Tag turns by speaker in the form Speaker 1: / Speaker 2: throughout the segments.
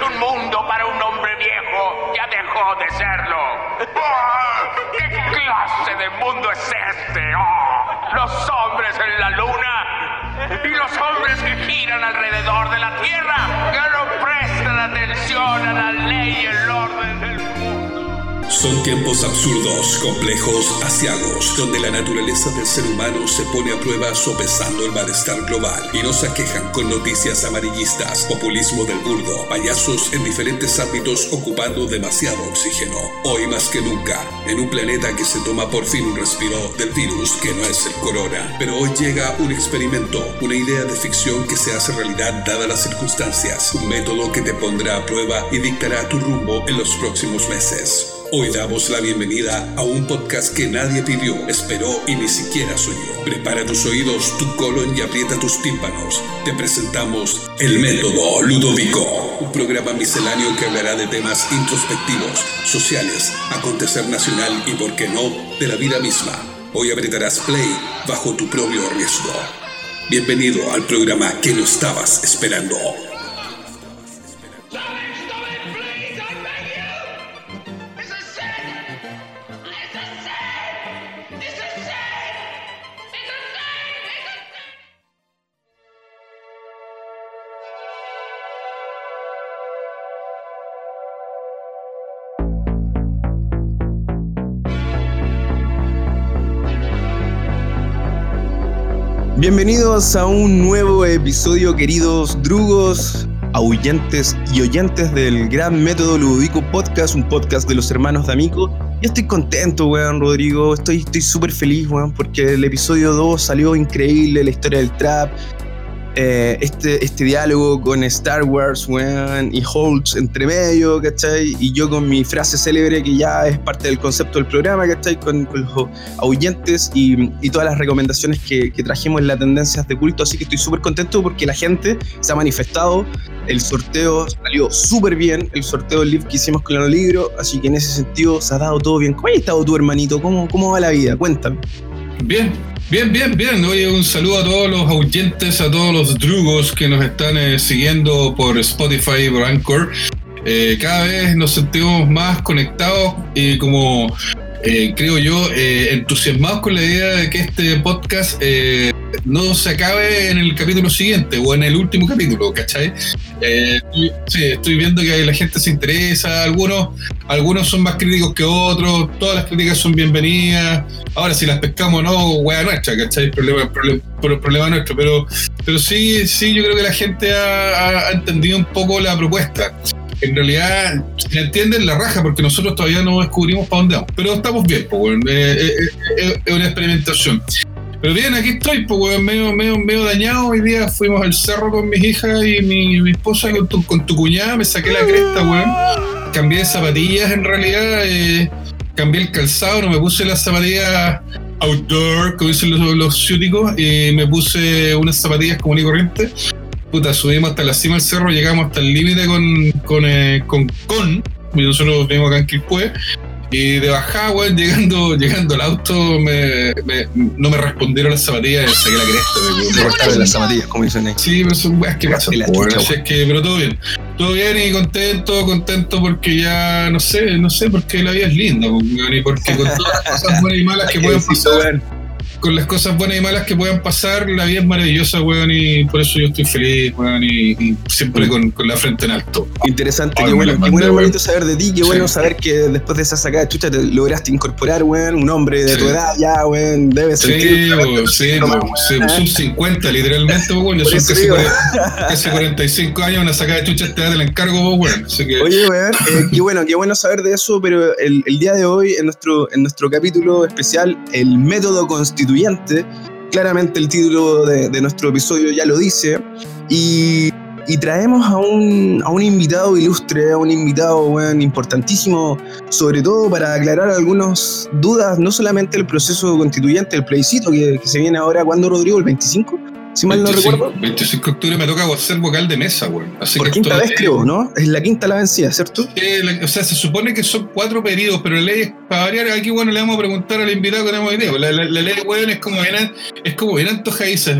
Speaker 1: es un mundo para un hombre viejo. Ya dejó de serlo. ¡Oh! ¿Qué clase de mundo es este? ¡Oh! Los hombres en la luna y los hombres que giran alrededor de la Tierra, que no prestan atención a la ley y el orden
Speaker 2: son tiempos absurdos, complejos, asiagos, donde la naturaleza del ser humano se pone a prueba sopesando el malestar global y nos aquejan con noticias amarillistas, populismo del burdo, payasos en diferentes ámbitos ocupando demasiado oxígeno. Hoy más que nunca, en un planeta que se toma por fin un respiro del virus que no es el corona. Pero hoy llega un experimento, una idea de ficción que se hace realidad dadas las circunstancias, un método que te pondrá a prueba y dictará tu rumbo en los próximos meses. Hoy damos la bienvenida a un podcast que nadie pidió, esperó y ni siquiera soñó. Prepara tus oídos, tu colon y aprieta tus tímpanos. Te presentamos El Método Ludovico, un programa misceláneo que hablará de temas introspectivos, sociales, acontecer nacional y, por qué no, de la vida misma. Hoy apretarás play bajo tu propio riesgo. Bienvenido al programa que no estabas esperando.
Speaker 3: Bienvenidos a un nuevo episodio, queridos drugos, ahuyentes y oyentes del Gran Método Ludovico Podcast, un podcast de los hermanos de Amico. Yo estoy contento, weón, Rodrigo. Estoy súper feliz, weón, porque el episodio 2 salió increíble, la historia del trap, eh, este, este diálogo con Star Wars, weón, y Holtz entre medio, ¿cachai? Y yo con mi frase célebre que ya es parte del concepto del programa, ¿cachai? Con, los ahuyentes y, todas las recomendaciones que, que, trajimos en las tendencias de culto, así que estoy súper contento porque la gente se ha manifestado, el sorteo salió súper bien, el sorteo del live que hicimos con el libro, así que en ese sentido se ha dado todo bien. ¿Cómo ha estado tu hermanito? ¿Cómo, cómo va la vida? Cuéntame.
Speaker 4: Bien, Bien, bien, bien. Oye, un saludo a todos los oyentes, a todos los drugos que nos están eh, siguiendo por Spotify y por Anchor. Eh, cada vez nos sentimos más conectados y como eh, creo yo, entusiasmados con la idea de que este podcast no se acabe en el capítulo siguiente o en el último capítulo, ¿cachai? Eh, sí, estoy viendo que la gente se interesa, algunos, algunos son más críticos que otros, todas las críticas son bienvenidas. Ahora, si las pescamos o no, hueá nuestra, ¿cachai? Problema, problema, problema nuestro, pero, pero sí, sí, yo creo que la gente ha, entendido un poco la propuesta en realidad se entiende la raja porque nosotros todavía no descubrimos para dónde vamos. Pero estamos bien, pues, es una experimentación. Pero bien, aquí estoy, pues, medio, medio, medio dañado. Hoy día fuimos al cerro con mis hijas y mi, esposa con tu, con tu cuñada. Me saqué la cresta, weón. Cambié de zapatillas en realidad. Eh, cambié el calzado, no me puse las zapatillas outdoor, como dicen los, los ciúticos, y me puse unas zapatillas común y corriente. Puta, subimos hasta la cima del cerro, llegamos hasta el límite con, con, eh, con, con, nosotros vivimos acá en Quilpue, y de bajada, weón, llegando, llegando al auto, me, no me respondieron las zapatillas, saqué la cresta.
Speaker 3: Me cortaron las zapatillas, como dicen ahí.
Speaker 4: Sí, pero son weas que pasan. es que, pero todo bien. Todo bien y contento, contento porque ya, no sé, no sé, porque la vida es linda, y porque con todas las cosas buenas y malas que pueden pasar con las cosas buenas y malas que puedan pasar, la vida es maravillosa, weón, y por eso yo estoy feliz, weón, y, siempre con, con, la frente en alto.
Speaker 3: Interesante, qué bueno, qué bueno, saber de ti, qué bueno saber que después de esa sacada de chucha te lograste incorporar, weón, un hombre de tu edad ya, weón, debes sentir.
Speaker 4: Sí, sí, sub 50, literalmente, weón, yo soy casi, 45 años, una sacada de chucha te da el encargo, weón.
Speaker 3: Oye, weón, eh, qué bueno, qué bueno saber de eso, pero el, el día de hoy, en nuestro, en nuestro capítulo especial, el método constitucional Claramente el título de, nuestro episodio ya lo dice. Y, traemos a un, a un, invitado ilustre, a un invitado importantísimo, sobre todo para aclarar algunas dudas, no solamente el proceso constituyente, el plebiscito que, que se viene ahora, ¿cuándo, Rodrigo? ¿El 25? Si mal no recuerdo.
Speaker 4: 25 de octubre me toca ser vocal de mesa, güey.
Speaker 3: Por quinta vez, creo, ¿no? Es la quinta la vencida, ¿cierto?
Speaker 4: o sea, se supone que son cuatro periodos, pero la ley, es, para variar, aquí, bueno, le vamos a preguntar al invitado que tenemos hoy día. La, ley, güey, es como bien, es como bien antojadiza.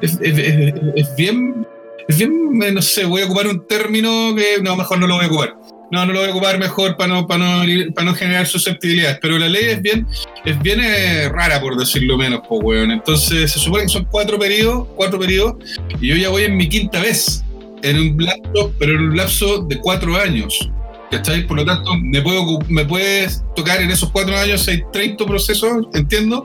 Speaker 4: Es, es, bien es bien, no sé, voy a ocupar un término que no, mejor no lo voy a ocupar. No, no lo voy a ocupar mejor para no, para no, para no generar susceptibilidades. Pero la ley es bien, es bien eh, rara, por decirlo menos, pues, weón. Entonces, se supone que son cuatro periodos, cuatro periodos, y yo ya voy en mi quinta vez, en un lapso, pero en un lapso de cuatro años. ¿Cachai? Por lo tanto, me, puedo, me puedes tocar en esos cuatro años, hay 30 procesos, entiendo,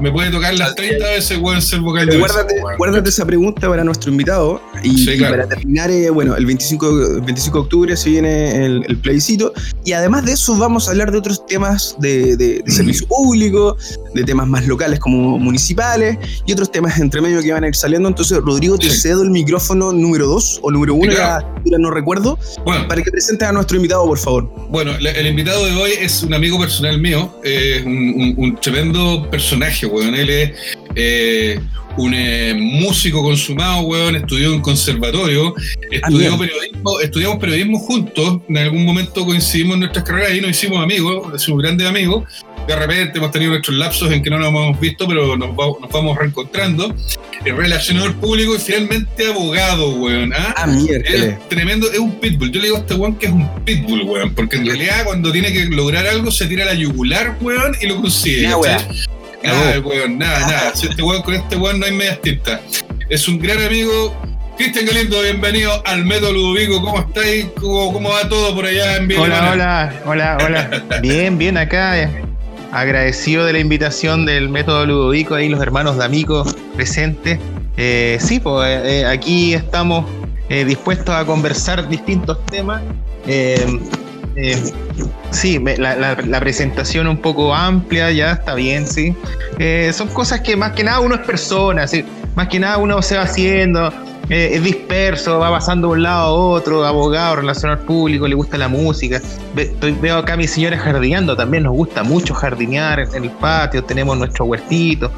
Speaker 4: me puede tocar las 30 veces, weón, ser vocal de
Speaker 3: guárdate, guárdate esa pregunta para nuestro invitado. Y, para terminar, eh, bueno, el 25, 25 de octubre se viene el, el, plebiscito. Y además de eso, vamos a hablar de otros temas de, de, servicio público, de temas más locales como municipales y otros temas entre medio que van a ir saliendo. Entonces, Rodrigo, te cedo el micrófono número 2 o número 1, ya, no recuerdo, para que presentes a nuestro invitado, por favor.
Speaker 4: Bueno, el invitado de hoy es un amigo personal mío, es un, un, un tremendo personaje weón. Él es eh, un eh, músico consumado, weón, estudió en conservatorio, estudió periodismo, estudiamos periodismo juntos, en algún momento coincidimos en nuestras carreras y nos hicimos amigos, somos grandes amigos. De repente hemos tenido nuestros lapsos en que no nos hemos visto, pero nos, vamos reencontrando. Es relacionador público y finalmente abogado, weón. ¿ah?
Speaker 3: ah
Speaker 4: es tremendo, es un pitbull. Yo le digo a este weón que es un pitbull, weón, porque en realidad cuando tiene que lograr algo se tira la yugular, weón, y lo consigue. Nada, weón, nada, nada. Si este weón con este weón no hay medias tintas. Es un gran amigo. Cristian Galindo, bienvenido al Método Ludovico. ¿Cómo estáis? ¿Cómo, ¿Cómo, va todo por allá en
Speaker 5: Hola, hola, hola, hola. bien, bien acá. Eh. Agradecido de la invitación del Método Ludovico, ahí los hermanos de amigos presentes. Eh, sí, pues eh, aquí estamos dispuestos a conversar distintos temas. Eh, sí, la, presentación un poco amplia, ya está bien, sí. Eh, son cosas que más que nada uno es persona, ¿sí? más que nada uno se va haciendo, eh, es disperso, va pasando de un lado a otro, abogado, relacionar público, le gusta la música. veo acá a mi señora jardineando, también nos gusta mucho jardinear en el patio, tenemos nuestro huertito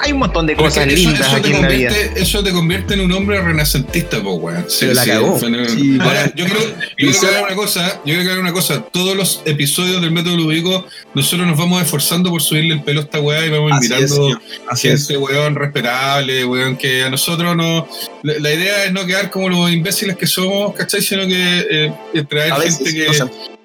Speaker 5: hay un montón de cosas lindas aquí en la vida.
Speaker 4: Eso te convierte en un hombre renacentista, po, weón.
Speaker 3: Sí, la cagó.
Speaker 4: Ahora, yo creo, yo creo que una cosa, yo creo que una cosa, todos los episodios del método lúdico, nosotros nos vamos esforzando por subirle el pelo a esta weá y vamos invitando a gente, weón, respetable, weón, que a nosotros no. La, idea es no quedar como los imbéciles que somos, ¿cachai? Sino que eh, traer gente que. No,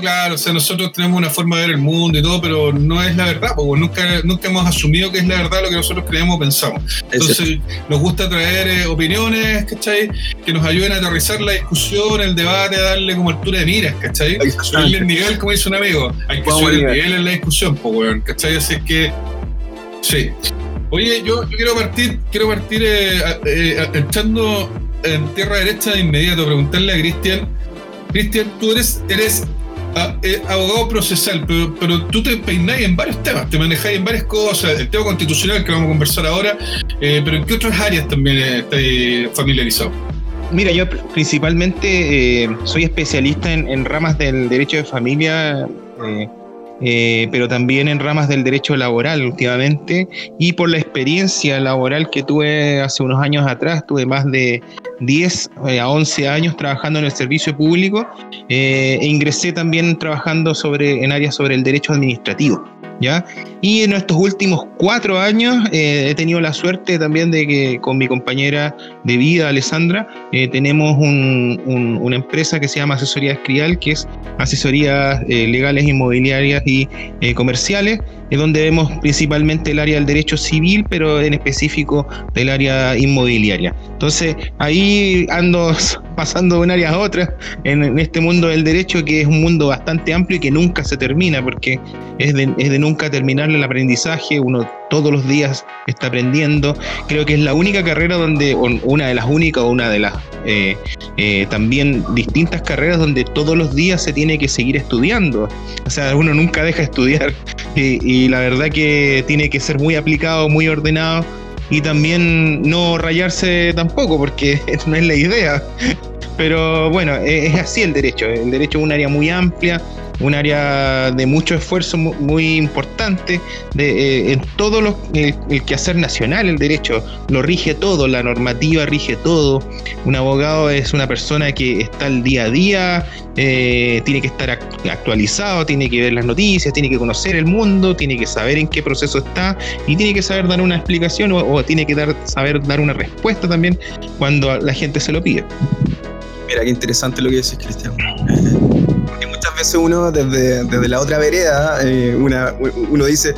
Speaker 4: claro, o sea, nosotros tenemos una forma de ver el mundo y todo, pero no es la verdad, porque nunca, nunca hemos asumido que es la verdad lo que nosotros creemos o pensamos. Entonces, nos gusta traer eh, opiniones, ¿cachai? Que nos ayuden a aterrizar la discusión, el debate, a darle como altura de miras, ¿cachai? Subirle el nivel, como dice un amigo. Hay que subir el nivel en la discusión, pues, weón, ¿cachai? Así es que, sí. Oye, yo, yo quiero partir, quiero partir eh, eh, echando en tierra derecha de inmediato, preguntarle a Cristian. Cristian, tú eres, eres eh, abogado procesal, pero, pero tú te peináis en varios temas, te manejáis en varias cosas, el tema constitucional que vamos a conversar ahora, eh, pero ¿en qué otras áreas también estáis familiarizados?
Speaker 5: Mira, yo principalmente eh, soy especialista en, ramas del derecho de familia, pero también en ramas del derecho laboral últimamente, y por la experiencia laboral que tuve hace unos años atrás, tuve más de 10 eh, a 11 años trabajando en el servicio público eh, e ingresé también trabajando sobre, en áreas sobre el derecho administrativo. Y en estos últimos cuatro años eh, he tenido la suerte también de que con mi compañera de vida, Alessandra, tenemos una empresa que se llama Asesoría Escrial, que es asesorías legales, inmobiliarias y comerciales, es donde vemos principalmente el área del derecho civil, pero en específico del área inmobiliaria. Entonces, ahí ando pasando de un área a otra en, este mundo del derecho, que es un mundo bastante amplio y que nunca se termina, porque es de, nunca terminar el aprendizaje, uno todos los días está aprendiendo. Creo que es la única carrera donde, una de las únicas, o una de las eh, eh, también distintas carreras donde todos los días se tiene que seguir estudiando. O sea, uno nunca deja de estudiar y, la verdad que tiene que ser muy aplicado, muy ordenado y también no rayarse tampoco, porque no es la idea. Pero bueno, es así el derecho. El derecho es un área muy amplia un área de mucho esfuerzo muy importante de, eh, en todo lo, el, quehacer nacional, el derecho lo rige todo, la normativa rige todo. Un abogado es una persona que está al día a día, eh, tiene que estar actualizado, tiene que ver las noticias, tiene que conocer el mundo, tiene que saber en qué proceso está y tiene que saber dar una explicación o, tiene que dar, saber dar una respuesta también cuando la gente se lo pide.
Speaker 3: Mira, qué interesante lo que dices, Cristian. Veces uno desde, desde la otra vereda, eh, una, uno dice,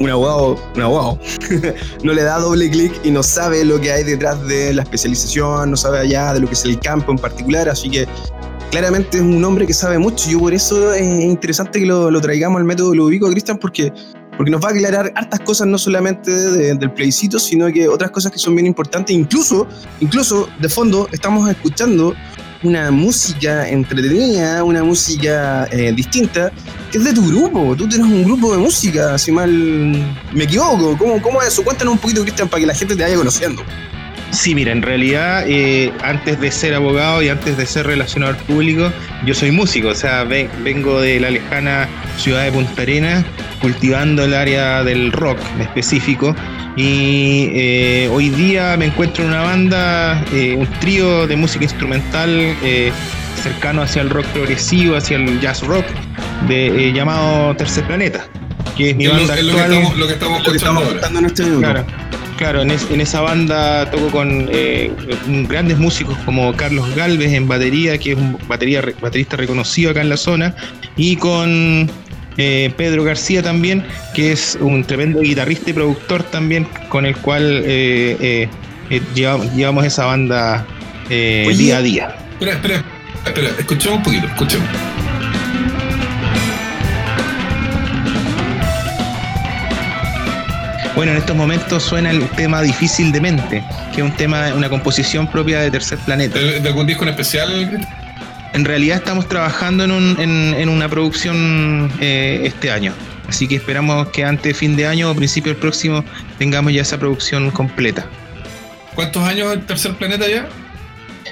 Speaker 3: un abogado, un abogado, no le da doble clic y no sabe lo que hay detrás de la especialización, no sabe allá de lo que es el campo en particular, así que claramente es un hombre que sabe mucho. Yo por eso es interesante que lo, traigamos al método Ludovico, Cristian, porque, porque nos va a aclarar hartas cosas, no solamente del plebiscito, sino que otras cosas que son bien importantes. Incluso, incluso de fondo, estamos escuchando una música entretenida, una música eh, distinta, que es de tu grupo. Tú tienes un grupo de música, si mal me equivoco. ¿Cómo, cómo es eso? Cuéntanos un poquito, Cristian, para que la gente te vaya conociendo.
Speaker 5: Sí, mira, en realidad, eh, antes de ser abogado y antes de ser relacionador público, yo soy músico, o sea, vengo de la lejana ciudad de Punta Arenas, cultivando el área del rock específico, y eh, hoy día me encuentro en una banda, eh, un trío de música instrumental cercano hacia el rock progresivo, hacia el jazz rock, de, llamado Tercer Planeta, que es mi banda
Speaker 4: actual. Lo que estamos, escuchando en este
Speaker 5: Claro. Claro, en, esa banda toco con eh, grandes músicos como Carlos Galvez en batería, que es un batería, baterista reconocido acá en la zona, y con eh, Pedro García también, que es un tremendo guitarrista y productor también, con el cual eh, llevamos, esa banda día a día.
Speaker 4: Espera, espera, espera, escuchemos un poquito, escuchemos.
Speaker 5: Bueno, en estos momentos suena el tema Difícil de Mente, que es un tema, una composición propia de Tercer Planeta.
Speaker 4: ¿De, algún disco en especial?
Speaker 5: En realidad estamos trabajando en, una producción eh, este año. Así que esperamos que antes de fin de año o principio del próximo tengamos ya esa producción completa.
Speaker 4: ¿Cuántos años en Tercer Planeta ya?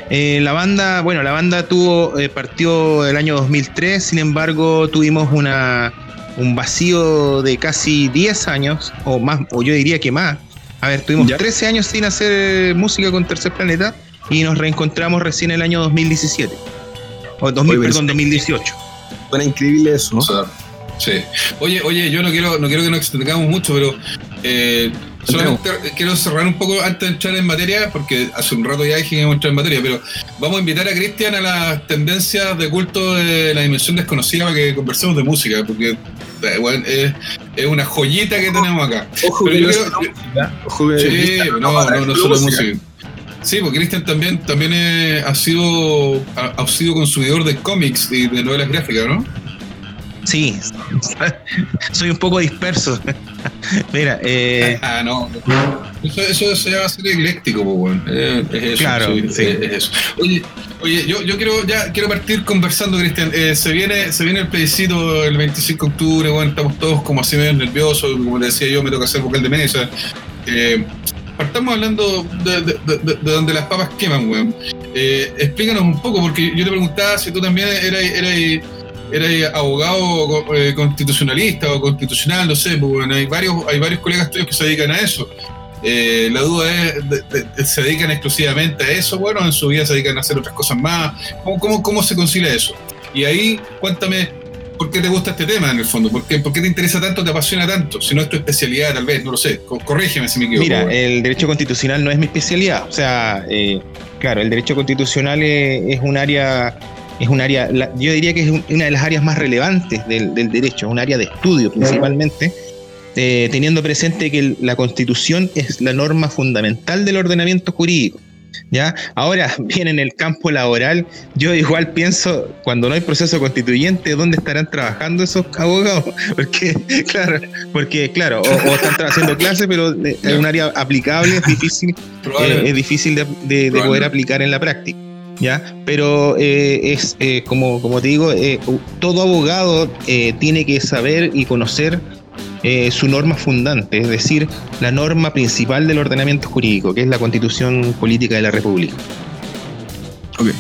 Speaker 5: Eh, la banda, bueno, la banda tuvo, eh, partió el año 2003, sin embargo tuvimos una, un vacío de casi 10 años, o más, o yo diría que más. A ver, tuvimos 13 años sin hacer música con Tercer Planeta y nos reencontramos recién en el año 2017. O 2000, perdón, 2018.
Speaker 3: Suena increíble eso.
Speaker 4: sí. Oye, oye, yo no quiero, no quiero que nos extendamos mucho, pero eh, Solamente quiero cerrar un poco antes de entrar en materia, porque hace un rato ya dije que íbamos a entrar en materia, pero vamos a invitar a Cristian a las tendencias de culto de la dimensión desconocida para que conversemos de música, porque eh, es, una joyita que tenemos acá.
Speaker 3: Ojo pero yo quiero,
Speaker 4: sí, no, no, no, solo música. Sí, porque Cristian también, también ha, sido, ha, sido consumidor de cómics y de novelas gráficas, ¿no?
Speaker 5: Sí, soy un poco disperso. Mira, eh...
Speaker 4: ah, no. Eso, eso se llama ser ecléctico, pues, eh, es eso,
Speaker 5: claro, sí,
Speaker 4: Es eso. Oye, oye yo, yo quiero ya quiero partir conversando, Cristian. Eh, se viene se viene el plebiscito el 25 de octubre, bueno, estamos todos como así medio nerviosos, como le decía yo, me toca hacer vocal de mesa. Eh, partamos hablando de, de, de, de, donde las papas queman, weón. Eh, explícanos un poco, porque yo te preguntaba si tú también eras, eras eres abogado eh, constitucionalista o constitucional, no sé, pues, bueno, hay varios, hay varios colegas tuyos que se dedican a eso. Eh, la duda es, ¿se dedican exclusivamente a eso? Bueno, en su vida se dedican a hacer otras cosas más. ¿Cómo, cómo, cómo se concilia eso? Y ahí, cuéntame, ¿por qué te gusta este tema en el fondo? ¿Por qué, ¿Por qué te interesa tanto, te apasiona tanto? Si no es tu especialidad, tal vez, no lo sé. Corrígeme si me equivoco.
Speaker 5: Mira, el derecho constitucional no es mi especialidad. O sea, eh, claro, el derecho constitucional es un área es un área, yo diría que es una de las áreas más relevantes del, derecho, un área de estudio principalmente, eh, teniendo presente que la constitución es la norma fundamental del ordenamiento jurídico. ¿Ya? Ahora, bien en el campo laboral, yo igual pienso, cuando no hay proceso constituyente, ¿dónde estarán trabajando esos abogados? Porque, claro, porque, claro, o, están haciendo clases, pero en un área aplicable es difícil, eh, es difícil de poder aplicar en la práctica. ¿ya? Pero eh, es, eh, como, como te digo, eh, todo abogado tiene que saber y conocer su norma fundante, es decir, la norma principal del ordenamiento jurídico, que es la Constitución Política de la República.
Speaker 4: Okay.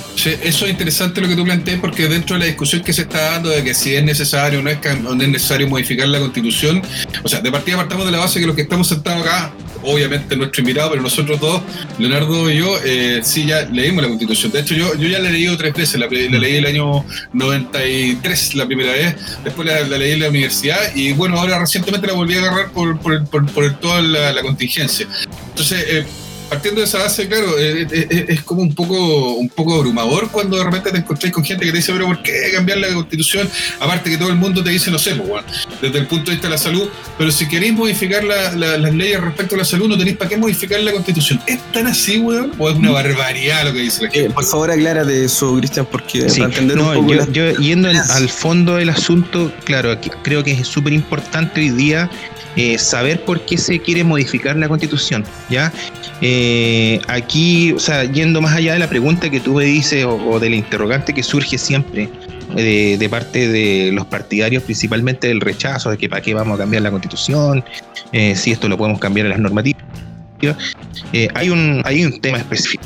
Speaker 4: eso es interesante lo que tú planteas porque dentro de la discusión que se está dando de que si es necesario o no es, no es necesario modificar la constitución, o sea, de partida partamos de la base que los que estamos sentados acá obviamente nuestro invitado, pero nosotros dos, Leonardo y yo, eh, sí ya leímos la constitución. De hecho, yo, yo ya la he leído tres veces. La, leí el año 93 la primera vez, después la, leí en la universidad y bueno, ahora recientemente la volví a agarrar por, por, por, toda la, la, contingencia. Entonces, eh, partiendo de esa base, claro, eh, eh, eh, es, como un poco, un poco abrumador cuando de repente te encontráis con gente que te dice, pero ¿por qué cambiar la constitución? Aparte que todo el mundo te dice, no sé, pues, desde el punto de vista de la salud, pero si queréis modificar las leyes respecto a la salud, no tenéis para qué modificar la constitución. ¿Es tan así, weón? ¿O es una barbaridad lo que dice la gente?
Speaker 3: por favor, aclárate eso, Cristian, porque
Speaker 5: para entender un poco yo, yendo al fondo del asunto, claro, creo que es súper importante hoy día eh, saber por qué se quiere modificar la constitución, ¿ya? Eh, aquí, o sea, yendo más allá de la pregunta que tú me dices o, del interrogante que surge siempre eh, de, parte de los partidarios, principalmente del rechazo de que para qué vamos a cambiar la constitución, si esto lo podemos cambiar en las normativas, hay, un, hay un tema específico.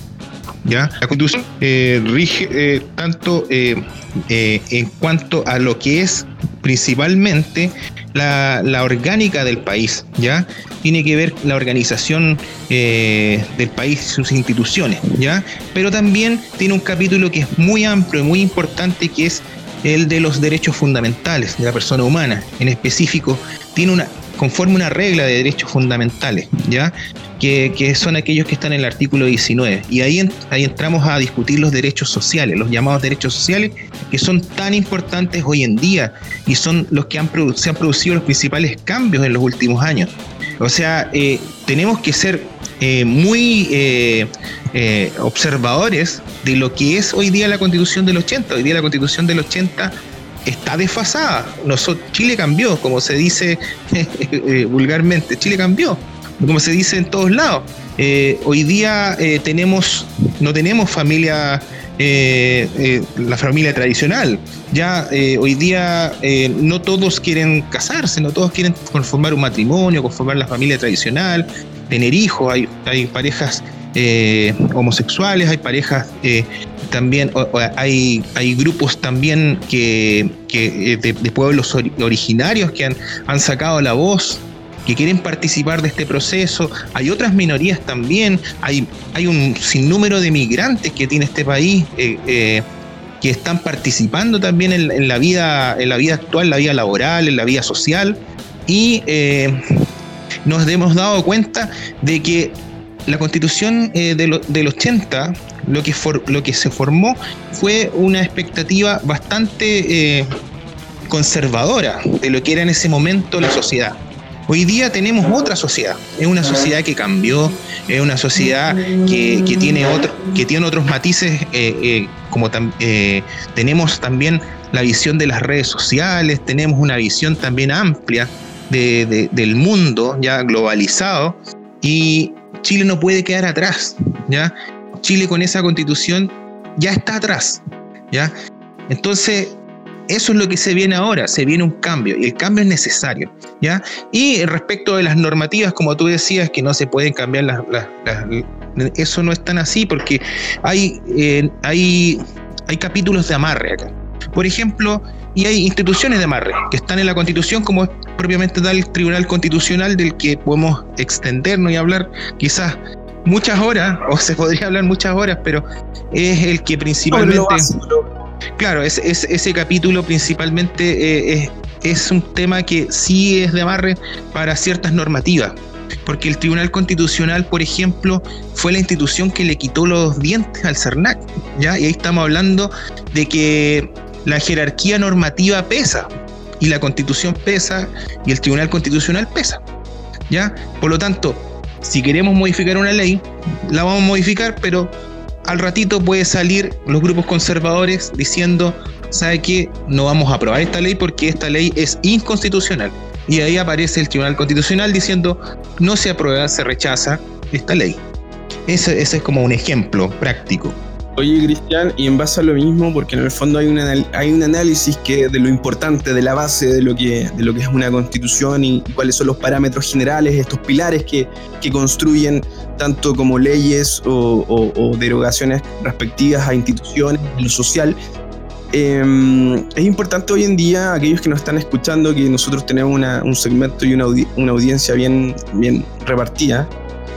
Speaker 5: La constitución rige tanto en cuanto a lo que es principalmente la, orgánica del país, ¿ya? Tiene que ver la organización eh, del país, sus instituciones, ¿ya? Pero también tiene un capítulo que es muy amplio y muy importante, que es el de los derechos fundamentales de la persona humana. En específico, tiene una, conforme una regla de derechos fundamentales, ¿ya? Que, son aquellos que están en el artículo 19. Y ahí, ahí entramos a discutir los derechos sociales, los llamados derechos sociales, que son tan importantes hoy en día y son los que han, se han producido los principales cambios en los últimos años. O sea, eh, tenemos que ser eh, muy eh, observadores de lo que es hoy día la constitución del 80. Hoy día la constitución del 80 está desfasada. Nosotros, Chile cambió, como se dice eh, vulgarmente, Chile cambió, como se dice en todos lados. Eh, hoy día eh, tenemos, no tenemos familia, la familia tradicional. Ya hoy día no todos quieren casarse, no todos quieren conformar un matrimonio, conformar la familia tradicional, tener hijos, hay, hay parejas homosexuales, hay parejas también hay, hay grupos también que, eh, de, pueblos originarios que han, han sacado la voz que quieren participar de este proceso, hay otras minorías también, hay, hay un sinnúmero de migrantes que tiene este país eh, eh, que están participando también en, la vida, en la vida actual, la vida laboral, en la vida social, y nos hemos dado cuenta de que la constitución del 80 lo que, lo que se formó fue una expectativa bastante eh, conservadora de lo que era en ese momento la sociedad. Hoy día tenemos otra sociedad, es una sociedad que cambió, es una sociedad que, tiene, otro, que tiene otros matices, eh, eh, como tenemos también la visión de las redes sociales, tenemos una visión también amplia del mundo ya globalizado y Chile no puede quedar atrás, ¿ya? Chile con esa constitución ya está atrás, ¿ya? Entonces, eso es lo que se viene ahora, se viene un cambio y el cambio es necesario, ¿ya? Y respecto de las normativas, como tú decías, que no se pueden cambiar las... eso no es tan así porque hay, eh, hay, hay capítulos de amarre acá. Por ejemplo, y hay instituciones de amarre que están en la Constitución, como es propiamente tal el Tribunal Constitucional, del que podemos extendernos y hablar quizás muchas horas, o se podría hablar muchas horas, pero es el que principalmente... Claro, es, ese capítulo principalmente eh, es, un tema que sí es de amarre para ciertas normativas. Porque el Tribunal Constitucional, por ejemplo, fue la institución que le quitó los dientes al CERNAC. ¿ya? Y ahí estamos hablando de que la jerarquía normativa pesa. Y la Constitución pesa y el Tribunal Constitucional pesa. ¿ya? Por lo tanto, si queremos modificar una ley, la vamos a modificar, pero al ratito puede salir los grupos conservadores diciendo, ¿sabe qué? No vamos a aprobar esta ley porque esta ley es inconstitucional. Y ahí aparece el Tribunal Constitucional diciendo, no se aprueba, se rechaza esta ley. Ese, ese es como un ejemplo práctico.
Speaker 3: Oye, Cristian, y en base a lo mismo, porque en el fondo hay, una, hay un análisis que de lo importante, de la base de lo que, de lo que es una constitución y, cuáles son los parámetros generales, estos pilares que, que construyen tanto como leyes o, derogaciones respectivas a instituciones, lo social. Em, es importante hoy en día, aquellos que nos están escuchando, que nosotros tenemos una, un segmento y una, una audiencia bien, bien repartida,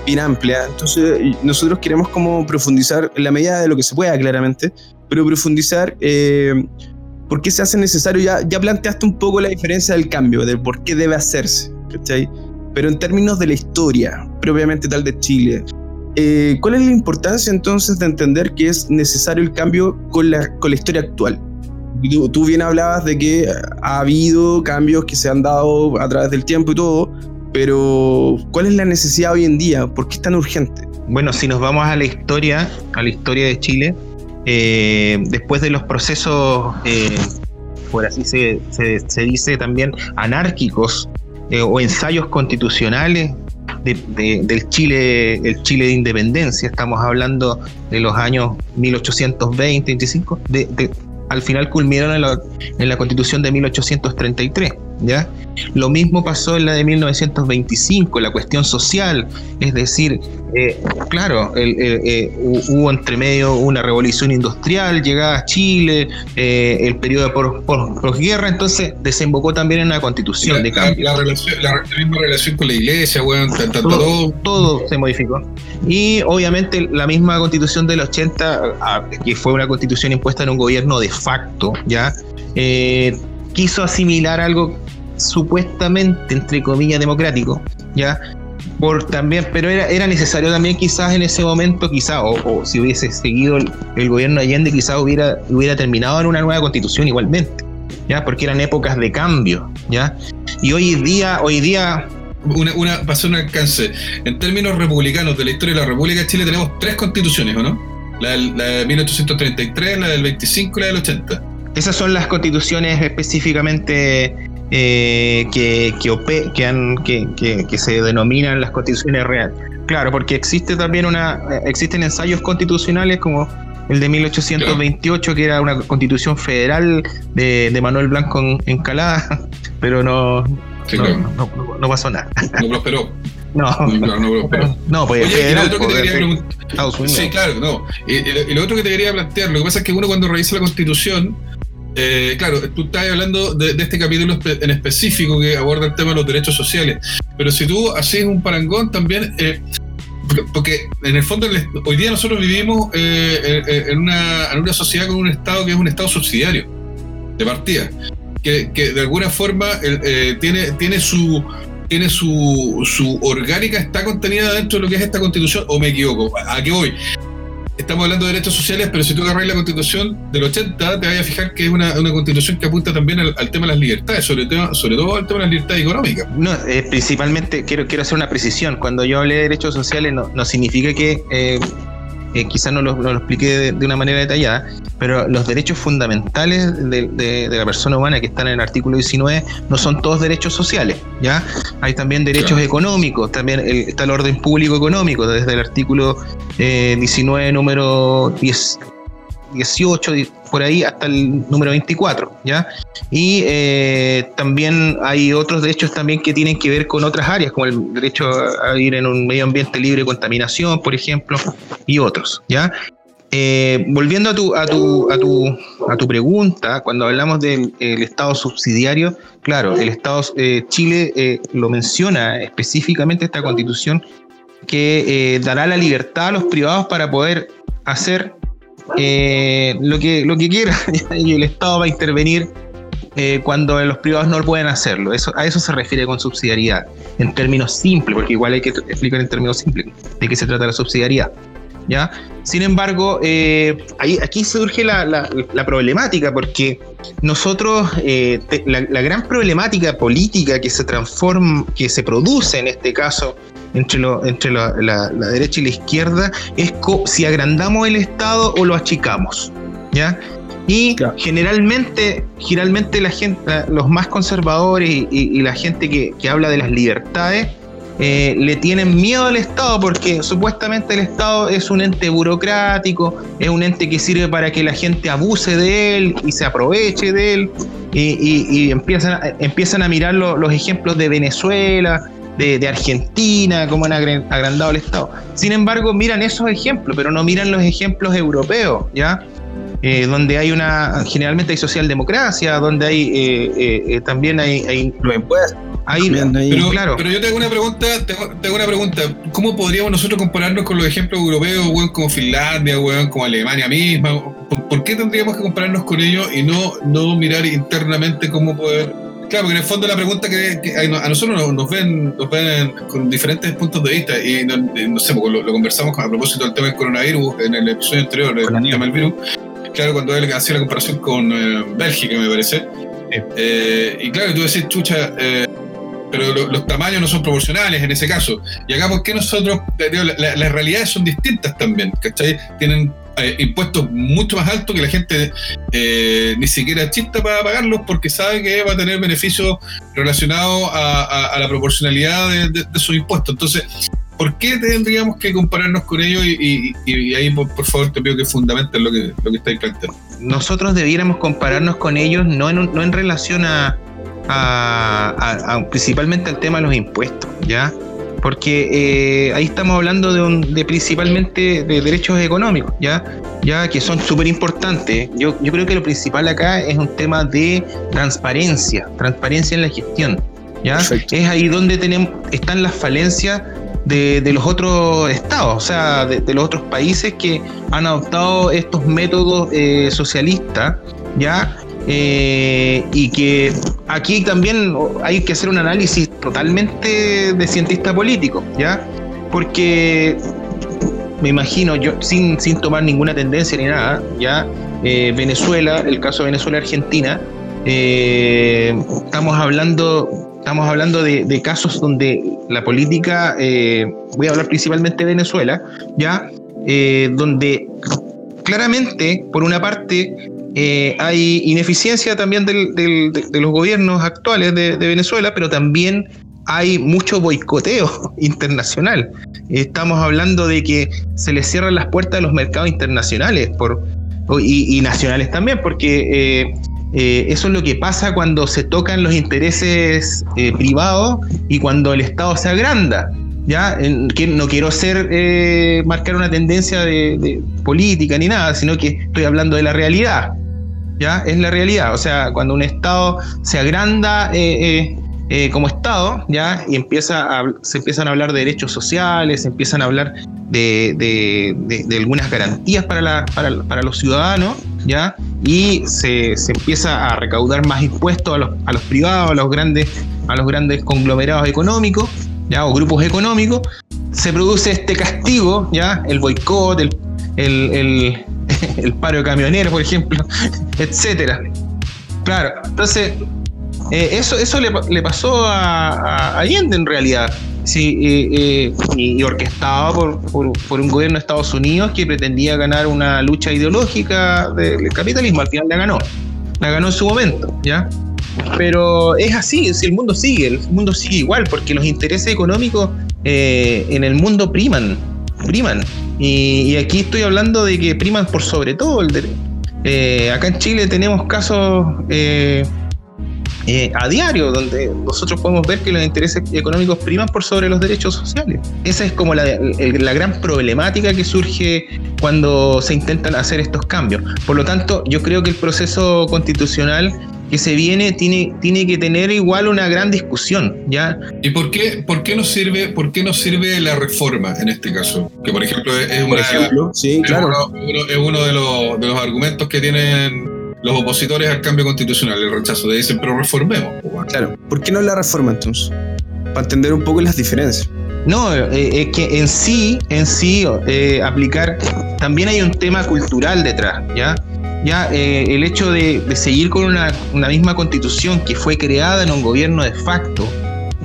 Speaker 3: bien amplia. Entonces, nosotros queremos como profundizar en la medida de lo que se pueda, claramente, pero profundizar eh, por qué se hace necesario. Ya, ya planteaste un poco la diferencia del cambio, de por qué debe hacerse, ¿cachai? Pero en términos de la historia, propiamente tal de Chile, eh, ¿cuál es la importancia entonces de entender que es necesario el cambio con la, con la historia actual? Tú, tú bien hablabas de que ha habido cambios que se han dado a través del tiempo y todo, pero ¿cuál es la necesidad hoy en día? ¿Por qué es tan urgente?
Speaker 5: Bueno, si nos vamos a la historia, a la historia de Chile, eh, después de los procesos, eh, por así se, se, dice también, anárquicos eh, o ensayos constitucionales del Chile, el Chile de independencia, estamos hablando de los años 1820, 25, de, al final culminaron en la, en la constitución de 1833. ¿Ya? Lo mismo pasó en la de 1925, la cuestión social, es decir, eh, claro, eh, hubo entre medio una revolución industrial, llegada a Chile, eh, el periodo de posguerra, entonces desembocó también en una constitución de cambio.
Speaker 4: La, misma relación con la iglesia, bueno,
Speaker 5: todo, todo, se modificó. Y obviamente la misma constitución del 80, ah, que fue una constitución impuesta en un gobierno de facto, ¿ya? quiso asimilar algo supuestamente, entre comillas, democrático, ¿ya? Por también, pero era, era necesario también quizás en ese momento, quizás, o, si hubiese seguido el, gobierno Allende, quizás hubiera, hubiera terminado en una nueva constitución igualmente, ¿ya? Porque eran épocas de cambio, ¿ya? Y hoy día, hoy día
Speaker 4: una, una, pasó un alcance. En términos republicanos de la historia de la República de Chile tenemos tres constituciones, ¿o no? La, la de 1833, la del 25 y la del 80.
Speaker 5: Esas son las constituciones específicamente eh, que, que, han, que, que, se denominan las constituciones reales. Claro, porque existe también una, existen ensayos constitucionales como el de 1828, que era una constitución federal de, Manuel Blanco en, Encalada, pero no, no, pasó nada.
Speaker 4: No prosperó.
Speaker 5: No, no, no, no pues federal,
Speaker 4: Sí, claro, no. Y, lo otro que te quería plantear, lo que pasa es que uno cuando revisa la constitución, eh, claro, tú estás hablando de, este capítulo en específico que aborda el tema de los derechos sociales, pero si tú haces un parangón también, eh, porque en el fondo hoy día nosotros vivimos eh, en, una, en, una, sociedad con un Estado que es un Estado subsidiario, de partida, que, que de alguna forma tiene, tiene su tiene su, su orgánica, está contenida dentro de lo que es esta constitución, o me equivoco, ¿a qué voy? Estamos hablando de derechos sociales, pero si tú agarras la constitución del 80, te vas a fijar que es una, constitución que apunta también al, tema de las libertades, sobre, sobre todo al tema de las libertades económicas.
Speaker 5: No, eh, principalmente quiero, quiero hacer una precisión. Cuando yo hablé de derechos sociales, no, no significa que eh, quizás no lo, no lo expliqué de, una manera detallada, pero los derechos fundamentales de, la persona humana que están en el artículo 19 no son todos derechos sociales, ¿ya? Hay también derechos económicos, también está el orden público económico, desde el artículo 19, eh, número 10, 18, por ahí hasta el número 24, ¿ya? Y eh, también hay otros derechos también que tienen que ver con otras áreas, como el derecho a ir en un medio ambiente libre de contaminación, por ejemplo, y otros, ¿ya? Eh, volviendo a tu, a, tu, a, tu, a tu pregunta, cuando hablamos del Estado subsidiario, claro, el Estado eh, Chile lo menciona específicamente esta constitución que dará la libertad a los privados para poder hacer eh, lo, que, lo que quiera y el Estado va a intervenir eh, cuando los privados no pueden hacerlo. Eso, a eso se refiere con subsidiariedad, en términos simples, porque igual hay que explicar en términos simples de qué se trata la subsidiariedad. ¿Ya? Sin embargo, eh, ahí, aquí surge la, la, problemática, porque nosotros, la, la, gran problemática política que se transforma, que se produce en este caso entre, lo, entre la, derecha y la izquierda es si agrandamos el Estado o lo achicamos. ¿ya? Y generalmente, generalmente la gente, los más conservadores y, la gente que, habla de las libertades, eh, le tienen miedo al Estado porque supuestamente el Estado es un ente burocrático, es un ente que sirve para que la gente abuse de él y se aproveche de él. Y, empiezan, empiezan a mirar los ejemplos de Venezuela, de, Argentina, cómo han agrandado el Estado. Sin embargo, miran esos ejemplos, pero no miran los ejemplos europeos, ¿ya? Eh, donde hay una, generalmente hay socialdemocracia, donde hay eh, también hay, hay
Speaker 3: los impuestos.
Speaker 4: pero, claro. pero yo tengo una pregunta, tengo, una pregunta. ¿Cómo podríamos nosotros compararnos con los ejemplos europeos, como Finlandia, como Alemania misma? ¿Por, qué tendríamos que compararnos con ellos y no, no mirar internamente cómo poder Claro, porque en el fondo la pregunta que, a nosotros nos, ven, nos ven con diferentes puntos de vista y no, sé, lo, conversamos a propósito del tema del coronavirus en el episodio anterior, el tema del virus. Claro, cuando él hacía la comparación con eh, Bélgica, me parece. Eh, y claro, tú decís, chucha, eh, pero los tamaños no son proporcionales en ese caso. Y acá, ¿por qué nosotros, las realidades son distintas también, ¿cachai? Tienen eh, impuestos mucho más altos que la gente eh, ni siquiera chista para pagarlos porque sabe que va a tener beneficios relacionados a, la proporcionalidad de, sus impuestos. Entonces, ¿por qué tendríamos que compararnos con ellos? Y, ahí, por, favor, te pido que fundamenten lo que, lo que estáis planteando.
Speaker 5: Nosotros debiéramos compararnos con ellos no en, no en relación a, a, principalmente al tema de los impuestos, ¿ya? porque eh, ahí estamos hablando de, principalmente de derechos económicos, ¿ya? ya que son súper importantes. Yo, yo creo que lo principal acá es un tema de transparencia, transparencia en la gestión. ¿ya? Es ahí donde tenemos, están las falencias de, los otros estados, o sea, de, los otros países que han adoptado estos métodos eh, socialistas, ¿ya? Eh, y que aquí también hay que hacer un análisis totalmente de cientista político, ¿ya? Porque me imagino, yo sin, sin tomar ninguna tendencia ni nada, ¿ya? Eh, Venezuela, el caso de Venezuela-Argentina, estamos hablando, estamos hablando de, casos donde la política, voy a hablar principalmente de Venezuela, ¿ya? donde claramente, por una parte, eh, hay ineficiencia también de, los gobiernos actuales de, Venezuela, pero también hay mucho boicoteo internacional. Estamos hablando de que se les cierran las puertas de los mercados internacionales por, y, nacionales también, porque eh, eh, eso es lo que pasa cuando se tocan los intereses privados y cuando el Estado se agranda. ¿ya? no quiero ser marcar una tendencia de, política ni nada, sino que estoy hablando de la realidad. ¿ya? Es la realidad. O sea, cuando un Estado se agranda eh, eh, eh, como Estado, ¿ya? Y empieza se empiezan a hablar de derechos sociales, se empiezan a hablar de, algunas garantías para, para, los ciudadanos, Y se, empieza a recaudar más impuestos a los, a los privados, a los grandes, a los grandes conglomerados económicos, ¿ya? O grupos económicos. Se produce este castigo, ¿ya? El boicot, el el paro de camioneros, por ejemplo, etcétera. Claro, entonces, eh, eso, eso le, pasó a, Allende en realidad. Sí, eh, eh, y, orquestado por, por, un gobierno de Estados Unidos que pretendía ganar una lucha ideológica del capitalismo. Al final la ganó. La ganó en su momento, ¿ya? Pero es así, si el mundo sigue, el mundo sigue igual, porque los intereses económicos en el mundo priman priman. Y, aquí estoy hablando de que priman por sobre todo el derecho. Eh, acá en Chile tenemos casos eh, a diario donde nosotros podemos ver que los intereses económicos priman por sobre los derechos sociales. Esa es como la, la gran problemática que surge cuando se intentan hacer estos cambios. Por lo tanto, yo creo que el proceso constitucional que se viene tiene, tiene que tener igual una gran discusión, ¿ya?
Speaker 4: ¿Y por qué, por qué nos sirve, por qué nos sirve la reforma en este caso? Que por ejemplo es,
Speaker 3: claro.
Speaker 4: uno, de, los, de los argumentos que tienen los opositores al cambio constitucional, el rechazo. De dicen, pero reformemos.
Speaker 3: Claro, ¿por qué no la reforma entonces? Para entender un poco las diferencias.
Speaker 5: No, eh, es que en sí, en sí, eh, aplicar, también hay un tema cultural detrás, ¿ya? ya eh, el hecho de, seguir con una, misma constitución que fue creada en un gobierno de facto,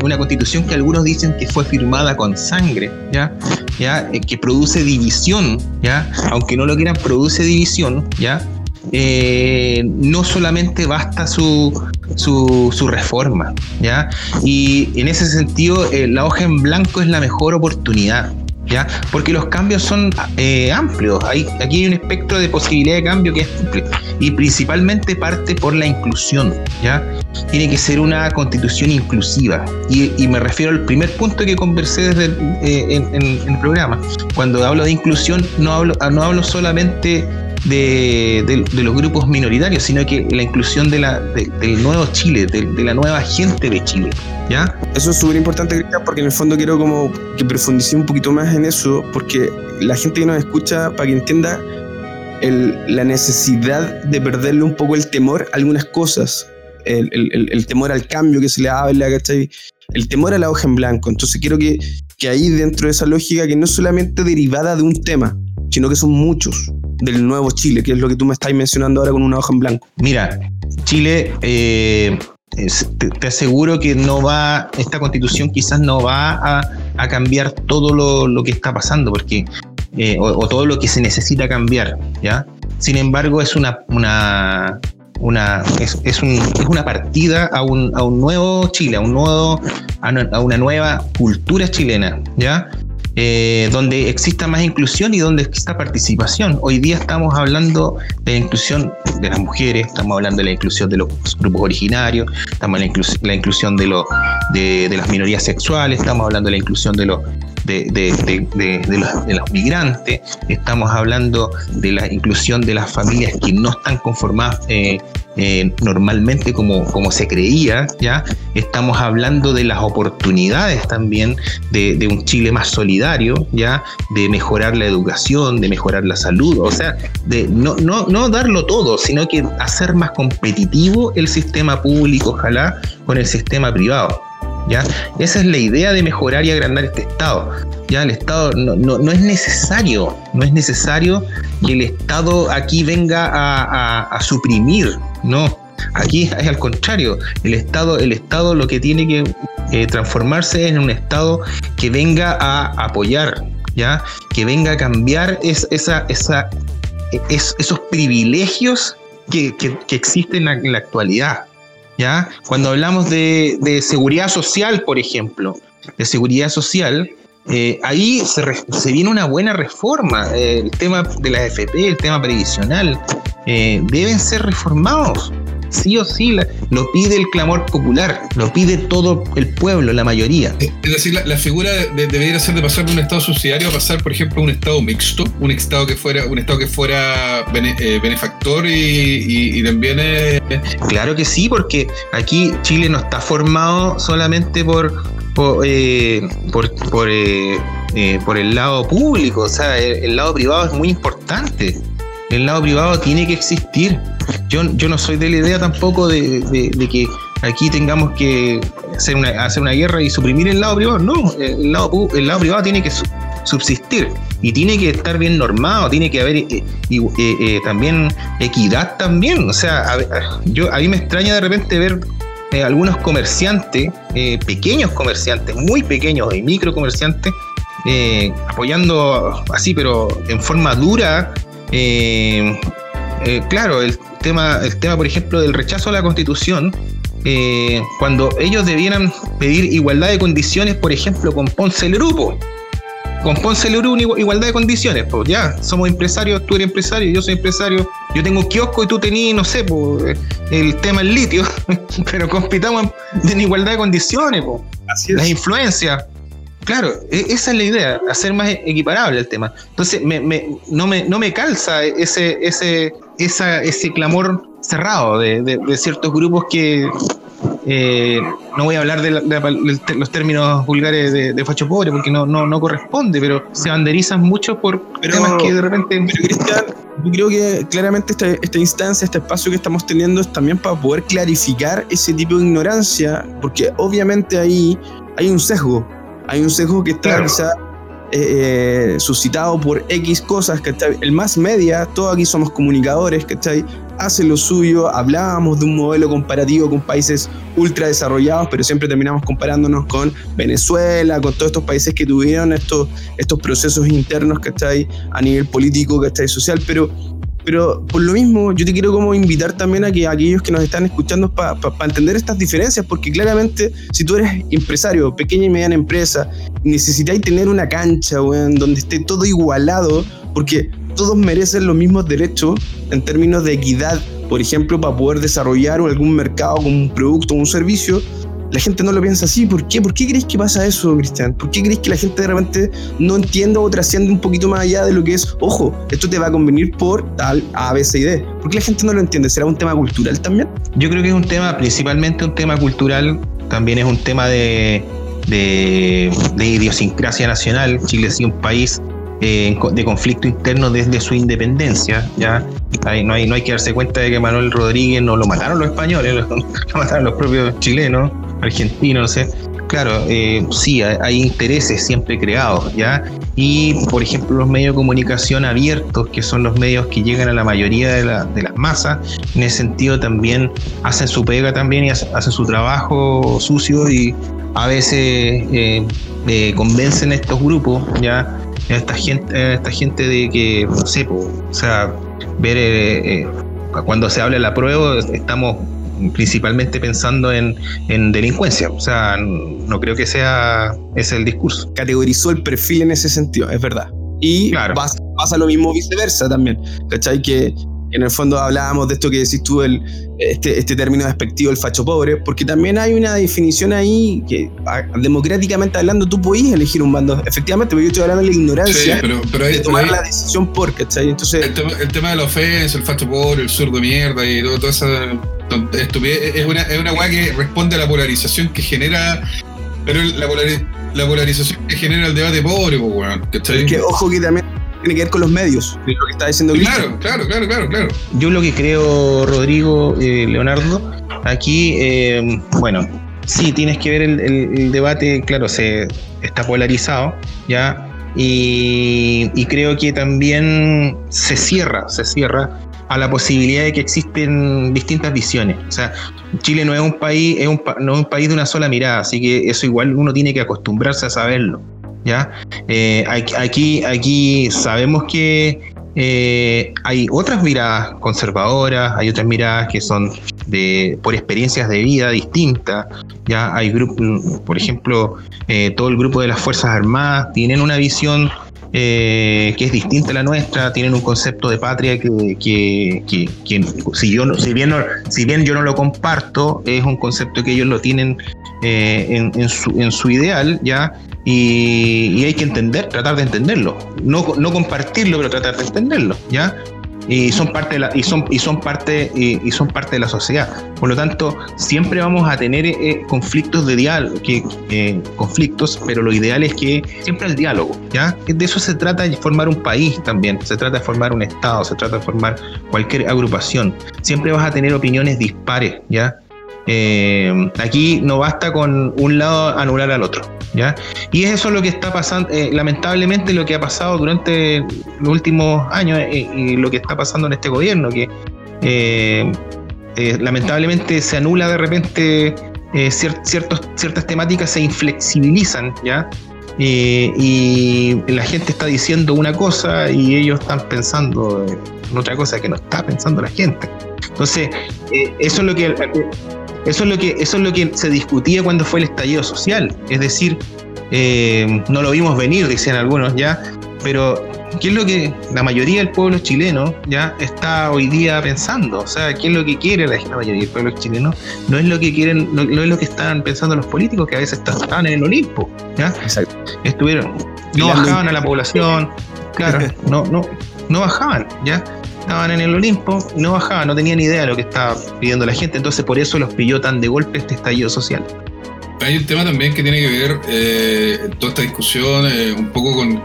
Speaker 5: una constitución que algunos dicen que fue firmada con sangre, ya, ya eh, que produce división, ya, aunque no lo quieran, produce división, ya. Eh, no solamente basta su, su, reforma, ¿ya? Y en ese sentido, la hoja en blanco es la mejor oportunidad, ¿ya? Porque los cambios son eh, amplios. Aquí hay un espectro de posibilidad de cambio que es amplio y principalmente parte por la inclusión, ¿ya? Tiene que ser una constitución inclusiva. Y, me refiero al primer punto que conversé desde eh, en, el programa. Cuando hablo de inclusión, no hablo, no hablo solamente de, los grupos minoritarios, sino que la inclusión de la, del nuevo Chile, de, la nueva gente de Chile. ¿ya?
Speaker 3: Eso es súper importante, porque en el fondo quiero como que profundice un poquito más en eso, porque la gente que nos escucha, para que entienda la necesidad de perderle un poco el temor a algunas cosas, el, temor al cambio que se le habla, ¿cachai? El temor a la hoja en blanco. Entonces quiero que, que ahí dentro de esa lógica, que no es solamente derivada de un tema, sino que son muchos del nuevo Chile, que es lo que tú me estás mencionando ahora con una hoja en blanco.
Speaker 5: Mira, Chile, eh, te, aseguro que no va, esta constitución quizás no va a, cambiar todo lo, que está pasando, porque, eh, o, todo lo que se necesita cambiar, ¿ya? Sin embargo, es una, una, es, es, una partida a un, a un, nuevo Chile, a, un nuevo, a una nueva cultura chilena, ¿ya? Eh, donde exista más inclusión y donde exista participación. Hoy día estamos hablando de la inclusión de las mujeres, estamos hablando de la inclusión de los grupos originarios, estamos en la, inclusión de, de, las minorías sexuales, estamos hablando de la inclusión de los de, los, migrantes, estamos hablando de la inclusión de las familias que no están conformadas eh, eh, normalmente como, como se creía, ¿ya? Estamos hablando de las oportunidades también de, un Chile más solidario, ¿ya? De mejorar la educación, de mejorar la salud, o sea, de no, no, no darlo todo, sino que hacer más competitivo el sistema público, ojalá, con el sistema privado. Esa es la idea de mejorar y agrandar este Estado. ¿ya? El Estado no, no, es necesario, no es necesario que el Estado aquí venga a suprimir no, aquí es al contrario. El Estado, el Estado lo que tiene que eh, transformarse en un Estado que venga a apoyar, ¿ya? Que venga a cambiar esa, esa, esos privilegios que, existen en la, actualidad. ¿Ya? Cuando hablamos de, seguridad social, por ejemplo, de seguridad social, eh, ahí se, viene una buena reforma. Eh, el tema de la AFP, el tema previsional, eh, deben ser reformados. Sí o sí, lo pide el clamor popular, lo pide todo el pueblo, la mayoría.
Speaker 4: Es decir, la, figura debería ser de pasar de un estado subsidiario a pasar, por ejemplo, a un estado mixto, un estado que fuera, un estado que fuera benefactor y, también
Speaker 5: Claro que sí, porque aquí Chile no está formado solamente por por, eh, por, eh, eh, por, el lado público, o sea, el, lado privado es muy importante. El lado privado tiene que existir. Yo, yo no soy de la idea tampoco de, que aquí tengamos que hacer una, hacer una guerra y suprimir el lado privado. No, el lado, el lado privado tiene que subsistir y tiene que estar bien normado, tiene que haber también equidad también. O sea, yo, a mí me extraña de repente ver eh, algunos comerciantes, eh, pequeños comerciantes, muy pequeños y micro comerciantes, eh, apoyando así, pero en forma dura, claro, el tema, el tema, por ejemplo, del rechazo a la constitución, cuando ellos debieran pedir igualdad de condiciones, por ejemplo, con Ponce el Grupo con Ponce Leroy una igualdad de condiciones, pues ya, somos empresarios, tú eres empresario, yo soy empresario, yo tengo un kiosco y tú tenías, no sé, pues, el tema del litio, pero compitamos en igualdad de condiciones, pues. Así es. Las influencias. Claro, e, esa es la idea, hacer más equiparable el tema. Entonces, me, no, me, no me calza ese, ese, esa, ese clamor cerrado de ciertos grupos que, eh, no voy a hablar de, los términos vulgares de, facho pobre porque no, no, no, corresponde, pero se banderizan mucho por temas que de repente.
Speaker 3: Pero Cristian, yo creo que claramente esta, esta instancia, este espacio que estamos teniendo es también para poder clarificar ese tipo de ignorancia, porque obviamente ahí hay un sesgo, hay un sesgo que está quizá eh, suscitado por X cosas, ¿cachai? El más media, todos aquí somos comunicadores, ¿cachai? Hace lo suyo, hablábamos de un modelo comparativo con países ultra desarrollados, pero siempre terminamos comparándonos con Venezuela, con todos estos países que tuvieron estos, estos procesos internos, ¿cachai? A nivel político, ¿cachai? Social, pero pero por lo mismo, yo te quiero como invitar también a que aquellos que nos están escuchando para entender estas diferencias, porque claramente si tú eres empresario, pequeña y mediana empresa, necesitáis tener una cancha, donde esté todo igualado, porque todos merecen los mismos derechos en términos de equidad, por ejemplo, para poder desarrollar algún mercado con un producto o un servicio, la gente no lo piensa así. ¿Por qué? ¿Por qué crees que pasa eso, Cristian? ¿Por qué crees que la gente de repente no entienda o trasciende un poquito más allá de lo que es, ojo, esto te va a convenir por tal A, B, C y D? ¿Por qué la gente no lo entiende? ¿Será un tema cultural también?
Speaker 5: Yo creo que es un tema, principalmente un tema cultural, también es un tema de, idiosincrasia nacional. Chile es un país eh, de conflicto interno desde su independencia. ¿ya? no, hay, no hay que darse cuenta de que Manuel Rodríguez no lo mataron los españoles, lo, mataron los propios chilenos, argentinos, no sé. Claro, eh, sí, hay, intereses siempre creados, ¿ya? Y, por ejemplo, los medios de comunicación abiertos, que son los medios que llegan a la mayoría de, la, de las masas, en ese sentido también hacen su pega también y hacen su trabajo sucio y a veces eh, eh, convencen a estos grupos, ¿ya? A esta gente, esta gente de que, no sé, o sea, ver eh, cuando se habla de la prueba, estamos principalmente pensando en, delincuencia. O sea, no creo que sea ese el discurso.
Speaker 3: Categorizó el perfil en ese sentido, es verdad. Y claro. pasa, pasa, lo mismo viceversa también. ¿Cachai? Que en el fondo hablábamos de esto que decís tú, el, este, este término despectivo, el facho pobre, porque también hay una definición ahí que democráticamente hablando tú podías elegir un bando, efectivamente, pero yo estoy hablando de la ignorancia
Speaker 4: pero, pero hay,
Speaker 3: de tomar la decisión por, ¿cachai? Entonces,
Speaker 4: el tema, de la ofensa, el facho pobre, el zurdo de mierda y todo, toda esa estupidez, es una, es una weá que responde a la polarización que genera, pero la, la polarización que genera el debate pobre, pues, weón,
Speaker 3: ¿cachai? que ojo que también tiene que ver con los medios, lo que está diciendo
Speaker 4: Claro, claro, claro, claro, claro.
Speaker 5: Yo lo que creo, Rodrigo, eh, Leonardo, aquí, eh, bueno, sí, tienes que ver el, debate, claro, se está polarizado, ¿ya? Y, y, creo que también se cierra, se cierra a la posibilidad de que existen distintas visiones. O sea, Chile no es un país, es un, no es un país de una sola mirada, así que eso igual uno tiene que acostumbrarse a saberlo. ¿Ya? Eh, aquí, aquí sabemos que eh, hay otras miradas conservadoras, hay otras miradas que son de, por experiencias de vida distintas, ya hay grupos, por ejemplo, eh, todo el grupo de las Fuerzas Armadas tienen una visión que es distinta a la nuestra, tienen un concepto de patria que, que, si, yo si, bien si bien yo no lo comparto, es un concepto que ellos lo tienen en, en, su, en su ideal, ¿ya? Y, hay que entender, tratar de entenderlo. No, no compartirlo, pero tratar de entenderlo, ¿ya? y son parte de la, y son y son parte y, son parte de la sociedad por lo tanto siempre vamos a tener eh, conflictos de diálogo que eh, conflictos pero lo ideal es que siempre el diálogo ya de eso se trata de formar un país también se trata de formar un estado se trata de formar cualquier agrupación siempre vas a tener opiniones dispares ya eh, aquí no basta con un lado anular al otro. ¿ya? Y eso es lo que está pasando, eh, lamentablemente lo que ha pasado durante los últimos años eh, y lo que está pasando en este gobierno, que lamentablemente se anula de repente ciertos, ciertas temáticas, se inflexibilizan, ¿ya? y la gente está diciendo una cosa y ellos están pensando en otra cosa que no está pensando la gente. Entonces, eso es lo que eso es lo que, eso es lo que se discutía cuando fue el estallido social. Es decir, eh, no lo vimos venir, decían algunos ya, pero ¿qué es lo que la mayoría del pueblo chileno ya está hoy día pensando? O sea, ¿qué es lo que quiere la, mayoría del pueblo chileno? No es lo que quieren, no, es lo que están pensando los políticos que a veces estaban en el Olimpo, ¿ya? Estuvieron, no bajaban a la población, claro, no, no, no bajaban, ¿ya? Estaban en el Olimpo no bajaban, no tenían idea de lo que estaba pidiendo la gente, entonces por eso los pilló tan de golpe este estallido social.
Speaker 4: Hay un tema también que tiene que ver eh, toda esta discusión eh, un poco con,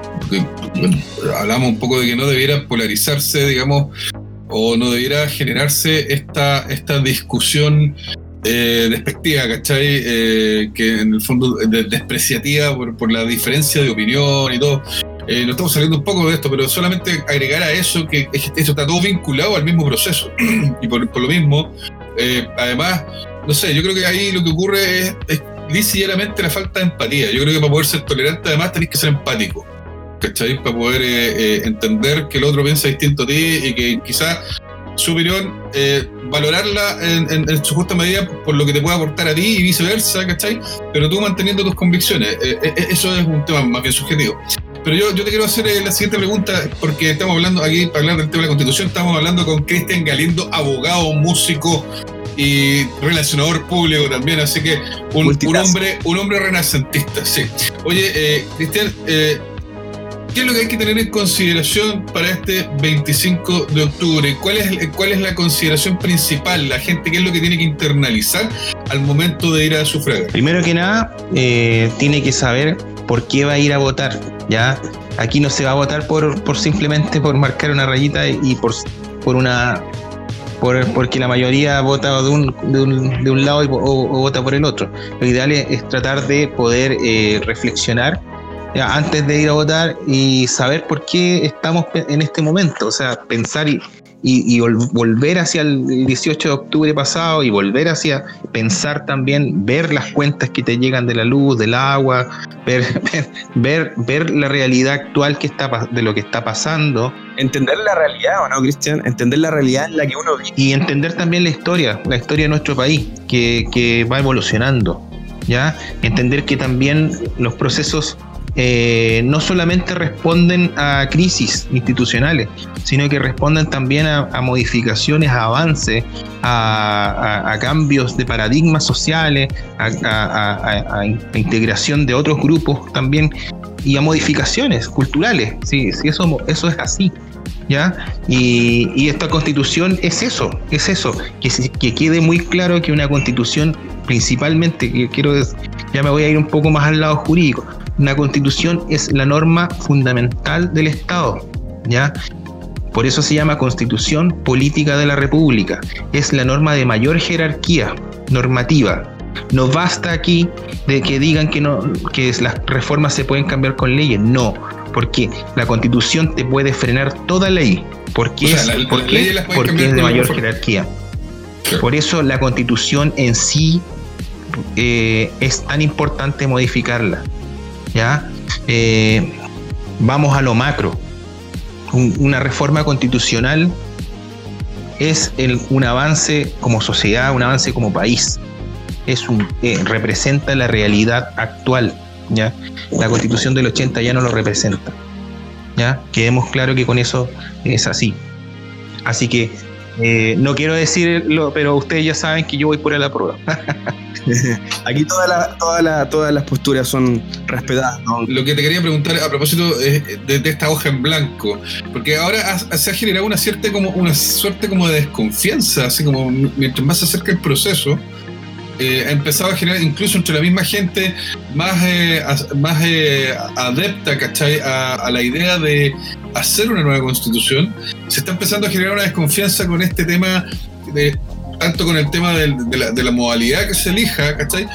Speaker 4: hablamos un poco de que no debiera polarizarse, digamos, o no debiera generarse esta, esta discusión eh, despectiva, ¿cachai? Eh, que en el fondo despreciativa por, por la diferencia de opinión y todo. Eh, no estamos saliendo un poco de esto, pero solamente agregar a eso que eso está todo vinculado al mismo proceso. y por, lo mismo, eh, además, no sé, yo creo que ahí lo que ocurre es, es la falta de empatía. Yo creo que para poder ser tolerante, además, tenés que ser empático. ¿Cachai? Para poder eh, entender que el otro piensa distinto a ti y que quizás su opinión, valorarla en, su justa medida por lo que te puede aportar a ti y viceversa, ¿cachai? Pero tú manteniendo tus convicciones. eso es un tema más bien subjetivo. Pero yo, yo te quiero hacer eh, la siguiente pregunta, porque estamos hablando aquí, para hablar del tema de la constitución, estamos hablando con Cristian Galindo, abogado, músico, y relacionador público también, así que un, un hombre, un hombre renacentista, sí. Oye, eh, Cristian, eh, ¿qué es lo que hay que tener en consideración para este 25 de octubre? ¿Cuál es, cuál es la consideración principal? La gente, ¿qué es lo que tiene que internalizar al momento de ir a sufragar?
Speaker 5: Primero que nada, eh, tiene que saber por qué va a ir a votar, ¿ya? Aquí no se va a votar por, por simplemente por marcar una rayita y por, por una por, porque la mayoría vota de un, de un, de un lado y, o, vota por el otro. Lo ideal es, tratar de poder eh, reflexionar antes de ir a votar y saber por qué estamos en este momento, o sea, pensar y, y, y, volver hacia el 18 de octubre pasado y volver hacia pensar también, ver las cuentas que te llegan de la luz, del agua, ver, ver, ver, ver la realidad actual que está, de lo que está pasando.
Speaker 3: Entender la realidad, ¿o no, Cristian? Entender la realidad en la que uno vive.
Speaker 5: Y entender también la historia, la historia de nuestro país, que, que va evolucionando. ¿Ya? Entender que también los procesos eh, no solamente responden a crisis institucionales, sino que responden también a, a modificaciones, a avances, a, a, a, cambios de paradigmas sociales, a, integración de otros grupos también y a modificaciones culturales. Sí, sí eso, eso es así. ¿Ya? Y, y, esta constitución es eso, es eso, que, que quede muy claro que una constitución principalmente, que quiero, ya me voy a ir un poco más al lado jurídico, una constitución es la norma fundamental del Estado, ¿ya? Por eso se llama Constitución Política de la República. Es la norma de mayor jerarquía normativa. No basta aquí de que digan que, no, que las reformas se pueden cambiar con leyes. No, porque la Constitución te puede frenar toda ley. Porque, o sea, es, la, ¿por qué? porque es de mayor jerarquía. Por eso la Constitución en sí eh, es tan importante modificarla. ¿Ya? Eh, vamos a lo macro. Un, una reforma constitucional es un avance como sociedad, un avance como país. Es eh, representa la realidad actual. ¿ya? La constitución del 80 ya no lo representa. ¿ya? Quedemos claro que con eso es así. Así que eh, no quiero decirlo, pero ustedes ya saben que yo voy por la prueba.
Speaker 3: Aquí todas la, toda la, todas las posturas son respetadas. ¿no?
Speaker 4: Lo que te quería preguntar a propósito de, de esta hoja en blanco, porque ahora ha, se ha generado una cierta como una suerte como de desconfianza, así como mientras más se acerca el proceso, eh, ha empezado a generar incluso entre la misma gente más, eh, más eh, adepta, ¿cachai? A, a, la idea de hacer una nueva constitución. Se está empezando a generar una desconfianza con este tema de tanto con el tema de, de, la, de la, modalidad que se elija, ¿cachai?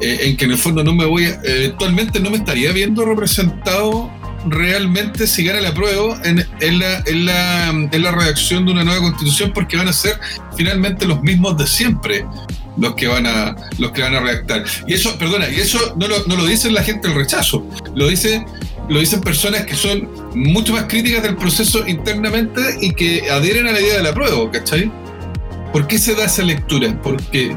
Speaker 4: Eh, en que en el fondo no me voy, a, eventualmente no me estaría viendo representado realmente si gana la prueba en, en, la, en, la, en la redacción de una nueva constitución porque van a ser finalmente los mismos de siempre los que van a los que van a redactar y eso perdona y eso no lo, no lo dicen la gente del rechazo lo dice lo dicen personas que son mucho más críticas del proceso internamente y que adhieren a la idea de la prueba ¿cachai? ¿Por qué se da esa lectura? Porque,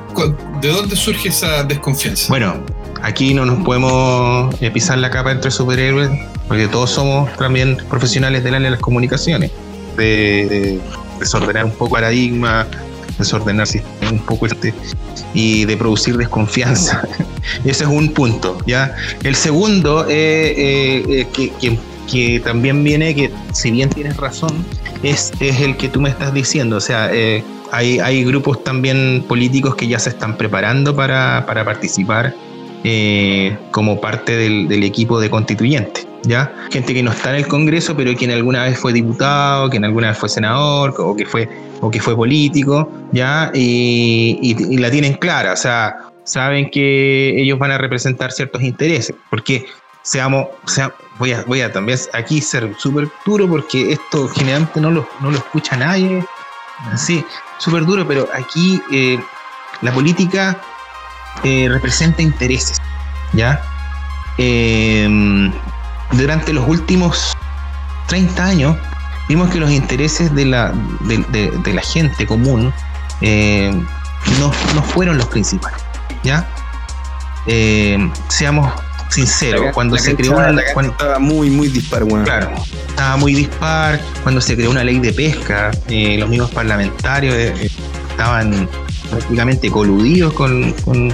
Speaker 4: ¿De dónde surge esa desconfianza?
Speaker 5: Bueno, aquí no nos podemos pisar la capa entre superhéroes, porque todos somos también profesionales del área de las comunicaciones, de, de desordenar un poco paradigma, desordenar un poco este y de producir desconfianza. Ese es un punto, ¿ya? El segundo, eh, eh, que, también viene, que si bien tienes razón, es, es el que tú me estás diciendo, o sea, eh, hay, hay, grupos también políticos que ya se están preparando para, para participar como parte del, del, equipo de constituyentes. ¿Ya? Gente que no está en el Congreso, pero quien alguna vez fue diputado, quien alguna vez fue senador, o que fue, o que fue político, ¿ya? Y, la tienen clara, o sea, saben que ellos van a representar ciertos intereses, porque seamos, sea, voy, a, voy a también aquí ser súper duro, porque esto generalmente no lo, no lo escucha nadie, sí, súper duro, pero aquí eh, la política eh, representa intereses, ¿ya? Eh, durante los últimos 30 años vimos que los intereses de la, de, de, de la gente común eh, no, no, fueron los principales, ¿ya? seamos sinceros, cuando se creó
Speaker 3: una...
Speaker 5: Cuando,
Speaker 3: estaba muy, muy dispar, bueno.
Speaker 5: Claro, estaba muy dispar, cuando se creó una ley de pesca, los mismos parlamentarios estaban prácticamente coludidos con, con,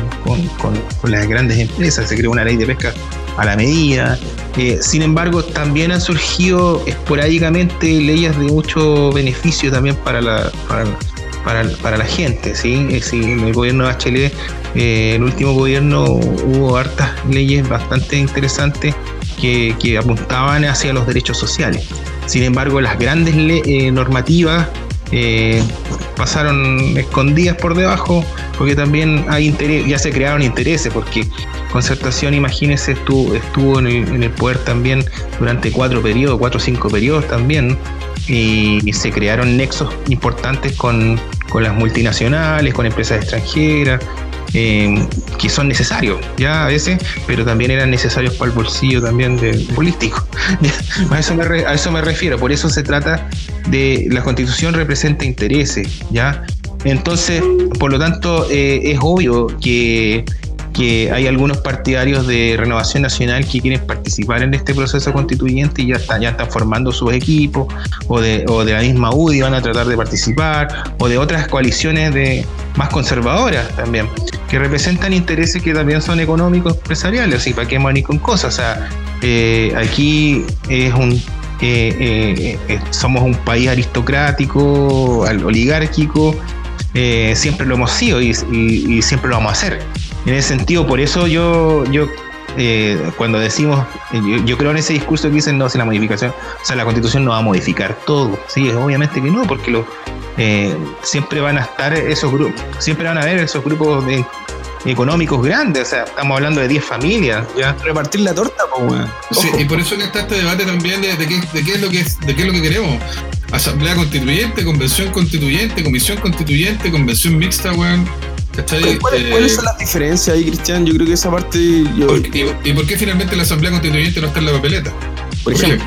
Speaker 5: las grandes empresas. Se creó una ley de pesca a la medida. Eh, sin embargo, también han surgido esporádicamente leyes de mucho beneficio también para la, para, para, la gente. ¿sí? Eh, en el gobierno de HL, eh, el último gobierno, hubo hartas leyes bastante interesantes que, apuntaban hacia los derechos sociales. Sin embargo, las grandes normativas pasaron escondidas por debajo, porque también hay interés, ya se crearon intereses, porque Concertación, imagínense, estuvo, estuvo en, el, poder también durante cuatro periodos, cuatro o cinco periodos también, y, se crearon nexos importantes con, con las multinacionales, con empresas extranjeras, eh, que son necesarios, ya a veces, pero también eran necesarios para el bolsillo también del político. a, eso me a eso me refiero, por eso se trata de la constitución representa intereses, ¿ya? Entonces, por lo tanto, eh, es obvio que que hay algunos partidarios de Renovación Nacional que quieren participar en este proceso constituyente y ya están, ya están formando sus equipos, o de, o de la misma UDI van a tratar de participar, o de otras coaliciones de, más conservadoras también, que representan intereses que también son económicos, empresariales, y para qué ni con cosas. O sea, eh, aquí es un eh, eh, somos un país aristocrático, oligárquico, siempre lo hemos sido y, siempre lo vamos a hacer. En ese sentido, por eso yo, yo eh, cuando decimos, yo, creo en ese discurso que dicen, no, si la modificación, o sea, la constitución no va a modificar todo. Sí, obviamente que no, porque lo, eh, siempre van a estar esos grupos, siempre van a haber esos grupos económicos grandes, o sea, estamos hablando de 10 familias, ya.
Speaker 3: Repartir la torta, pues,
Speaker 4: Sí, y por eso que está este debate también de, qué, de, qué, es lo que de qué es lo que queremos. Asamblea constituyente, convención constituyente, comisión constituyente, convención mixta, weón.
Speaker 3: ¿Cuáles, eh, son las diferencias ahí, Cristian? Yo creo que esa parte. y,
Speaker 4: por qué finalmente la Asamblea Constituyente no está en la papeleta?
Speaker 5: Por ejemplo,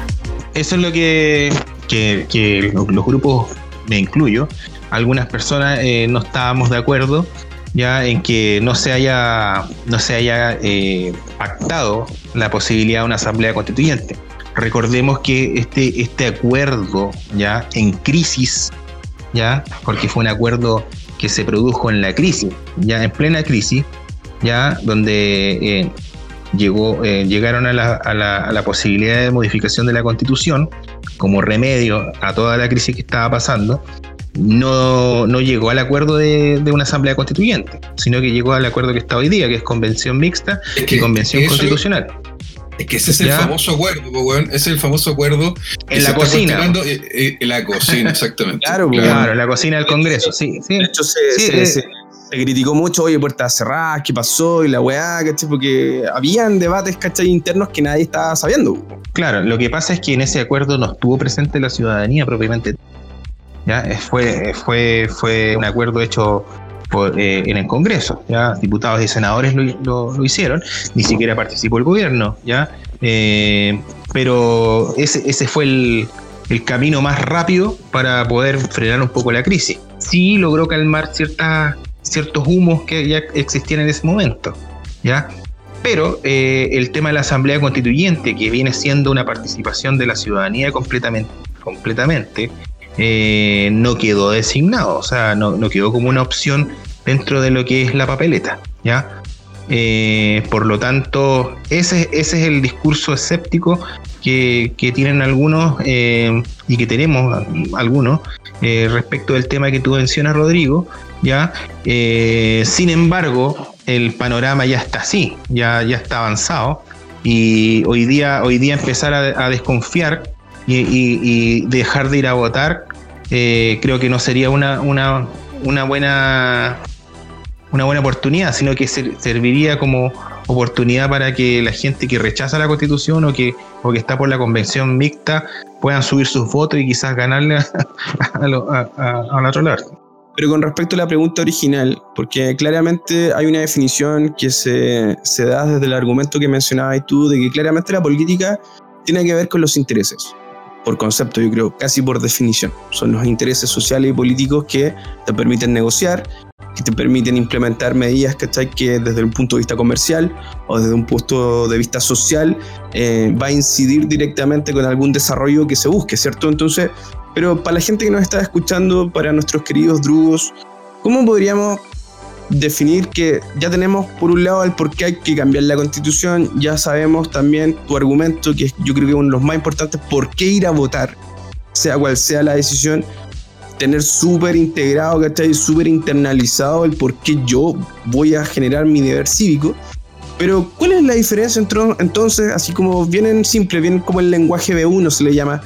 Speaker 5: eso es lo que, que, los, grupos, me incluyo, algunas personas eh, no estábamos de acuerdo ya en que no se haya, no se haya eh, pactado la posibilidad de una Asamblea Constituyente. Recordemos que este, este acuerdo ya en crisis, ya, porque fue un acuerdo que se produjo en la crisis, ya en plena crisis, ya donde eh, llegó, eh, llegaron a la, a, la, a la, posibilidad de modificación de la constitución como remedio a toda la crisis que estaba pasando, no, no llegó al acuerdo de, de, una asamblea constituyente, sino que llegó al acuerdo que está hoy día, que es convención mixta y convención constitucional.
Speaker 4: Es que ese es el famoso acuerdo, weón. Ese es el famoso acuerdo.
Speaker 5: En la cocina.
Speaker 4: Eh, eh, en la cocina, exactamente.
Speaker 5: claro, claro, en la cocina del Congreso, sí. sí.
Speaker 3: De hecho, se, se, criticó mucho, oye, puertas cerradas, qué pasó y la weá, ¿cachai? Porque habían debates, ¿cachai? Internos que nadie estaba sabiendo.
Speaker 5: Claro, lo que pasa es que en ese acuerdo no estuvo presente la ciudadanía propiamente. ¿ya? Fue, fue, fue un acuerdo hecho eh, en el Congreso, ya diputados y senadores lo, hicieron, ni siquiera participó el gobierno, ya, eh, pero ese, ese fue el, camino más rápido para poder frenar un poco la crisis. Sí logró calmar ciertas, ciertos humos que ya existían en ese momento, ya, pero eh, el tema de la Asamblea Constituyente, que viene siendo una participación de la ciudadanía completamente, completamente eh, no quedó designado, o sea, no, quedó como una opción dentro de lo que es la papeleta, ¿ya? Eh, por lo tanto, ese, es el discurso escéptico que, tienen algunos eh, y que tenemos algunos respecto del tema que tú mencionas, Rodrigo, ¿ya? sin embargo, el panorama ya está así, ya, está avanzado y hoy día empezar a desconfiar y, dejar de ir a votar, eh, creo que no sería una, una, una, buena una buena oportunidad, sino que serviría como oportunidad para que la gente que rechaza la constitución o que, o que está por la convención mixta puedan subir sus votos y quizás ganarle al otro lado.
Speaker 3: Pero con respecto a la pregunta original, porque claramente hay una definición que se, se da desde el argumento que mencionabas tú, de que claramente la política tiene que ver con los intereses por concepto, yo creo, casi por definición. Son los intereses sociales y políticos que te permiten negociar, que te permiten implementar medidas ¿cachai? que desde un punto de vista comercial o desde un punto de vista social eh, va a incidir directamente con algún desarrollo que se busque, ¿cierto? Entonces, pero para la gente que nos está escuchando, para nuestros queridos drugos, ¿cómo podríamos definir que ya tenemos por un lado el por qué hay que cambiar la constitución, ya sabemos también tu argumento, que yo creo que es uno de los más importantes, por qué ir a votar, sea cual sea la decisión, tener súper integrado, ¿cachai? Súper internalizado el por qué yo voy a generar mi deber cívico. Pero, ¿cuál es la diferencia entre, entonces, así como vienen simple, vienen como el lenguaje B1 se le llama,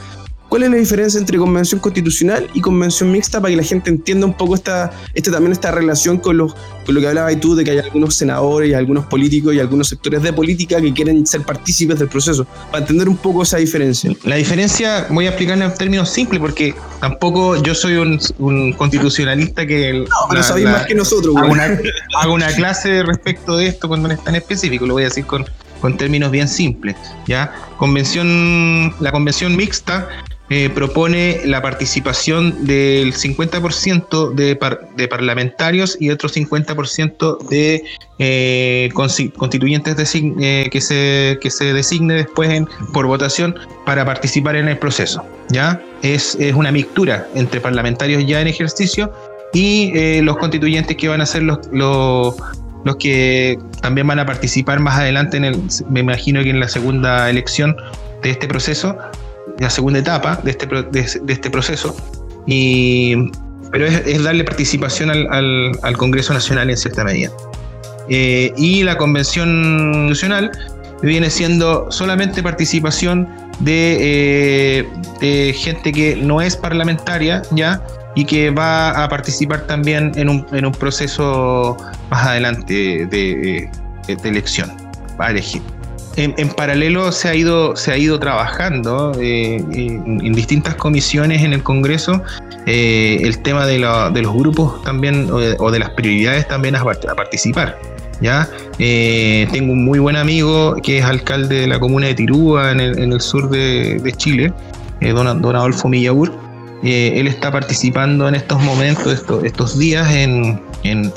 Speaker 3: ¿Cuál es la diferencia entre convención constitucional y convención mixta para que la gente entienda un poco esta, este, también esta relación con, los, con lo que hablabas tú de que hay algunos senadores y algunos políticos y algunos sectores de política que quieren ser partícipes del proceso? Para entender un poco esa diferencia.
Speaker 5: La diferencia voy a explicarla en términos simples porque tampoco yo soy un, constitucionalista que...
Speaker 3: No, pero sabéis más que nosotros.
Speaker 5: Hago una, hago una, clase respecto de esto cuando es tan específico, lo voy a decir con, con términos bien simples. ¿ya? Convención, la convención mixta eh, propone la participación del 50% de, de, parlamentarios y otro 50% de eh, constituyentes eh, que, se, que se designe después por votación para participar en el proceso. ¿ya? Es, es una mixtura entre parlamentarios ya en ejercicio y los constituyentes que van a ser los, los, los que también van a participar más adelante en el, me imagino que en la segunda elección de este proceso la segunda etapa de este, de, este proceso, y, pero es, darle participación al, al, Congreso Nacional en cierta medida. Eh, y la Convención Nacional viene siendo solamente participación de, eh, de, gente que no es parlamentaria ya y que va a participar también en un, en un proceso más adelante de, de elección, va a elegir en, paralelo se ha ido, se ha ido trabajando eh, en, distintas comisiones en el Congreso eh, el tema de, los grupos también o de, las prioridades también a, participar. ¿ya? Eh, tengo un muy buen amigo que es alcalde de la comuna de Tirúa en el, sur de, Chile, don, don, Adolfo Millaur. él está participando en estos momentos, estos, estos días en, en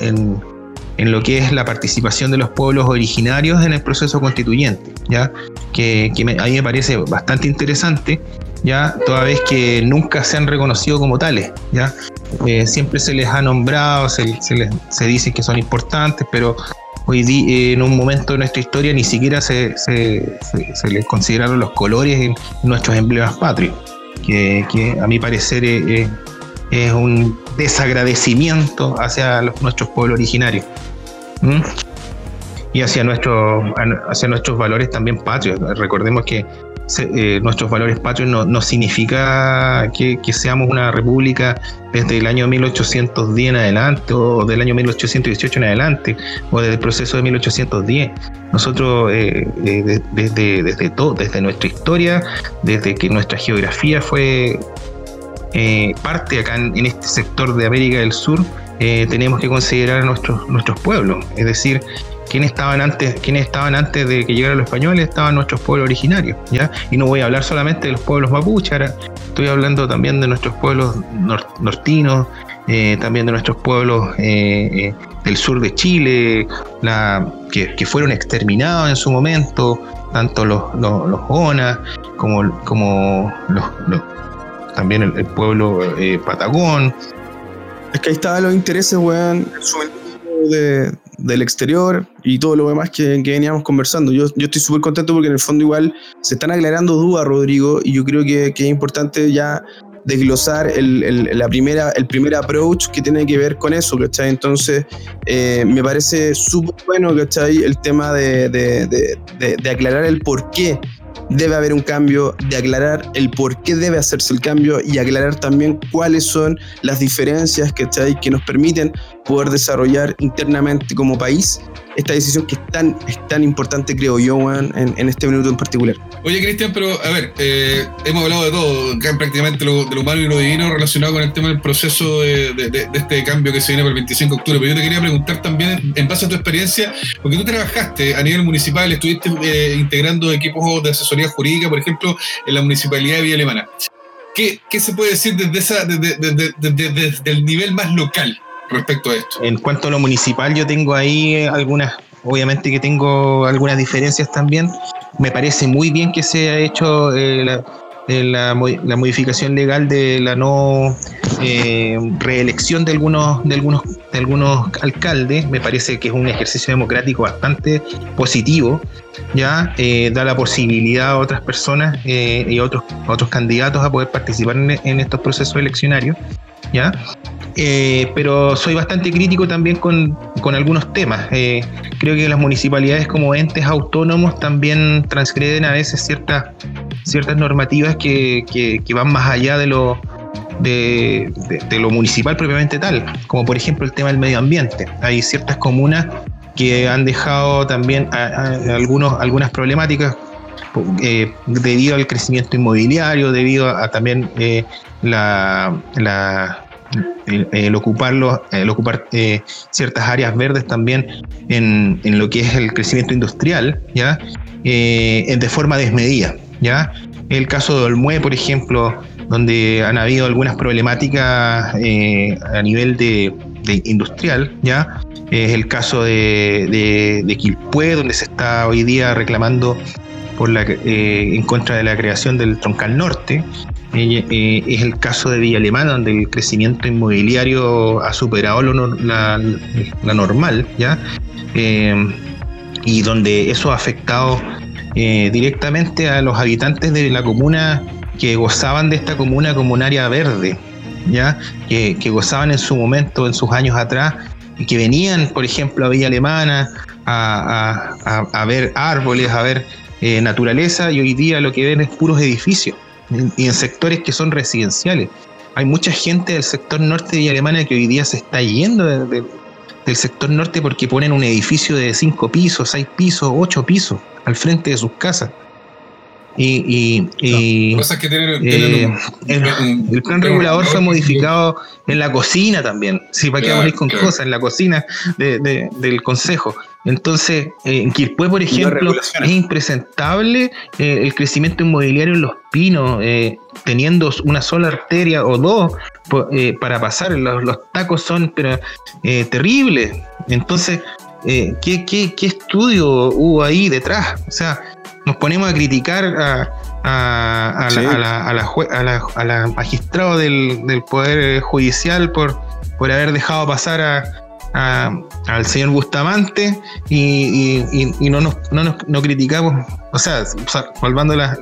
Speaker 5: en lo que es la participación de los pueblos originarios en el proceso constituyente, ¿ya? Que, a mí me parece bastante interesante, ¿ya? Toda vez que nunca se han reconocido como tales, ¿ya? Eh, siempre se les ha nombrado, se, se, dice que son importantes, pero hoy día, en un momento de nuestra historia ni siquiera se, les consideraron los colores en nuestros emblemas patrios, que, a mi parecer es, un desagradecimiento hacia nuestros pueblos originarios. ¿Mm? y hacia, nuestro, hacia nuestros valores también patrios. Recordemos que eh, nuestros valores patrios no, no significa que, seamos una república desde el año 1810 en adelante o del año 1818 en adelante o desde el proceso de 1810. Nosotros eh, eh, desde, desde, todo, desde nuestra historia, desde que nuestra geografía fue parte acá en este sector de América del Sur, eh, tenemos que considerar nuestros, nuestros pueblos, es decir, quienes estaban antes, quienes estaban antes de que llegaran los españoles estaban nuestros pueblos originarios, ¿ya? Y no voy a hablar solamente de los pueblos mapuche, estoy hablando también de nuestros pueblos nortinos, eh, también de nuestros pueblos eh, del sur de Chile, la, que, fueron exterminados en su momento, tanto los, los, los como, como los, también el, pueblo patagón,
Speaker 3: es que ahí estaban los intereses, weón, de, del exterior y todo lo demás que, veníamos conversando. Yo, yo estoy súper contento porque en el fondo igual se están aclarando dudas, Rodrigo, y yo creo que, que es importante ya desglosar el, la primera, el primer approach que tiene que ver con eso, ¿cachai? Entonces, eh, me parece súper bueno, ¿cachai? El tema de, de, de, de, aclarar el por qué debe haber un cambio, de aclarar el por qué debe hacerse el cambio y aclarar también cuáles son las diferencias ¿cachai? que nos permiten poder desarrollar internamente como país esta decisión que es tan, es tan importante, creo yo, en, en este minuto en particular.
Speaker 4: Oye, Cristian, pero a ver, eh, hemos hablado de todo, prácticamente lo, de humano y lo divino relacionado con el tema del proceso de, de, este cambio que se viene por el 25 de octubre. Pero yo te quería preguntar también, en base a tu experiencia, porque tú trabajaste a nivel municipal, estuviste eh, integrando equipos de asesoría jurídica, por ejemplo, en la municipalidad de Villa Alemana. ¿Qué, ¿Qué, se puede decir desde, esa, desde, desde, desde el nivel más local? Respecto a esto.
Speaker 5: En cuanto a lo municipal, yo tengo ahí eh, algunas, obviamente que tengo algunas diferencias también. Me parece muy bien que se haya hecho eh, la, modificación legal de la no reelección de algunos, de, algunos, de algunos alcaldes. Me parece que es un ejercicio democrático bastante positivo. Ya da la posibilidad a otras personas y a otros, otros candidatos a poder participar en estos procesos eleccionarios. ¿ya? Eh, pero soy bastante crítico también con, algunos temas. Eh, creo que las municipalidades como entes autónomos también transgreden a veces ciertas, ciertas normativas que, van más allá de lo, de, lo municipal propiamente tal, como por ejemplo el tema del medio ambiente. Hay ciertas comunas que han dejado también algunos, algunas problemáticas eh, debido al crecimiento inmobiliario, debido a, también la, el, ocuparlo, ocupar eh, ciertas áreas verdes también en, lo que es el crecimiento industrial, ¿ya? Eh, de forma desmedida, ¿ya? El caso de Olmue, por ejemplo, donde han habido algunas problemáticas eh, a nivel de, industrial, ¿ya? Es el caso de, de, de Quilpué, donde se está hoy día reclamando por la, en contra de la creación del troncal norte, eh, es el caso de Villa Alemana, donde el crecimiento inmobiliario ha superado la, normal, ¿ya? Eh, y donde eso ha afectado eh, directamente a los habitantes de la comuna que gozaban de esta comuna como un área verde, ¿ya? Que, gozaban en su momento, en sus años atrás, y que venían, por ejemplo, a Villa Alemana a, ver árboles, a ver naturaleza, y hoy día lo que ven es puros edificios y en sectores que son residenciales. Hay mucha gente del sector norte de Alemania que hoy día se está yendo del sector norte porque ponen un edificio de cinco pisos, seis pisos, ocho pisos al frente de sus casas. Y, y, que eh, el, plan regulador fue modificado en la cocina también. Sí, para que vamos con cosas, en la cocina del consejo. Entonces, eh, en Quilpué, por ejemplo, es impresentable eh, el crecimiento inmobiliario en Los Pinos, teniendo una sola arteria o dos para pasar. Los, tacos son pero, terribles. Entonces, ¿qué, qué, qué estudio hubo ahí detrás? O sea, nos ponemos a criticar a, a, a, la, magistrado del, Poder Judicial por, por haber dejado pasar a, al señor Bustamante y, no, nos, no, criticamos, o sea, salvando las,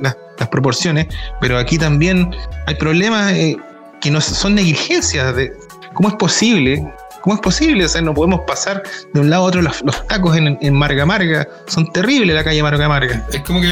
Speaker 5: proporciones, pero aquí también hay problemas eh, que no son negligencias. De, ¿Cómo es posible ¿Cómo es posible? O sea, no podemos pasar de un lado a otro los, tacos en, Marga Marga. Son terribles la calle Marga Marga.
Speaker 4: Es como que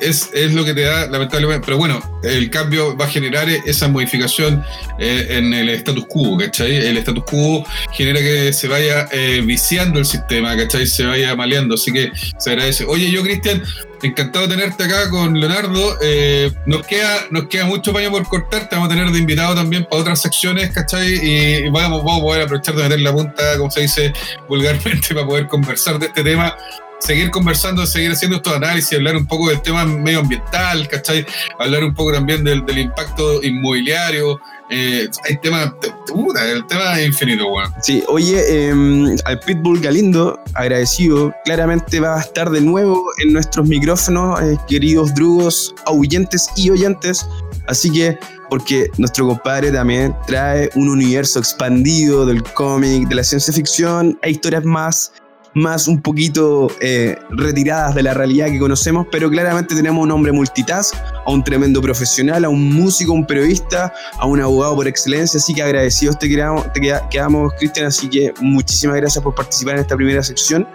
Speaker 4: es, lo que te da, lamentablemente. Pero bueno, el cambio va a generar esa modificación eh, en el status quo, ¿cachai? El status quo genera que se vaya eh, viciando el sistema, ¿cachai? Se vaya maleando. Así que se agradece. Oye, yo, Cristian, encantado de tenerte acá con Leonardo. Eh, nos, queda, nos queda mucho paño por cortar. Te vamos a tener de invitado también para otras secciones, ¿cachai? Y vamos, a poder aprovechar de meter la punta, como se dice vulgarmente, para poder conversar de este tema seguir conversando, seguir haciendo estos análisis, hablar un poco del tema medioambiental, ¿cachai? Hablar un poco también del, del impacto inmobiliario, eh, el tema es infinito, weón.
Speaker 3: Sí, oye, em, al Pitbull Galindo, agradecido, claramente va a estar de nuevo en nuestros micrófonos, eh, queridos drugos, ahuyentes y oyentes. Así que, porque nuestro compadre también trae un universo expandido del cómic, de la ciencia ficción, hay historias más más un poquito eh, retiradas de la realidad que conocemos, pero claramente tenemos un hombre multitask, a un tremendo profesional, a un músico, un periodista, a un abogado por excelencia, así que agradecidos te quedamos, te Cristian, así que muchísimas gracias por participar en esta primera sección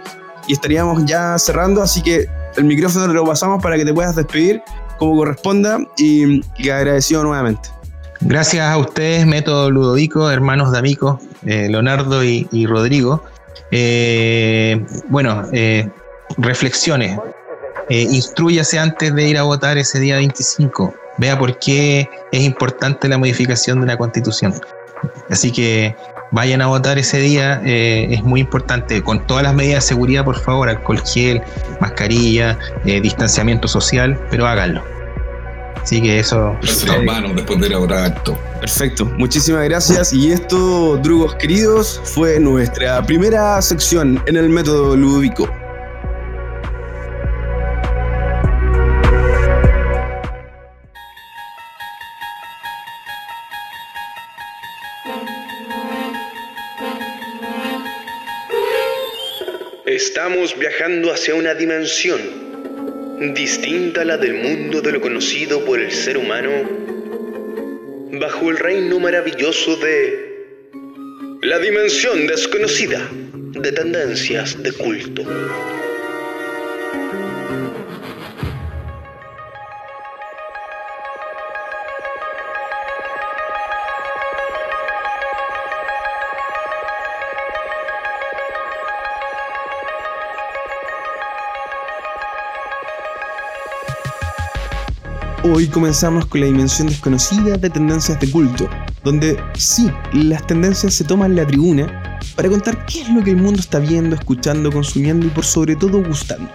Speaker 3: y estaríamos ya cerrando, así que el micrófono lo pasamos para que te puedas despedir como corresponda y, agradecido nuevamente.
Speaker 5: Gracias a ustedes, Método Ludovico, hermanos de amigos, eh, Leonardo y Rodrigo. Eh, bueno, eh, reflexiones. Eh, instruyase antes de ir a votar ese día 25. Vea por qué es importante la modificación de la constitución. Así que vayan a votar ese día, es muy importante, con todas las medidas de seguridad, por favor, alcohol gel, mascarilla, distanciamiento social, pero háganlo. Así que eso.
Speaker 4: Las manos después de acto.
Speaker 3: Perfecto, muchísimas gracias. Y esto, Drugos queridos, fue nuestra primera sección en el método lúdico. Estamos viajando hacia una dimensión distinta la del mundo de lo conocido por el ser humano, bajo el reino maravilloso de la dimensión desconocida de tendencias de culto. Hoy comenzamos con la dimensión desconocida de tendencias de culto, donde sí, las tendencias se toman la tribuna para contar qué es lo que el mundo está viendo, escuchando, consumiendo y por sobre todo gustando.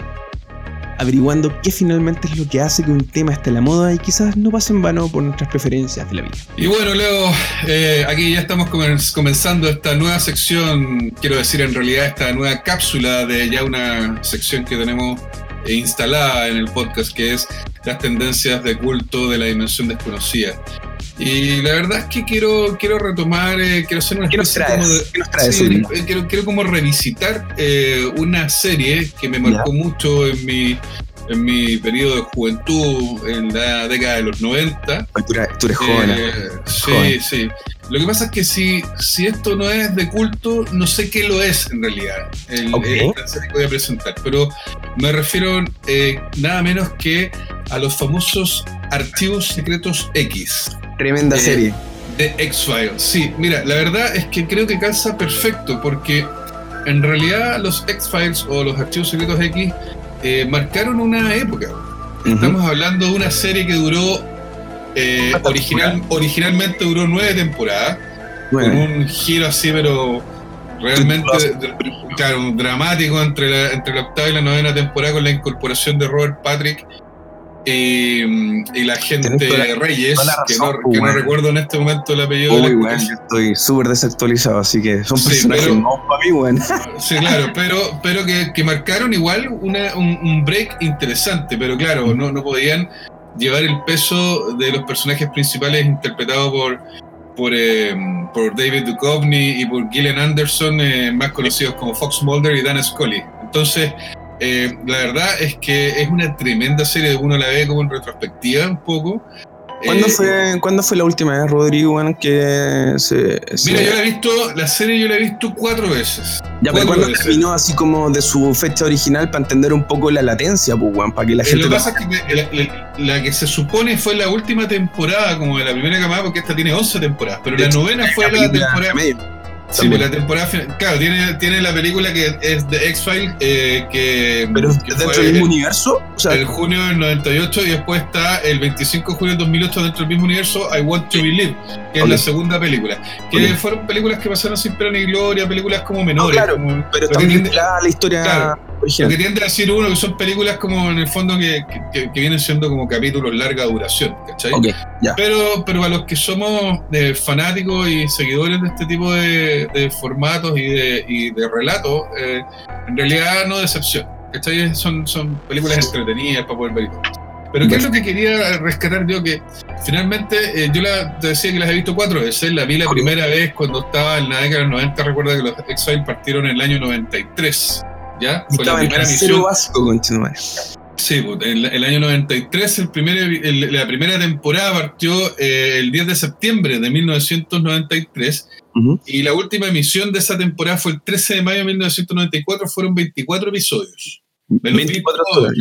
Speaker 3: Averiguando qué finalmente es lo que hace que un tema esté a la moda y quizás no pase en vano por nuestras preferencias de la vida.
Speaker 4: Y bueno, Leo, eh, aquí ya estamos comenzando esta nueva sección, quiero decir en realidad esta nueva cápsula de ya una sección que tenemos instalada en el podcast, que es las tendencias de culto de la dimensión desconocida. Y la verdad es que quiero, quiero retomar, eh, quiero hacer una especie como de,
Speaker 3: ¿Qué nos traes,
Speaker 4: sí, eh, quiero, quiero como revisitar eh, una serie que me marcó mucho en mi, en mi periodo de juventud, en la década de los 90.
Speaker 3: Tú eres, tú eres joven.
Speaker 4: Eh, sí,
Speaker 3: joven.
Speaker 4: sí. Lo que pasa es que si, si esto no es de culto, no sé qué lo es en realidad. El,
Speaker 3: Ok.
Speaker 4: esta serie que voy a presentar. Pero me refiero eh, nada menos que a los famosos archivos secretos X
Speaker 3: Tremenda
Speaker 4: Eh,
Speaker 3: serie.
Speaker 4: de X-Files. Sí, mira, la verdad es que creo que calza perfecto porque en realidad los X-Files o los archivos secretos X eh, marcaron una época. Estamos hablando de una serie que duró, eh,
Speaker 3: ¿Cuántas
Speaker 4: original, originalmente duró nueve temporadas, con
Speaker 3: Bueno,
Speaker 4: un giro así, pero realmente, claro, dramático entre la, entre la octava y la novena temporada con la incorporación de Robert Patrick y, y la gente
Speaker 3: la-
Speaker 4: Reyes, que, no, no
Speaker 3: bueno.
Speaker 4: recuerdo en este momento el apellido de la
Speaker 3: yo estoy súper desactualizado, así que son
Speaker 4: Sí,
Speaker 3: personajes
Speaker 4: pero-
Speaker 3: nuevos para mí, weón.
Speaker 4: Sí, claro, pero, pero que, que marcaron igual una- un, un break interesante, pero claro, no, no podían llevar el peso de los personajes principales interpretados por, por, eh, por David Duchovny y por Gillian Anderson, eh, más conocidos como Fox Mulder y Dan Scully. Entonces, eh, la verdad es que es una tremenda serie, uno la ve como en retrospectiva un poco.
Speaker 3: ¿Cuándo,
Speaker 4: Eh,
Speaker 3: fue, ¿Cuándo fue la última vez, Rodrigo, weón, que se... se-
Speaker 4: Mira, yo la he visto, la serie yo la he visto cuatro veces.
Speaker 3: ya, pero
Speaker 4: cuatro
Speaker 3: ¿cuándo
Speaker 4: veces.
Speaker 3: terminó así como de su fecha original para entender un poco la latencia, pues, weón? Para que la
Speaker 4: Eh,
Speaker 3: gente...
Speaker 4: Lo que pasa es que la, la- la que se supone fue la última temporada, como de la primera camada, porque esta tiene 11 temporadas, pero
Speaker 3: De
Speaker 4: la
Speaker 3: hecho,
Speaker 4: novena fue la
Speaker 3: película
Speaker 4: temporada.
Speaker 3: medio.
Speaker 4: Sí,
Speaker 3: también.
Speaker 4: pues la temporada final. Claro, tiene, tiene la película que es de X-Files, eh, que,
Speaker 3: Pero
Speaker 4: que
Speaker 3: dentro del mismo
Speaker 4: el,
Speaker 3: universo, o sea,
Speaker 4: el junio del 98, y después está el 25 de julio del 2008 dentro del mismo universo, I Want to Believe, que es la segunda película. Que fueron películas que pasaron sin pena ni gloria, películas como menores.
Speaker 3: claro,
Speaker 4: como-
Speaker 3: pero
Speaker 4: lo
Speaker 3: está
Speaker 4: que tiende-
Speaker 3: vinculada a la historia
Speaker 4: Claro. Lo que tiende a decir uno que son películas como en el fondo que, que- que vienen siendo como capítulos larga duración, ¿cachai? Pero, pero a los que somos eh, fanáticos y seguidores de este tipo de, de formatos y de, y de relatos, eh, en realidad no decepción. ¿cachai? Son, son películas entretenidas para poder ver. y todo. Pero ¿qué es lo que quería rescatar yo? Que finalmente eh, yo la, te decía que las he visto cuatro veces. La vi la primera vez cuando estaba en la década de los 90. Recuerda que los X-Files partieron en el año 93. ¿Ya? Fue la primera misión.
Speaker 3: conchetumare.
Speaker 4: Sí, pues, el, el año 93, el primer, el- la primera temporada partió eh, el 10 de septiembre de 1993
Speaker 3: Ujú.
Speaker 4: y la última emisión de esa temporada fue el 13 de mayo de 1994, fueron 24 episodios. Me los vi
Speaker 3: 24
Speaker 4: todos.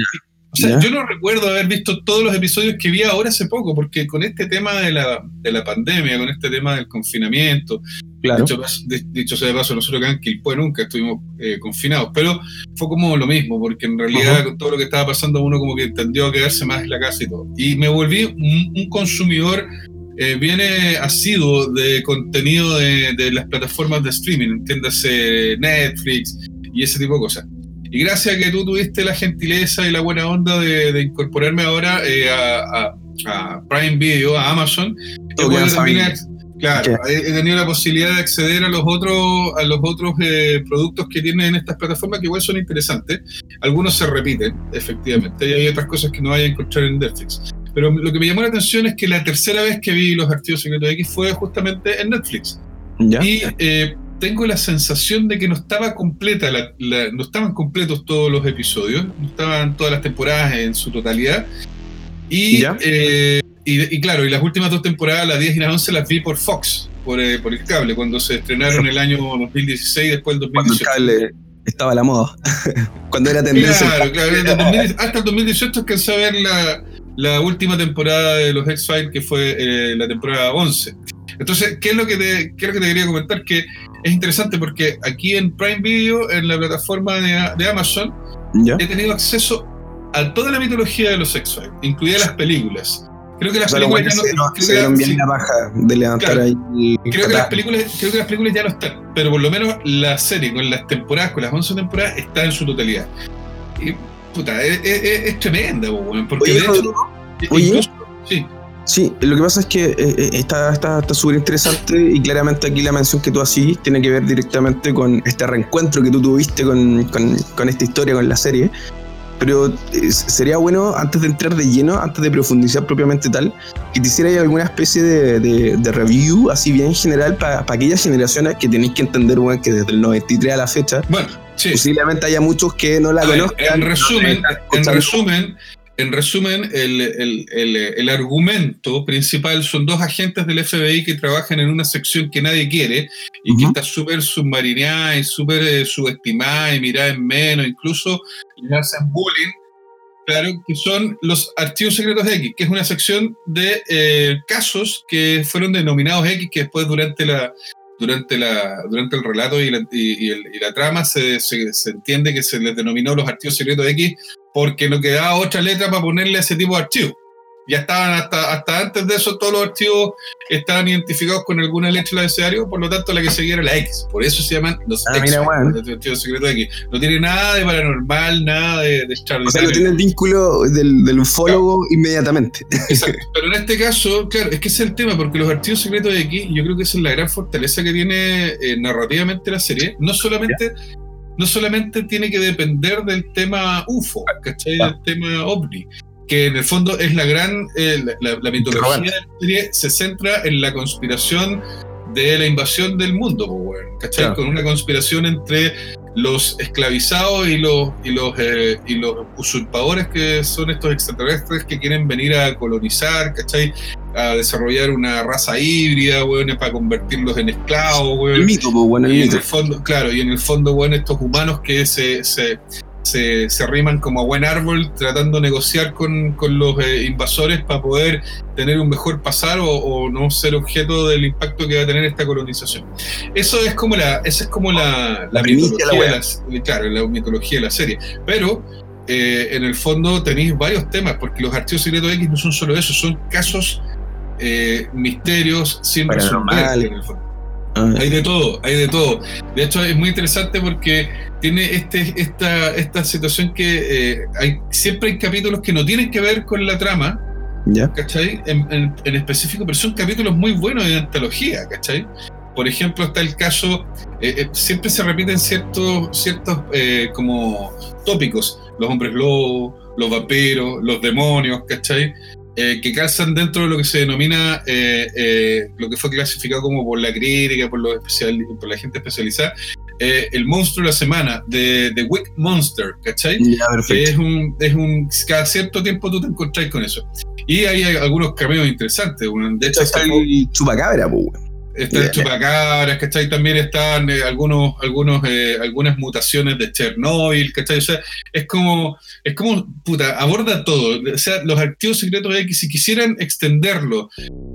Speaker 4: O sea,
Speaker 3: Ya.
Speaker 4: yo no recuerdo haber visto todos los episodios que vi ahora hace poco, porque con este tema de la, de la pandemia, con este tema del confinamiento,
Speaker 3: Claro.
Speaker 4: Dicho, de- dicho sea de paso, nosotros acá en Quilpué nunca estuvimos eh, confinados, pero fue como lo mismo, porque en realidad
Speaker 3: Ajá.
Speaker 4: con todo lo que estaba pasando uno como que tendió a quedarse más en la casa y todo. Y me volví un, un consumidor eh, bien eh, asiduo de contenido de, de las plataformas de streaming, entiéndase Netflix y ese tipo de cosas. Y gracias a que tú tuviste la gentileza y la buena onda de, de incorporarme ahora eh, a, a- a Prime Video, a Amazon,
Speaker 3: en
Speaker 4: también Claro, he, he tenido la posibilidad de acceder a los otros, a los otros eh, productos que tienen estas plataformas que igual son interesantes. Algunos se repiten, efectivamente, y hay otras cosas que no hay a encontrar en Netflix. Pero lo que me llamó la atención es que la tercera vez que vi los archivos secretos X fue justamente en Netflix.
Speaker 3: ¿Ya?
Speaker 4: Y eh, tengo la sensación de que no estaba completa, no estaban completos todos los episodios, no estaban todas las temporadas en su totalidad. Y, eh, y, claro, y las últimas dos temporadas, las 10 y las 11, las vi por Fox, por, eh, por el cable, cuando se estrenaron el año 2016, después del 2018.
Speaker 3: Cuando el cable estaba a la moda, cuando era tendencia.
Speaker 4: Claro, claro, hasta el 2018 alcancé a ver la, la última temporada de los X-Files, que fue eh, la temporada 11. Entonces, ¿qué es, lo que te, qué es lo que te quería comentar? Que es interesante porque aquí en Prime Video, en la plataforma de, Amazon, he tenido acceso a toda la mitología de los X-Files, incluidas las películas. Creo que las películas ya no, creo
Speaker 3: que, la baja de levantar ahí.
Speaker 4: Creo que, las películas, creo que las películas ya no están, pero por lo menos la serie con las temporadas, con las 11 temporadas, está en su totalidad. Y, puta, es, es, tremenda, porque de hecho.
Speaker 3: Incluso, sí. Sí, lo que pasa es que eh, eh, está súper está, interesante y claramente aquí la mención que tú haces tiene que ver directamente con este reencuentro que tú tuviste con, con, esta historia, con la serie. Pero eh, sería bueno, antes de entrar de lleno, antes de profundizar propiamente tal, que te hiciera alguna especie de, de, review, así bien general, para aquellas generaciones que tenéis que entender, bueno, que desde el 93 a la fecha,
Speaker 4: bueno, sí.
Speaker 3: posiblemente haya muchos que no la conozcan.
Speaker 4: en resumen, en resumen en resumen, el, argumento principal son dos agentes del FBI que trabajan en una sección que nadie quiere y que está súper submarineada y súper eh, subestimada y mirada en menos, incluso le hacen bullying, claro, que son los archivos secretos X, que es una sección de eh, casos que fueron denominados X, que después durante la, durante, la, durante el relato y la, y, la trama se, se, se, entiende que se les denominó los archivos secretos X porque no quedaba otra letra para ponerle a ese tipo de archivo. Ya estaban hasta, hasta antes de eso, todos los archivos estaban identificados con alguna letra del abecedario, por lo tanto la que seguía era la X. Por eso se llaman los
Speaker 3: ah,
Speaker 4: X, los archivos secretos X. No tiene nada de paranormal, nada de, de
Speaker 3: O sea, no tiene el vínculo del, del ufólogo inmediatamente.
Speaker 4: Exacto. Pero en este caso, claro, es que ese es el tema, porque los archivos secretos X, yo creo que esa es la gran fortaleza que tiene eh, narrativamente la serie. No solamente no solamente tiene que depender del tema UFO, ¿cachai? Del tema OVNI, que en el fondo es la gran, eh, la, mitología de la serie se centra en la conspiración de la invasión del mundo, ¿cachai? Con una conspiración entre los esclavizados y los, y los, eh, y los usurpadores que son estos extraterrestres que quieren venir a colonizar, ¿cachai? A desarrollar una raza híbrida, weón, para convertirlos en esclavos, weón.
Speaker 3: El mito,
Speaker 4: y en el fondo, claro, y en el fondo, bueno, estos humanos que se, se se, se arriman como a buen árbol tratando de negociar con, con los eh, invasores para poder tener un mejor pasar o, no ser objeto del impacto que va a tener esta colonización. Eso es como la, esa es como la, la, mitología, de la, claro, la mitología de la serie. Pero eh, en el fondo tenéis varios temas, porque los archivos secretos X no son solo eso, son casos, eh, misterios sin resolver en el fondo. Ah. Hay de todo, hay de todo. De hecho, es muy interesante porque tiene este, esta, esta situación que eh, hay, siempre hay capítulos que no tienen que ver con la trama, ¿cachai? En, específico, pero son capítulos muy buenos de antología, ¿cachai? Por ejemplo, está el caso, eh, eh, siempre se repiten ciertos, ciertos como tópicos, los hombres lobos, los vampiros, los demonios, ¿cachai? Eh, que calzan dentro de lo que se denomina eh, eh, lo que fue clasificado como por la crítica, por, los por la gente especializada, el monstruo de la semana, de The Wick Monster, ¿cachai? que es un, es un, cada cierto tiempo tú te encontrás con eso. Y hay algunos cameos interesantes. De
Speaker 3: hecho, está el chupacabra, pues,
Speaker 4: Está el chupacabras, ¿cachai? También están eh, algunos, algunos, eh, algunas mutaciones de Chernobyl, ¿cachai? O sea, es como, es como, puta, aborda todo. O sea, los archivos secretos de X, si quisieran extenderlo,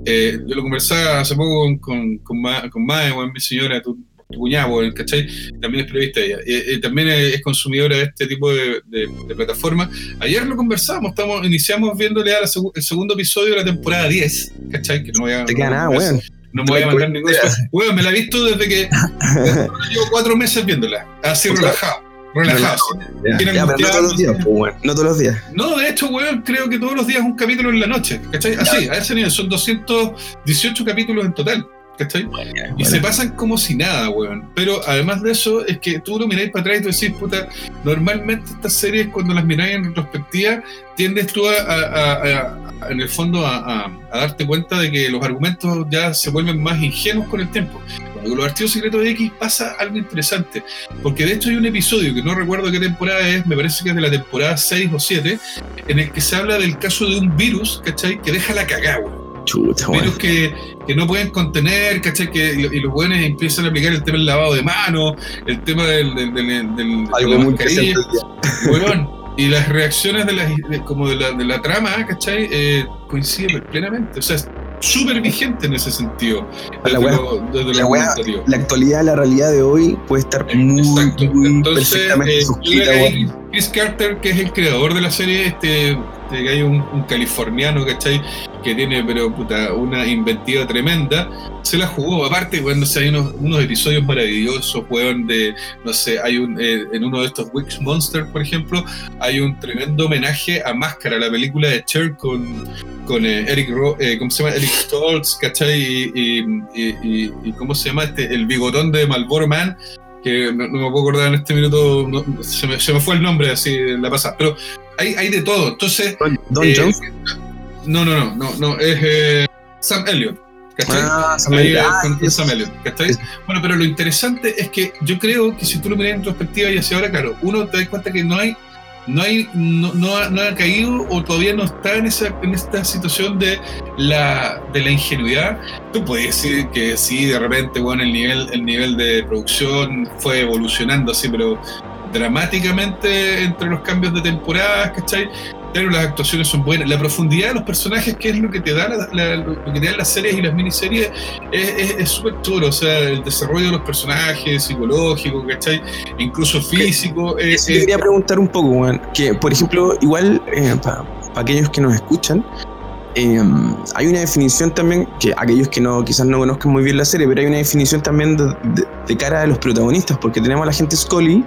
Speaker 4: eh, yo lo conversaba hace poco con, con, con, Mae, mi señora, tu, cuñado, ¿cachai? También es periodista ella. también es consumidora de este tipo de, de, plataformas. Ayer lo conversamos, estamos, iniciamos viéndole al el segundo episodio de la temporada 10, ¿cachai? Que no voy a,
Speaker 3: Te queda nada, weón.
Speaker 4: No me voy a mandar ningún. Weón, me la he visto desde que. llevo cuatro meses viéndola. Así relajado. Relajado.
Speaker 3: Ya, pero no todos los días, pues, No todos los días.
Speaker 4: No, de hecho, weón, creo que todos los días un capítulo en la noche. ¿Cachai? Así, a ese nivel. Son 218 capítulos en total. ¿Cachai? Y se pasan como si nada, weón. Pero además de eso, es que tú lo miráis para atrás y tú decís, puta, normalmente estas series, cuando las miráis en retrospectiva, tiendes tú a, en el fondo a, darte cuenta de que los argumentos ya se vuelven más ingenuos con el tiempo. Con los archivos secretos de X pasa algo interesante, porque de hecho hay un episodio que no recuerdo qué temporada es, me parece que es de la temporada 6 o 7, en el que se habla del caso de un virus, ¿cachai? Que deja la cagada, weón.
Speaker 3: Chuta,
Speaker 4: virus que, que no pueden contener, ¿cachai? Que, y los buenos empiezan a aplicar el tema del lavado de manos, el tema del, del, del, del- de
Speaker 3: Algo muy
Speaker 4: weón. Y las reacciones de la, de- como de la, de la trama, ¿cachai? Eh, coinciden plenamente. O sea, es súper vigente en ese sentido.
Speaker 3: La wea-
Speaker 4: lo,
Speaker 3: la wea-. La actualidad, la realidad de hoy puede estar muy,
Speaker 4: Exacto.
Speaker 3: muy
Speaker 4: Entonces,
Speaker 3: perfectamente
Speaker 4: eh,
Speaker 3: suscrita,
Speaker 4: Chris Carter, que es el creador de la serie, este que hay un, un californiano, ¿cachai? Que tiene, pero puta, una inventiva tremenda, se la jugó. Aparte, bueno, no hay unos, unos episodios maravillosos, weón, de, no sé, hay un, eh, en uno de estos Witch Monsters, por ejemplo, hay un tremendo homenaje a Máscara, la película de Cher con, con eh, Eric, Ro- eh, ¿cómo se llama? Eric Stoltz, ¿cachai? Y, y, y- ¿cómo se llama? Este, el bigotón de Malboro Man, que no, me puedo acordar en este minuto, se, me, se me fue el nombre así en la pasada, pero hay, hay de todo. Entonces,
Speaker 3: Don, Don
Speaker 4: eh,
Speaker 3: Jones.
Speaker 4: no, no, no, no, no, es eh, Sam Elliott, ¿cachai?
Speaker 3: Ah, Sam
Speaker 4: Ahí,
Speaker 3: Elliott.
Speaker 4: eh,
Speaker 3: Ah.
Speaker 4: Sam Elliott, Bueno, pero lo interesante es que yo creo que si tú lo miras en perspectiva y hacia ahora, claro, uno te das cuenta que no hay, no hay, no, no ha, no ha caído o todavía no está en esa, en esta situación de la, de la ingenuidad. Tú puedes decir que sí, de repente, bueno, el nivel, el nivel de producción fue evolucionando así, pero dramáticamente entre los cambios de temporadas, ¿cachai? Pero las actuaciones son buenas. La profundidad de los personajes, que es lo que te da la- la- lo que te dan las series y las miniseries, es súper chulo. O sea, el desarrollo de los personajes, psicológico, ¿cachai? Incluso físico. es-
Speaker 3: Eso te
Speaker 4: es-
Speaker 3: quería preguntar un poco, weón. Que, por ejemplo, igual, para aquellos que nos escuchan, eh, hay una definición también, que aquellos que no quizás no conozcan muy bien la serie, pero hay una definición también de, de- de cara a los protagonistas, porque tenemos a la gente Scully,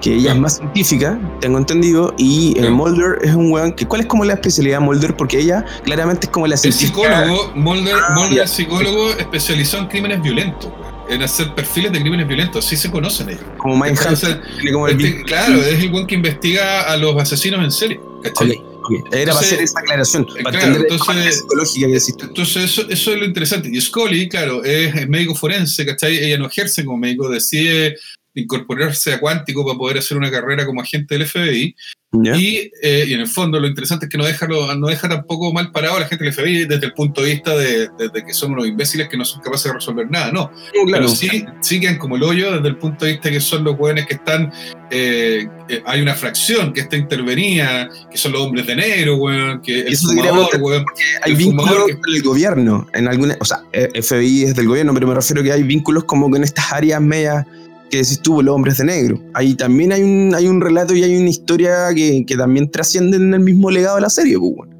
Speaker 3: que ella es más científica, tengo entendido, y
Speaker 4: Claro.
Speaker 3: Mulder es un weón que, ¿cuál es como la especialidad de Mulder? Porque ella claramente es como la
Speaker 4: el
Speaker 3: científica.
Speaker 4: psicólogo, Mulder,
Speaker 3: Ah,
Speaker 4: Mulder es psicólogo especializado en crímenes violentos, en hacer perfiles de crímenes violentos, así se conocen ellos.
Speaker 3: Como Mindhunter, el
Speaker 4: Este, claro, es el buen que investiga a los asesinos en serie, ¿cachai?
Speaker 3: Era para hacer esa aclaración,
Speaker 4: eh,
Speaker 3: para
Speaker 4: claro, entonces-
Speaker 3: psicológica que.
Speaker 4: Entonces, eso, eso es lo interesante. Y Scully, claro, es, es médico forense, ¿cachai? Ella no ejerce como médico, decide incorporarse a Cuántico para poder hacer una carrera como agente del FBI.
Speaker 3: ¿Ya?
Speaker 4: Y, eh, y en el fondo lo interesante es que no deja, lo- no deja tampoco mal parado a la gente del FBI desde el punto de vista de, de- de que son unos imbéciles que no son capaces de resolver nada, no.
Speaker 3: No, claro.
Speaker 4: Pero sí, sí quedan como el hoyo desde el punto de vista que son los jóvenes que están, eh, eh, hay una fracción que está intervenida, que son los hombres de negro, weón, que el
Speaker 3: Eso
Speaker 4: fumador, weón.
Speaker 3: hay
Speaker 4: el
Speaker 3: vínculos
Speaker 4: que-
Speaker 3: con el gobierno, en alguna, o sea, eh, FBI es del gobierno, pero me refiero que hay vínculos como con estas áreas medias que decís tú, los hombres de negro. Ahí también hay un, hay un relato y hay una historia que, que también trasciende en el mismo legado de la serie, pues, weón.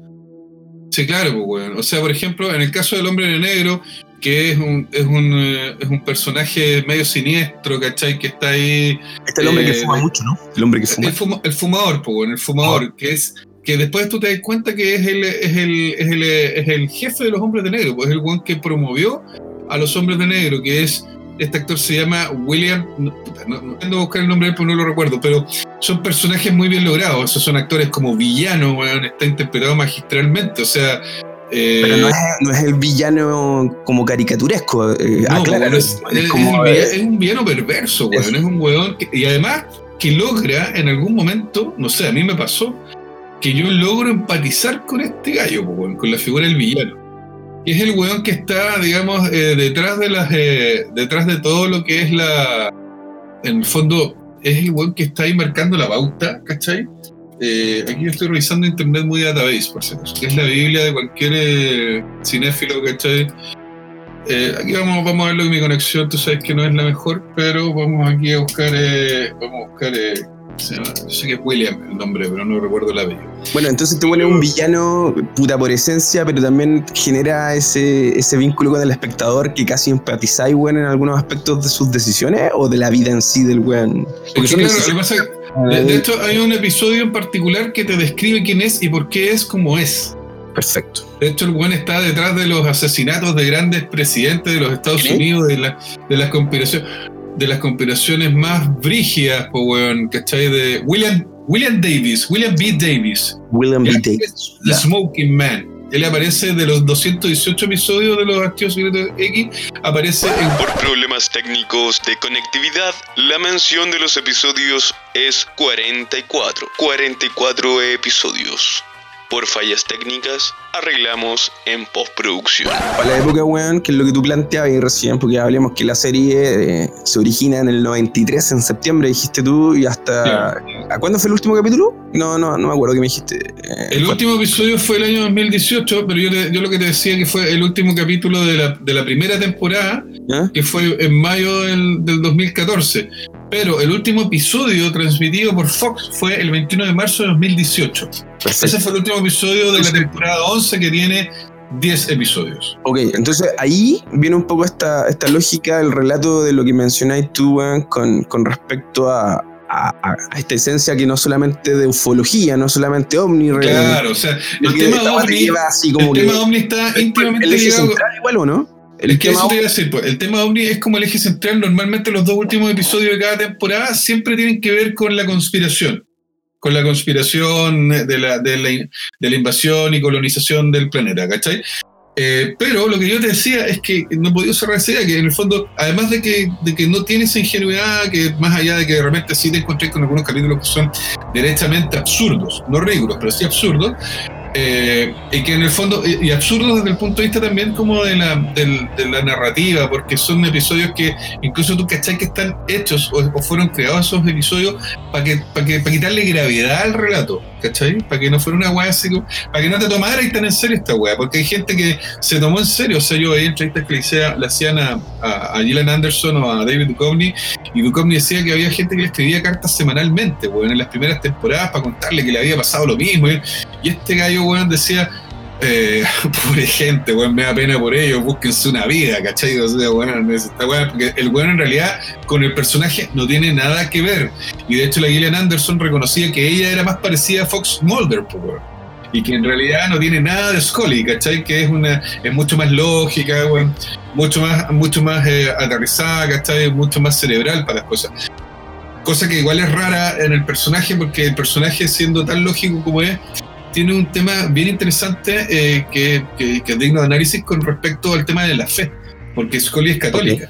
Speaker 4: Sí, claro, pues, weón. O sea, por ejemplo, en el caso del hombre de negro, que es un, es un, eh, es un personaje medio siniestro, ¿cachai? Que está ahí.
Speaker 3: Este es el hombre que
Speaker 4: Eh,
Speaker 3: fuma mucho, ¿no? El hombre que fuma.
Speaker 4: El, fuma- el fumador, pues, weón, el fumador, que es. Que después tú te das cuenta que es el, es el, es el, es el jefe de los hombres de negro, pues es el weón que promovió a los hombres de negro, que es. Este actor se llama William. No, no, no tengo que buscar el nombre, pero no lo recuerdo. Pero son personajes muy bien logrados. Esos son actores como villanos, weón. Está interpretado magistralmente. O sea. eh,
Speaker 3: Pero no es, no es el villano como caricaturesco, eh,
Speaker 4: no,
Speaker 3: acláralo.
Speaker 4: es,
Speaker 3: Es
Speaker 4: es-
Speaker 3: como,
Speaker 4: es- es un villano perverso, weón. Es un weón que- y además que logra en algún momento, no sé, a mí me pasó, que yo logro empatizar con este gallo, weón, con la figura del villano. Y es el weón que está, digamos, eh, detrás de las, eh, detrás de todo lo que es la, en el fondo, es el weón que está ahí marcando la pauta, ¿cachai? Eh, aquí yo estoy revisando Internet Movie Database, por acaso, que es la Biblia de cualquier eh, cinéfilo, ¿cachai? Aquí vamos, vamos a verlo que mi conexión, tú sabes que no es la mejor, pero vamos aquí a buscar, vamos a buscar, yo sé que es William el nombre, pero no recuerdo el apellido.
Speaker 3: Bueno, entonces te vuelve un villano puta por esencia, pero también genera ese, ese vínculo con el espectador que casi empatizáis, weón, en algunos aspectos de sus decisiones o de la vida en sí del weón.
Speaker 4: De, de hecho, hay un episodio en particular que te describe quién es y por qué es como es.
Speaker 3: Perfecto.
Speaker 4: De hecho, el buen está detrás de los asesinatos de grandes presidentes de los Estados
Speaker 3: ¿Qué?
Speaker 4: Unidos, de, la- de las conspiraciones, de las conspiraciones más brígidas, po, weón, ¿cachai? De William, William Davis, William B. Davis,
Speaker 3: William B. Davis.
Speaker 4: The. Smoking Man. él aparece de los 218 episodios de los Archivos Secretos X, aparece en...
Speaker 2: Por problemas técnicos de conectividad, la mención de los episodios es 44. 44 episodios. Por fallas técnicas, arreglamos en postproducción.
Speaker 3: Para la época, weón, que es lo que tú planteabas y recién, porque hablemos que la serie eh, se origina en el 93, en septiembre, dijiste tú, y hasta... ¿A cuándo fue el último capítulo? No, no, no me acuerdo qué me dijiste. Eh,
Speaker 4: El último episodio fue el año 2018, pero yo, te- yo lo que te decía que fue el último capítulo de la, de la primera temporada, que fue en mayo del, del 2014. Pero el último episodio transmitido por Fox fue el 21 de marzo de 2018.
Speaker 3: Perfecto.
Speaker 4: Ese fue el último episodio de la temporada 11 que tiene 10 episodios.
Speaker 3: Ok, entonces ahí viene un poco esta, esta lógica, el relato de lo que mencionáis tú, weón, con, con respecto a, a- a esta esencia que no solamente de ufología, no solamente ovni,
Speaker 4: Claro, o sea, el tema
Speaker 3: te
Speaker 4: ovni,
Speaker 3: lleva así
Speaker 4: el
Speaker 3: como que
Speaker 4: tema ovni está íntimamente ligado.
Speaker 3: igual o no? El
Speaker 4: Es que
Speaker 3: tema
Speaker 4: eso te iba a decir, pues, el tema ovni es como el eje central. Normalmente los dos últimos episodios de cada temporada siempre tienen que ver con la conspiración. Con la conspiración de la, de la, de la invasión y colonización del planeta, ¿cachai? Eh, pero lo que yo te decía es que no podía cerrar esa idea, que en el fondo, además de que, de que no tiene esa ingenuidad, que más allá de que de repente sí te encontré con algunos capítulos que son derechamente absurdos, no ridículos, pero sí absurdos, eh, y que en el fondo, y, absurdos desde el punto de vista también como de la, del- de la narrativa, porque son episodios que incluso tú cachai que están hechos o, o fueron creados esos episodios para que, para que, para quitarle gravedad al relato, ¿cachai? Para que no fuera una weá así, para que no te tomara y tan en serio esta weá, porque hay gente que se tomó en serio, o sea, yo veía entrevistas que le, hacía- le hacían a, a, a Anderson o a David Duchovny, y Duchovny decía que había gente que le escribía cartas semanalmente, weón, en las primeras temporadas para contarle que le había pasado lo mismo, y, y este gallo, weón, decía, eh, pobre gente, weón, me da pena por ellos, búsquense una vida, ¿cachai? O sea, weón, es esta weá, porque el weón en realidad con el personaje no tiene nada que ver. Y de hecho la Gillian Anderson reconocía que ella era más parecida a Fox Mulder, weón. Y que en realidad no tiene nada de Scully, ¿cachai? Que es una es mucho más lógica, weón, mucho más, mucho más eh, aterrizada, ¿cachai? Mucho más cerebral para las cosas. Cosa que igual es rara en el personaje, porque el personaje, siendo tan lógico como es, tiene un tema bien interesante eh, que, que- que es digno de análisis con respecto al tema de la fe, porque Scully es católica,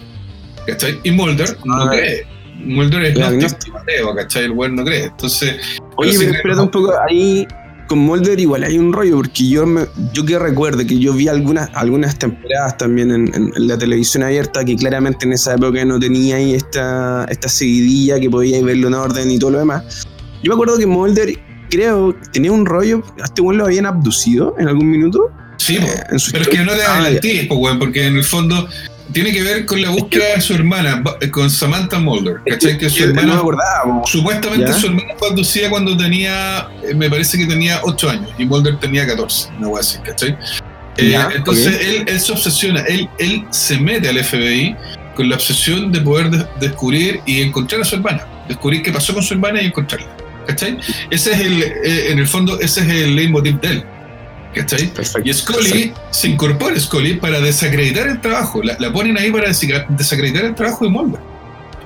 Speaker 4: ¿cachai? Y Mulder no
Speaker 3: Ah.
Speaker 4: cree. Mulder es
Speaker 3: Es
Speaker 4: gnóstico, ateo, ¿cachai? El weón no cree. Entonces,
Speaker 3: Oye, pero
Speaker 4: creo-
Speaker 3: espérate un poco, ahí con Mulder igual hay un rollo, porque yo me, yo que recuerdo que yo vi algunas, algunas temporadas también en, en- en la televisión abierta, que claramente en esa época no tenía ahí esta, esta seguidilla que podíais verlo en orden y todo lo demás. Yo me acuerdo que Mulder, creo, tenía un rollo, a este weón lo habían abducido en algún minuto.
Speaker 4: sí,
Speaker 3: eh, en su
Speaker 4: pero es que no te
Speaker 3: Ah,
Speaker 4: adelanté, po, weón, porque en el fondo tiene que ver con la búsqueda de su hermana, ba- con Samantha Mulder, ¿cachai? Que su
Speaker 3: no
Speaker 4: hermana
Speaker 3: acordaba.
Speaker 4: Supuestamente
Speaker 3: ¿Ya?
Speaker 4: su hermana fue abducida cuando tenía, eh, me parece que tenía 8 años y Mulder tenía 14, una wea así, ¿cachai? Eh,
Speaker 3: Ya,
Speaker 4: entonces él, él se obsesiona, él, él se mete al FBI con la obsesión de poder de- descubrir y encontrar a su hermana, descubrir qué pasó con su hermana y encontrarla, ¿cachai? Ese es el, eh, en el fondo, ese es el leitmotiv de él, ¿cachai?
Speaker 3: Perfecto.
Speaker 4: Y Scully se incorpora Scully para desacreditar el trabajo. La, la ponen ahí para desa- desacreditar el trabajo de Mulder.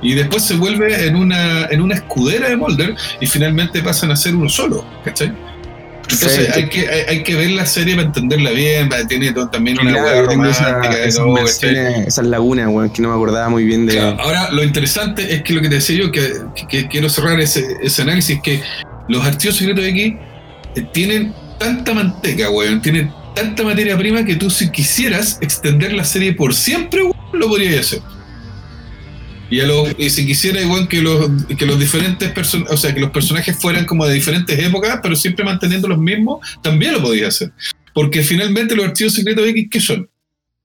Speaker 4: Y después se vuelve en una, en una escudera de Mulder y finalmente pasan a ser uno solo. ¿Cachai? Entonces hay que, hay, hay que ver la serie para entenderla bien. va, Tiene todo- también una
Speaker 3: Claro,
Speaker 4: romántica.
Speaker 3: esas lagunas, weón, que no me acordaba muy bien de.
Speaker 4: Claro, Ahora, lo interesante es que lo que te decía yo, que, que- que quiero cerrar ese, ese análisis, que los archivos secretos de aquí eh, tienen tanta manteca, weón, tienen tanta materia prima que tú si quisieras extender la serie por siempre, weón, lo podrías hacer. Y, a lo- y si quisiera igual que los, que los diferentes person o sea, que los personajes fueran como de diferentes épocas, pero siempre manteniendo los mismos, también lo podías hacer. Porque finalmente los archivos secretos X, ¿qué son?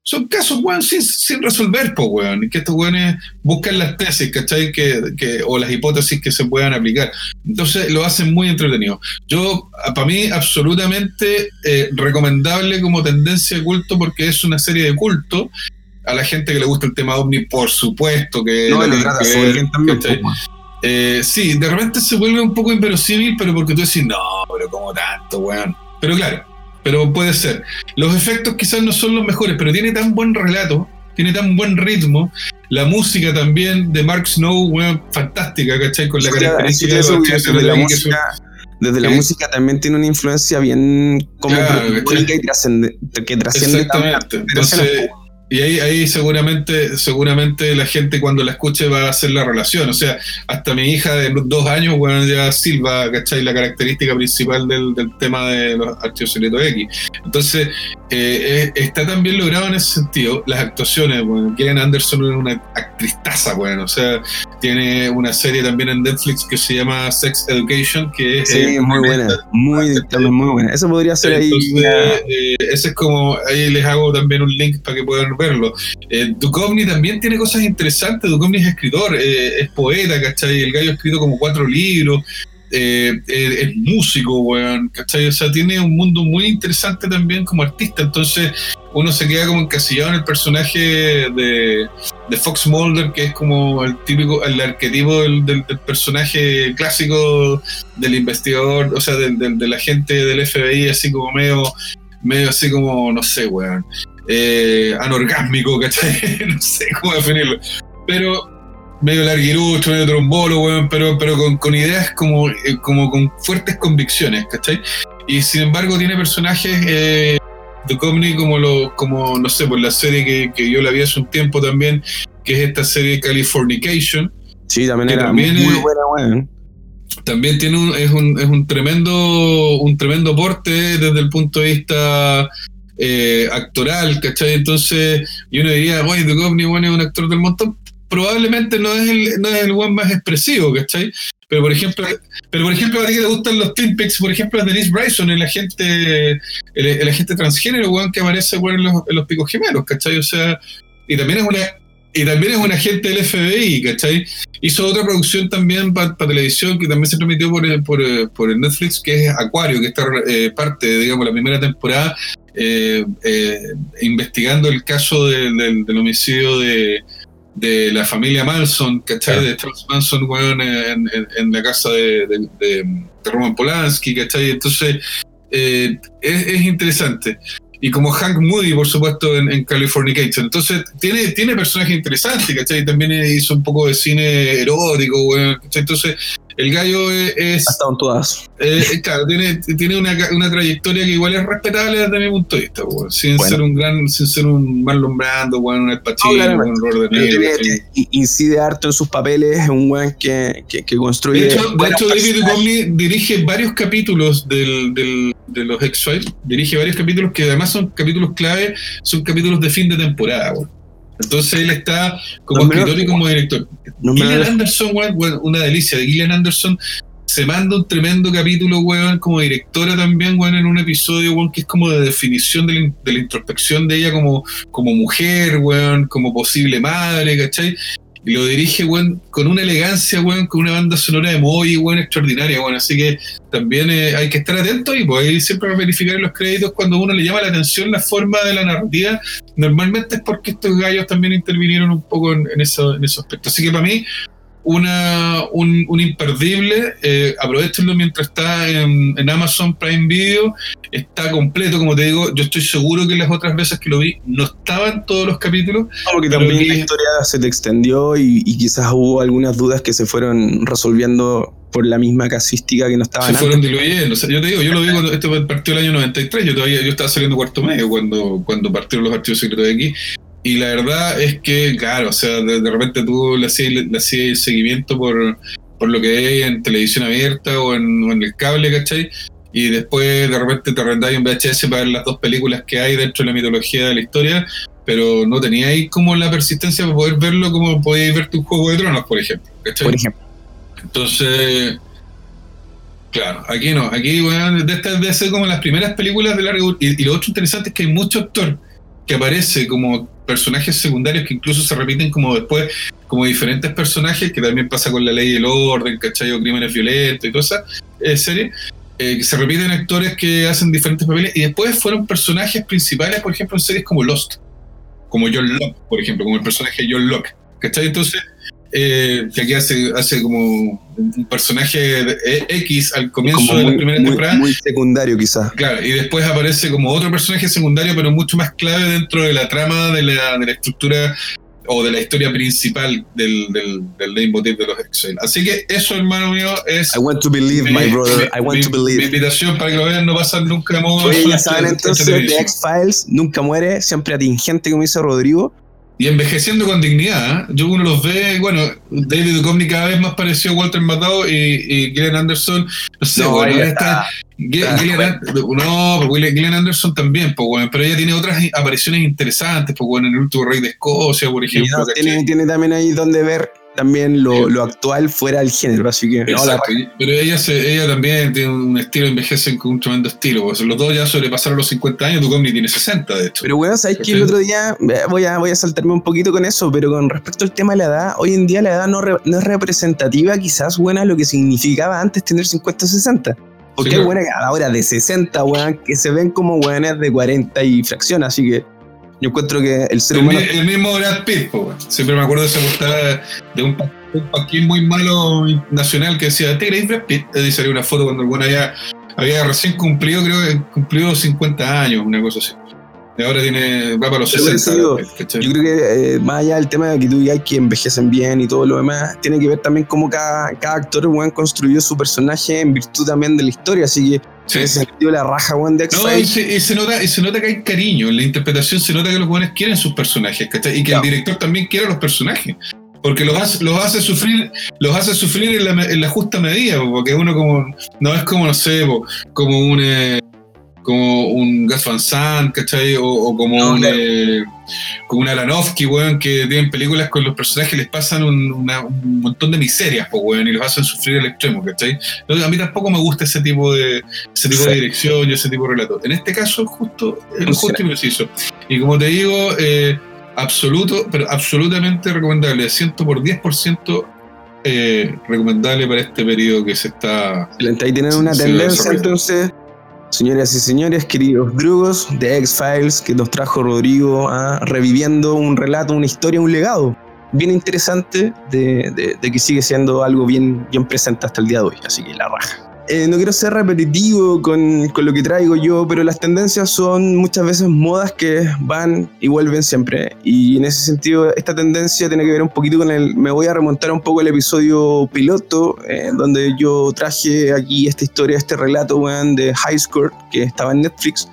Speaker 4: Son casos, weón, sin, sin resolver, pues, weón. Y que estos weones buscan las tesis, ¿cachai? Que, que, o las hipótesis que se puedan aplicar. Entonces lo hacen muy entretenido. Yo, para mí, absolutamente eh, recomendable como tendencia de culto porque es una serie de culto. A la gente que le gusta el tema ovni, por supuesto que
Speaker 3: no,
Speaker 4: tienen
Speaker 3: trata
Speaker 4: que ver,
Speaker 3: también, po, weón.
Speaker 4: Eh, sí, de repente se vuelve un poco inverosímil, pero porque tú decís, no, pero como tanto, weón. Pero claro, pero puede ser. Los efectos quizás no son los mejores, pero tiene tan buen relato, tiene tan buen ritmo. La música también de Mark Snow, weón, fantástica, ¿cachai? Con la
Speaker 3: Sí,
Speaker 4: característica
Speaker 3: sí, eso,
Speaker 4: los
Speaker 3: de, la
Speaker 4: que son-
Speaker 3: música, desde la música también tiene una influencia bien como
Speaker 4: Claro,
Speaker 3: que trasciende a
Speaker 4: Exactamente. Entonces. Y ahí, ahí seguramente, seguramente la gente cuando la escuche va a hacer la relación. O sea, hasta mi hija de dos años, bueno, ya silba, ¿cachai? La característica principal del, del tema de los archivos secretos X. Entonces, eh, eh, está tan bien logrado en ese sentido. Las actuaciones, bueno, Gillian Anderson es una actristaza, bueno, o sea, tiene una serie también en Netflix que se llama Sex Education, que es
Speaker 3: Sí,
Speaker 4: eh,
Speaker 3: muy buena, muy, también muy buena. Eso podría ser ahí.
Speaker 4: entonces, eh, ese es como, ahí les hago también un link para que puedan verlo. Eh, también tiene cosas interesantes. Duchovny es escritor, eh, es poeta, ¿cachai? El gallo ha escrito como cuatro libros. eh, eh, es músico, weón, ¿cachai? O sea, tiene un mundo muy interesante también como artista. Entonces, uno se queda como encasillado en el personaje de, Fox Mulder, que es como el típico, el arquetipo del personaje clásico del investigador, o sea, del, del, del agente del FBI, así como medio, medio así como, no sé, weón, eh, anorgásmico, ¿cachai? no sé cómo definirlo. Pero medio larguirucho, medio trombolo, weón, pero, pero con, con ideas como, eh, como con fuertes convicciones, ¿cachai? Y sin embargo tiene personajes eh, de Comedy como, lo, como, no sé, por la serie que, que yo la vi hace un tiempo también, que es esta serie Californication,
Speaker 3: Sí, también era
Speaker 4: también
Speaker 3: muy
Speaker 4: es-
Speaker 3: buena, weón.
Speaker 4: también tiene un, es, un, es un tremendo un tremendo porte desde el punto de vista eh, actoral, ¿cachai? Entonces, yo uno diría, oye, Duchovny bueno, es un actor del montón. Probablemente no es el, no es el one más expresivo, ¿cachai? Pero por ejemplo, pero por ejemplo, a ti que te gustan los Twin Peaks, por ejemplo, es Denise Bryson, el agente, el, el agente transgénero, weón, que aparece weón, en, los, en los picos gemelos, ¿cachai? O sea, y también es una, y también es un agente del FBI, ¿cachai? Hizo otra producción también para televisión que también se transmitió por, eh, por, eh, por el Netflix, que es Acuario, que está eh, parte de digamos, la primera temporada, eh, eh, investigando el caso de- del- del homicidio de, de la familia Manson, ¿cachai?
Speaker 3: Claro.
Speaker 4: De Charles Manson, weón, en, en- en la casa de, de- de- de Roman Polanski, ¿cachai? Entonces, eh, es, es interesante. Y como Hank Moody, por supuesto, en, en Californication. Entonces, tiene, tiene personajes interesantes, ¿cachai? También hizo un poco de cine erótico, ¿cachai? Entonces, el gallo es... es-
Speaker 3: Ha estado en todas.
Speaker 4: eh, eh, claro, tiene, tiene una, una trayectoria que igual es respetable desde mi punto de vista. Sin
Speaker 3: Bueno.
Speaker 4: ser un gran, sin ser un Marlon Brando, un Pacino,
Speaker 3: No,
Speaker 4: un Robert De Niro,
Speaker 3: incide harto en sus papeles, es un weón que, que, que construye.
Speaker 4: De hecho, de hecho David. Duchovny dirige varios capítulos del, del- de los X-Files, dirige varios capítulos que además son capítulos clave, son capítulos de fin de temporada, weón. Entonces él está como
Speaker 3: No
Speaker 4: escritor y como director.
Speaker 3: No
Speaker 4: Gillian Anderson, weón, una delicia. De Gillian Anderson se manda un tremendo capítulo, weón, como directora también, weón, en un episodio, weón, que es como de definición de la, de la introspección de ella como, como mujer, weón, como posible madre, ¿cachai? Y lo dirige, con una elegancia, weón, con una banda sonora de Moby, weón, extraordinaria. Así que también eh, hay que estar atento y pues ahí siempre verificar en los créditos cuando uno le llama la atención la forma de la narrativa. Normalmente es porque estos gallos también intervinieron un poco en, en eso, en ese aspecto. Así que para mí, una, un, un imperdible. Eh, aprovechenlo mientras está en, en Amazon Prime Video. Está completo, como te digo. Yo estoy seguro que las otras veces que lo vi no estaban todos los capítulos.
Speaker 3: Como que
Speaker 4: Pero
Speaker 3: también
Speaker 4: que-
Speaker 3: la historia se te extendió y, y quizás hubo algunas dudas que se fueron resolviendo por la misma casística que no estaban
Speaker 4: se
Speaker 3: antes.
Speaker 4: fueron diluyendo. O sea, yo te digo, yo lo vi cuando este partió el año 93. Yo todavía yo estaba saliendo cuarto medio cuando, cuando partieron los archivos secretos de aquí. Y la verdad es que, claro, o sea, de, de repente tú le hacías le hacías seguimiento por, por lo que veías en televisión abierta o en, o en el cable, ¿cachai? Y después de repente te arrendáis un VHS para ver las dos películas que hay dentro de la mitología de la historia, pero no teníais como la persistencia para poder verlo como podíais ver tu Juego de Tronos, por ejemplo, ¿cachai?
Speaker 3: Por ejemplo,
Speaker 4: Entonces, claro, aquí no, aquí bueno, de estas de ser como las primeras películas de largo y, y lo otro interesante es que hay mucho actor que aparece como personajes secundarios que incluso se repiten como después como diferentes personajes que también pasa con la ley y el orden, ¿cachai? O crímenes violentos y toda esa eh, serie eh, que se repiten actores que hacen diferentes papeles y después fueron personajes principales, por ejemplo, en series como Lost, como John Locke, por ejemplo, como el personaje de John Locke, ¿cachai? Entonces, eh, que aquí hace, hace como un personaje de- eh, X al comienzo
Speaker 3: como
Speaker 4: de la
Speaker 3: muy,
Speaker 4: primera
Speaker 3: muy-
Speaker 4: temporada.
Speaker 3: muy secundario quizás.
Speaker 4: Claro, y después aparece como otro personaje secundario, pero mucho más clave dentro de la trama de la, de la estructura o de la historia principal del, del, del leitmotiv de los Excel. Así que eso, hermano mío, es.
Speaker 3: I want to believe, my brother. I want
Speaker 4: mi,
Speaker 3: to believe.
Speaker 4: Mi invitación para que lo vean, no pasar nunca de modo.
Speaker 3: Oye, ya saben entonces, The X-Files nunca muere, siempre atingente, como dice Rodrigo.
Speaker 4: Y envejeciendo con dignidad. ¿eh? Yo uno los ve, bueno, David Duchovny cada vez más parecido a Walter Matthau y, y Gillian Anderson. No sé,
Speaker 3: No,
Speaker 4: bueno,
Speaker 3: ahí
Speaker 4: está. Gillian, Gillian- no, pues, Gillian Gillian Anderson también, pues, bueno, pero ella tiene otras apariciones interesantes, pues, bueno, en el último Rey de Escocia, por ejemplo.
Speaker 3: no,
Speaker 4: ¿cachai?
Speaker 3: tiene, tiene también ahí donde ver también lo, lo actual fuera del género, así que no, la-
Speaker 4: pero ella, se, ella también tiene un estilo, envejecen con un tremendo estilo. Pues los dos ya sobrepasaron los 50 años, Duchovny tiene 60, de hecho.
Speaker 3: Pero bueno, ¿sabes que el otro día eh, voy a, voy a saltarme un poquito con eso, pero con respecto al tema de la edad, hoy en día la edad no, re- no es representativa quizás, buena, lo que significaba antes tener 50 o 60. Porque
Speaker 4: Sí,
Speaker 3: hay
Speaker 4: claro.
Speaker 3: buenas ahora de 60, weón, que se ven como weones de 40 y fracción, así que yo encuentro que el ser
Speaker 4: El,
Speaker 3: humano...
Speaker 4: mi- el mismo Brad Pitt, po, siempre me acuerdo de esa portada de un, un paquín muy malo nacional que decía, ¿te crees Brad Pitt? Y salió una foto cuando el bueno había, había recién cumplido, creo que cumplió 50 años, una cosa así. Y ahora tiene, va para los
Speaker 3: Pero por
Speaker 4: 60.
Speaker 3: eso digo. Yo creo que eh, más allá del tema de que tú digas que envejecen bien y todo lo demás, tiene que ver también cómo cada, cada actor, weón, construyó su personaje en virtud también de la historia, así que
Speaker 4: Sí.
Speaker 3: en ese sentido la raja, weón, de
Speaker 4: No, y se, y se nota, y se nota que hay cariño. En la interpretación se nota que los jóvenes quieren sus personajes, ¿cachai? Y que
Speaker 3: Claro.
Speaker 4: el director también quiere los personajes. Porque los hace, los hace sufrir, los hace sufrir en la, me- en la justa medida, po, porque uno como, no es como, no sé, como un eh, como un Gas Van Sant, ¿cachai? O, o como
Speaker 3: No,
Speaker 4: un
Speaker 3: claro.
Speaker 4: eh, como un Aronofsky, weón, que tienen películas con los personajes les pasan un, una- un montón de miserias, po, weón, y los hacen sufrir al extremo, ¿cachai? Entonces, a mí tampoco me gusta ese tipo de, ese tipo
Speaker 3: Sí.
Speaker 4: de dirección y ese tipo de relato. En este caso, justo, es lo justo y preciso. Y como te digo, eh, absoluto, pero absolutamente recomendable, 100 por 10% eh, recomendable para este periodo que se está.
Speaker 3: Ahí tienen una tendencia entonces, señoras y señores, queridos drugos de X-Files que nos trajo Rodrigo a reviviendo un relato, una historia, un legado bien interesante de, de- de que sigue siendo algo bien, bien presente hasta el día de hoy, así que la raja. Eh, no quiero ser repetitivo con, con lo que traigo yo, pero las tendencias son muchas veces modas que van y vuelven siempre. Y en ese sentido, esta tendencia tiene que ver un poquito con el... Me voy a remontar un poco al episodio piloto, eh, donde yo traje aquí esta historia, este relato, de High Score, que estaba en Netflix.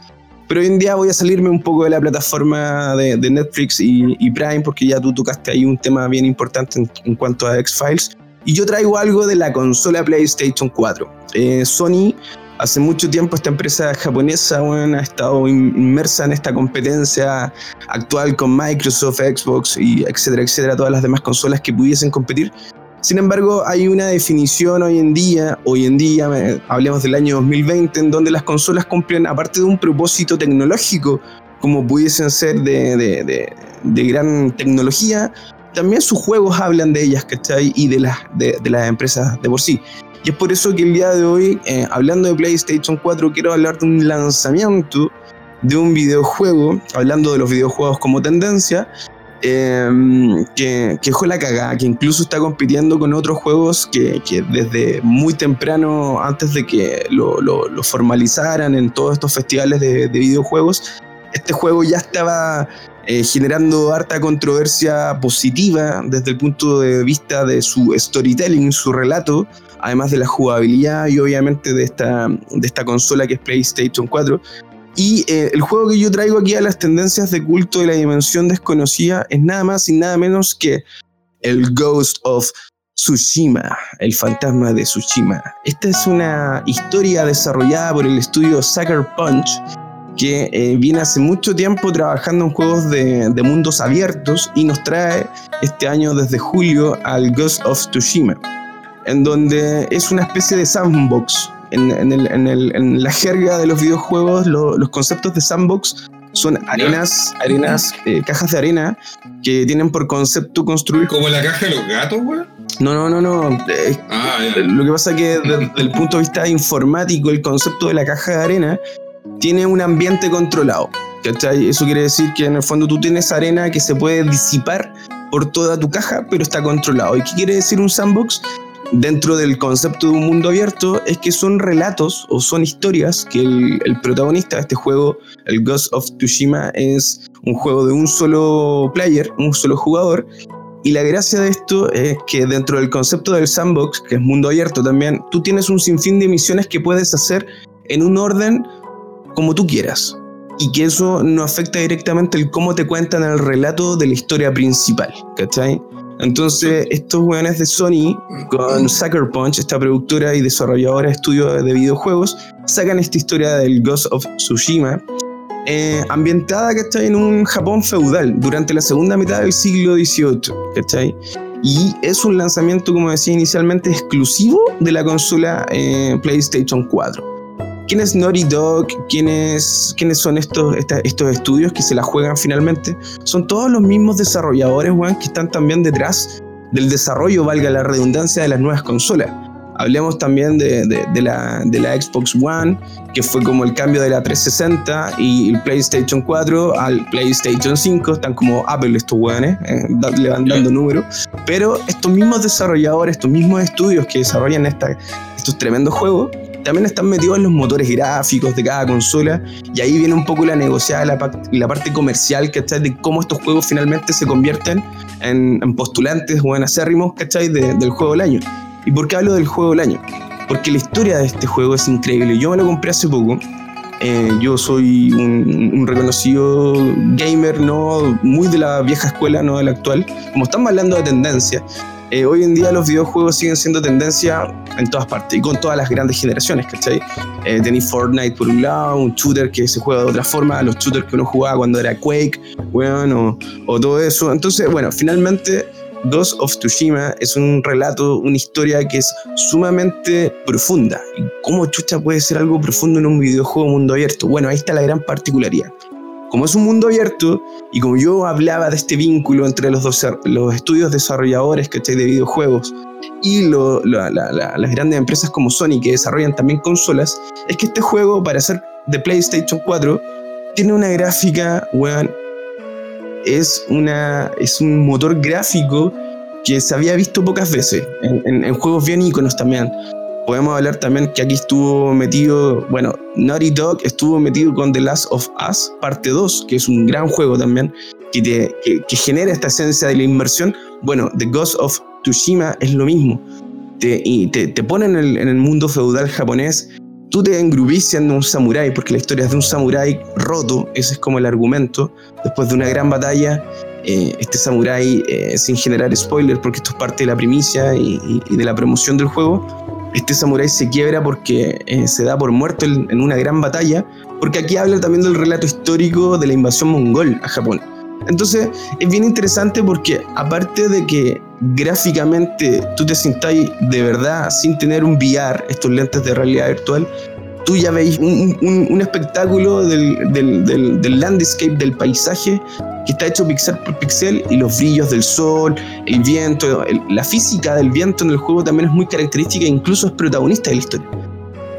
Speaker 3: Pero hoy en día voy a salirme un poco de la plataforma de, de Netflix y, y Prime, porque ya tú tocaste ahí un tema bien importante en, en cuanto a X-Files. Y yo traigo algo de la consola PlayStation 4. Eh, Sony, hace mucho tiempo, esta empresa japonesa ha estado in- inmersa en esta competencia actual con Microsoft, Xbox y etcétera, etcétera, todas las demás consolas que pudiesen competir. Sin embargo, hay una definición hoy en día, hoy en día, eh, hablemos del año 2020, en donde las consolas cumplen, aparte de un propósito tecnológico, como pudiesen ser de gran tecnología, también sus juegos hablan de ellas, ¿cachai? Y de las, de, de las empresas de por sí. Y es por eso que el día de hoy, eh, hablando de PlayStation 4, quiero hablar de un lanzamiento de un videojuego, hablando de los videojuegos como tendencia, eh, que, que la cagada, que incluso está compitiendo con otros juegos que, que desde muy temprano, antes de que lo, formalizaran en todos estos festivales de videojuegos, este juego ya estaba eh, generando harta controversia positiva desde el punto de vista de su storytelling, su relato, además de la jugabilidad y obviamente de esta, de esta consola que es PlayStation 4. Y eh, el juego que yo traigo aquí a las tendencias de culto de la dimensión desconocida es nada más y nada menos que el Ghost of Tsushima, el fantasma de Tsushima. Esta es una historia desarrollada por el estudio Sucker Punch que eh, viene hace mucho tiempo trabajando en juegos de, de mundos abiertos y nos trae este año desde julio al Ghost of Tsushima, en donde es una especie de sandbox. En, en el- en el- en la jerga de los videojuegos, lo- los conceptos de sandbox son arenas, arenas, eh, cajas de arena que tienen por concepto construir.
Speaker 4: Como la caja de los gatos, weón.
Speaker 3: No, no, no, no. eh,
Speaker 4: Ah,
Speaker 3: lo que pasa es que desde el punto de vista informático, el concepto de la caja de arena tiene un ambiente controlado. ¿cachai? Eso quiere decir que en el fondo tú tienes arena que se puede disipar por toda tu caja, pero está controlado. ¿Y qué quiere decir un sandbox? dentro del concepto de un mundo abierto es que son relatos o son historias que el, el, protagonista de este juego, el Ghost of Tsushima, es un juego de un solo player, un solo jugador. Y la gracia de esto es que dentro del concepto del sandbox, que es mundo abierto también, tú tienes un sinfín de misiones que puedes hacer en un orden como tú quieras. Y que eso no afecta directamente el cómo te cuentan el relato de la historia principal, ¿cachai? Entonces, estos weones de Sony, con Sucker Punch, esta productora y desarrolladora de estudios de videojuegos, sacan esta historia del Ghost of Tsushima, eh, ambientada, ¿cachai? En un Japón feudal, durante la segunda mitad del siglo XVIII, ¿cachai? Y es un lanzamiento, como decía inicialmente, exclusivo de la consola eh, PlayStation 4. ¿Quién es Naughty Dog? ¿Quiénes, ¿Quiénes son estos, estos estudios que se la juegan finalmente? Son todos los mismos desarrolladores, weón, que están también detrás del desarrollo, valga la redundancia, de las nuevas consolas. Hablemos también de, de, la, de, la, Xbox One, que fue como el cambio de la 360 y el PlayStation 4 al PlayStation 5. Están como Apple estos weones, eh, levantando números. Pero estos mismos desarrolladores, estos mismos estudios que desarrollan esta, estos tremendos juegos, también están metidos en los motores gráficos de cada consola y ahí viene un poco la negociada, la, la parte comercial, ¿cachai? De cómo estos juegos finalmente se convierten en, postulantes o en acérrimos, ¿cachai? del juego del año. ¿Y por qué hablo del juego del año? Porque la historia de este juego es increíble. Yo me lo compré hace poco. Eh, yo soy un, un, reconocido gamer, no muy de la vieja escuela, no de la actual. Como estamos hablando de tendencia, eh, hoy en día los videojuegos siguen siendo tendencia en todas partes y con todas las grandes generaciones, ¿cachai? Eh, tenéis Fortnite por un lado, un shooter que se juega de otra forma, los shooters que uno jugaba cuando era Quake, bueno, o, todo eso. Entonces, bueno, finalmente Ghost of Tsushima es un relato, una historia que es sumamente profunda. ¿Y cómo chucha puede ser algo profundo en un videojuego mundo abierto? Bueno, ahí está la gran particularidad como es un mundo abierto y como yo hablaba de este vínculo entre los, dos, los estudios desarrolladores de videojuegos y las grandes empresas como Sony que desarrollan también consolas, es que este juego, para ser de PlayStation 4, tiene una gráfica, weón, es, una, es un motor gráfico que se había visto pocas veces en, en juegos bien íconos también podemos hablar también que aquí estuvo metido, bueno, Naughty Dog estuvo metido con The Last of Us, parte 2, que es un gran juego también, que, te, que, genera esta esencia de la inversión. Bueno, The Ghost of Tsushima es lo mismo. Te, y te, te pone en el, en el, mundo feudal japonés, tú te engrubís siendo un samurái, porque la historia es de un samurái roto, ese es como el argumento, después de una gran batalla. Eh, este samurái, eh, sin generar spoilers, porque esto es parte de la primicia y, y de la promoción del juego, este samurái se quiebra porque eh, se da por muerto en, una gran batalla, porque aquí habla también del relato histórico de la invasión mongol a Japón. Entonces es bien interesante porque aparte de que gráficamente tú te sintáis de verdad sin tener un VR, estos lentes de realidad virtual, tú ya veis un, espectáculo del, del, del, landscape, del paisaje, que está hecho pixel por pixel y los brillos del sol, el viento, la física del viento en el juego también es muy característica e incluso es protagonista de la historia.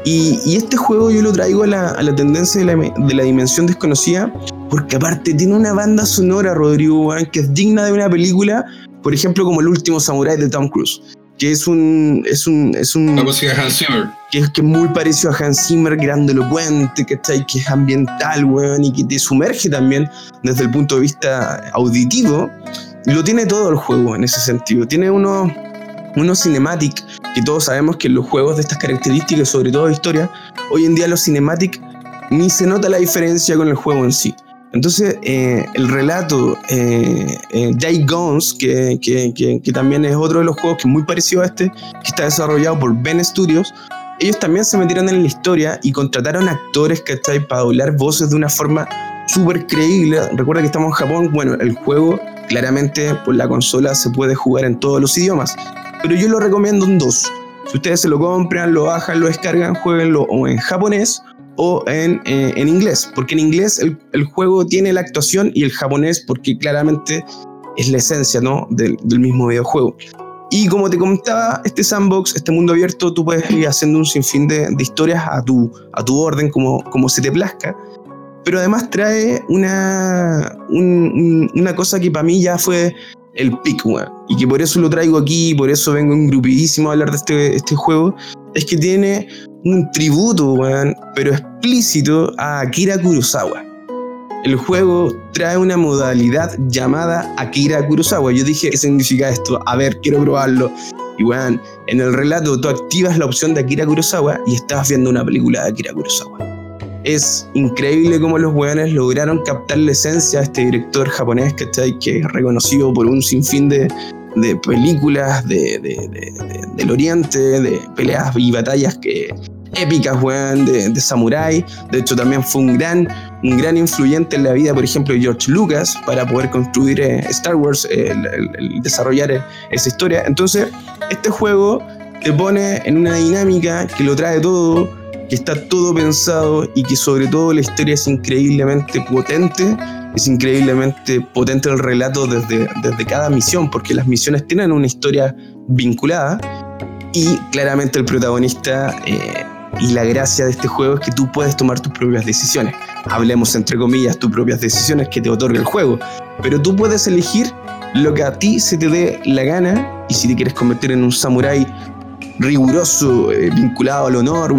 Speaker 3: Y, este juego yo lo traigo a la, a la tendencia de la, de la, dimensión desconocida, porque aparte tiene una banda sonora, Rodrigo, que es digna de una película, por ejemplo, como El último Samurai de Tom Cruise que es un. Es un, es un
Speaker 4: música de Hans Zimmer.
Speaker 3: Que es, que muy parecido a Hans Zimmer, grandilocuente, ¿cachai? Que es ambiental, weón, y que te sumerge también desde el punto de vista auditivo. Lo tiene todo el juego en ese sentido. Tiene unos uno cinematic, que todos sabemos que los juegos de estas características, sobre todo de historia, hoy en día los cinematic ni se nota la diferencia con el juego en sí. Entonces, eh, el relato eh, eh Day Guns, que, que, también es otro de los juegos que es muy parecido a este, que está desarrollado por Ben Studios, ellos también se metieron en la historia y contrataron actores que para doblar voces de una forma súper creíble. Recuerda que estamos en Japón, bueno, el juego claramente por la consola se puede jugar en todos los idiomas, pero yo lo recomiendo en dos. Si ustedes se lo compran, lo bajan, lo descargan, jueguenlo o en japonés o en, eh, en inglés, porque en inglés el, el, juego tiene la actuación y el japonés porque claramente es la esencia ¿no? del, del, mismo videojuego. Y como te comentaba, este sandbox, este mundo abierto, tú puedes ir haciendo un sinfín de, de historias a tu, a tu orden, como, como se te plazca, pero además trae una, un, una cosa que para mí ya fue el pick, weón. Y que por eso lo traigo aquí, por eso vengo engrupidísimo a hablar de este, este juego, es que tiene un tributo, weón, pero explícito a Akira Kurosawa. El juego trae una modalidad llamada Akira Kurosawa. Yo dije, ¿qué significa esto? A ver, quiero probarlo. Y weón, en el relato tú activas la opción de Akira Kurosawa y estás viendo una película de Akira Kurosawa. Es increíble cómo los weones lograron captar la esencia de este director japonés, ¿cachai? Que es reconocido por un sinfín de, de películas de, de- de- del Oriente, de peleas y batallas que épicas, weón, de, de samurái. De hecho, también fue un gran, un gran influyente en la vida, por ejemplo, de George Lucas para poder construir eh, Star Wars, eh, desarrollar eh, esa historia. Entonces, este juego te pone en una dinámica que lo trae todo, que está todo pensado y que sobre todo la historia es increíblemente potente. Es increíblemente potente el relato desde, desde cada misión, porque las misiones tienen una historia vinculada y claramente el protagonista eh, y la gracia de este juego es que tú puedes tomar tus propias decisiones. Hablemos entre comillas tus propias decisiones que te otorga el juego, pero tú puedes elegir lo que a ti se te dé la gana y si te quieres convertir en un samurái riguroso, eh, vinculado al honor,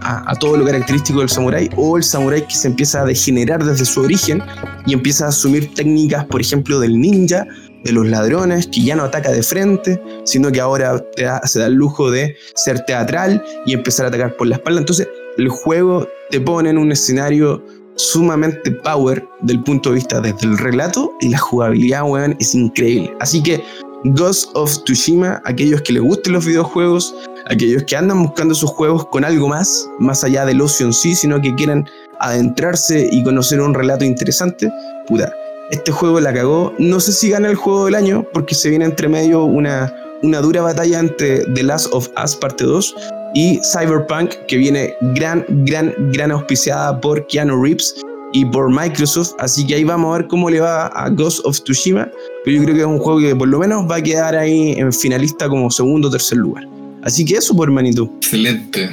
Speaker 3: a, a todo lo característico del samurái, o el samurái que se empieza a degenerar desde su origen y empieza a asumir técnicas, por ejemplo, del ninja, de los ladrones, que ya no ataca de frente, sino que ahora te da- se da el lujo de ser teatral y empezar a atacar por la espalda. Entonces, el juego te pone en un escenario sumamente power del punto de vista desde el relato y la jugabilidad, weón, es increíble. Así que Ghost of Tsushima, aquellos que les gusten los videojuegos, aquellos que andan buscando sus juegos con algo más, más allá del ocio en sí, sino que quieran adentrarse y conocer un relato interesante, puta, este juego la cagó. No sé si gana el juego del año, porque se viene entre medio una, una dura batalla entre The Last of Us Parte 2 y Cyberpunk, que viene gran, gran, gran auspiciada por Keanu Reeves y por Microsoft. Así que ahí vamos a ver cómo le va a Ghost of Tsushima. Pero yo creo que es un juego que por lo menos va a quedar ahí en finalista como segundo o tercer lugar. Así que eso, por hermanito.
Speaker 4: Excelente.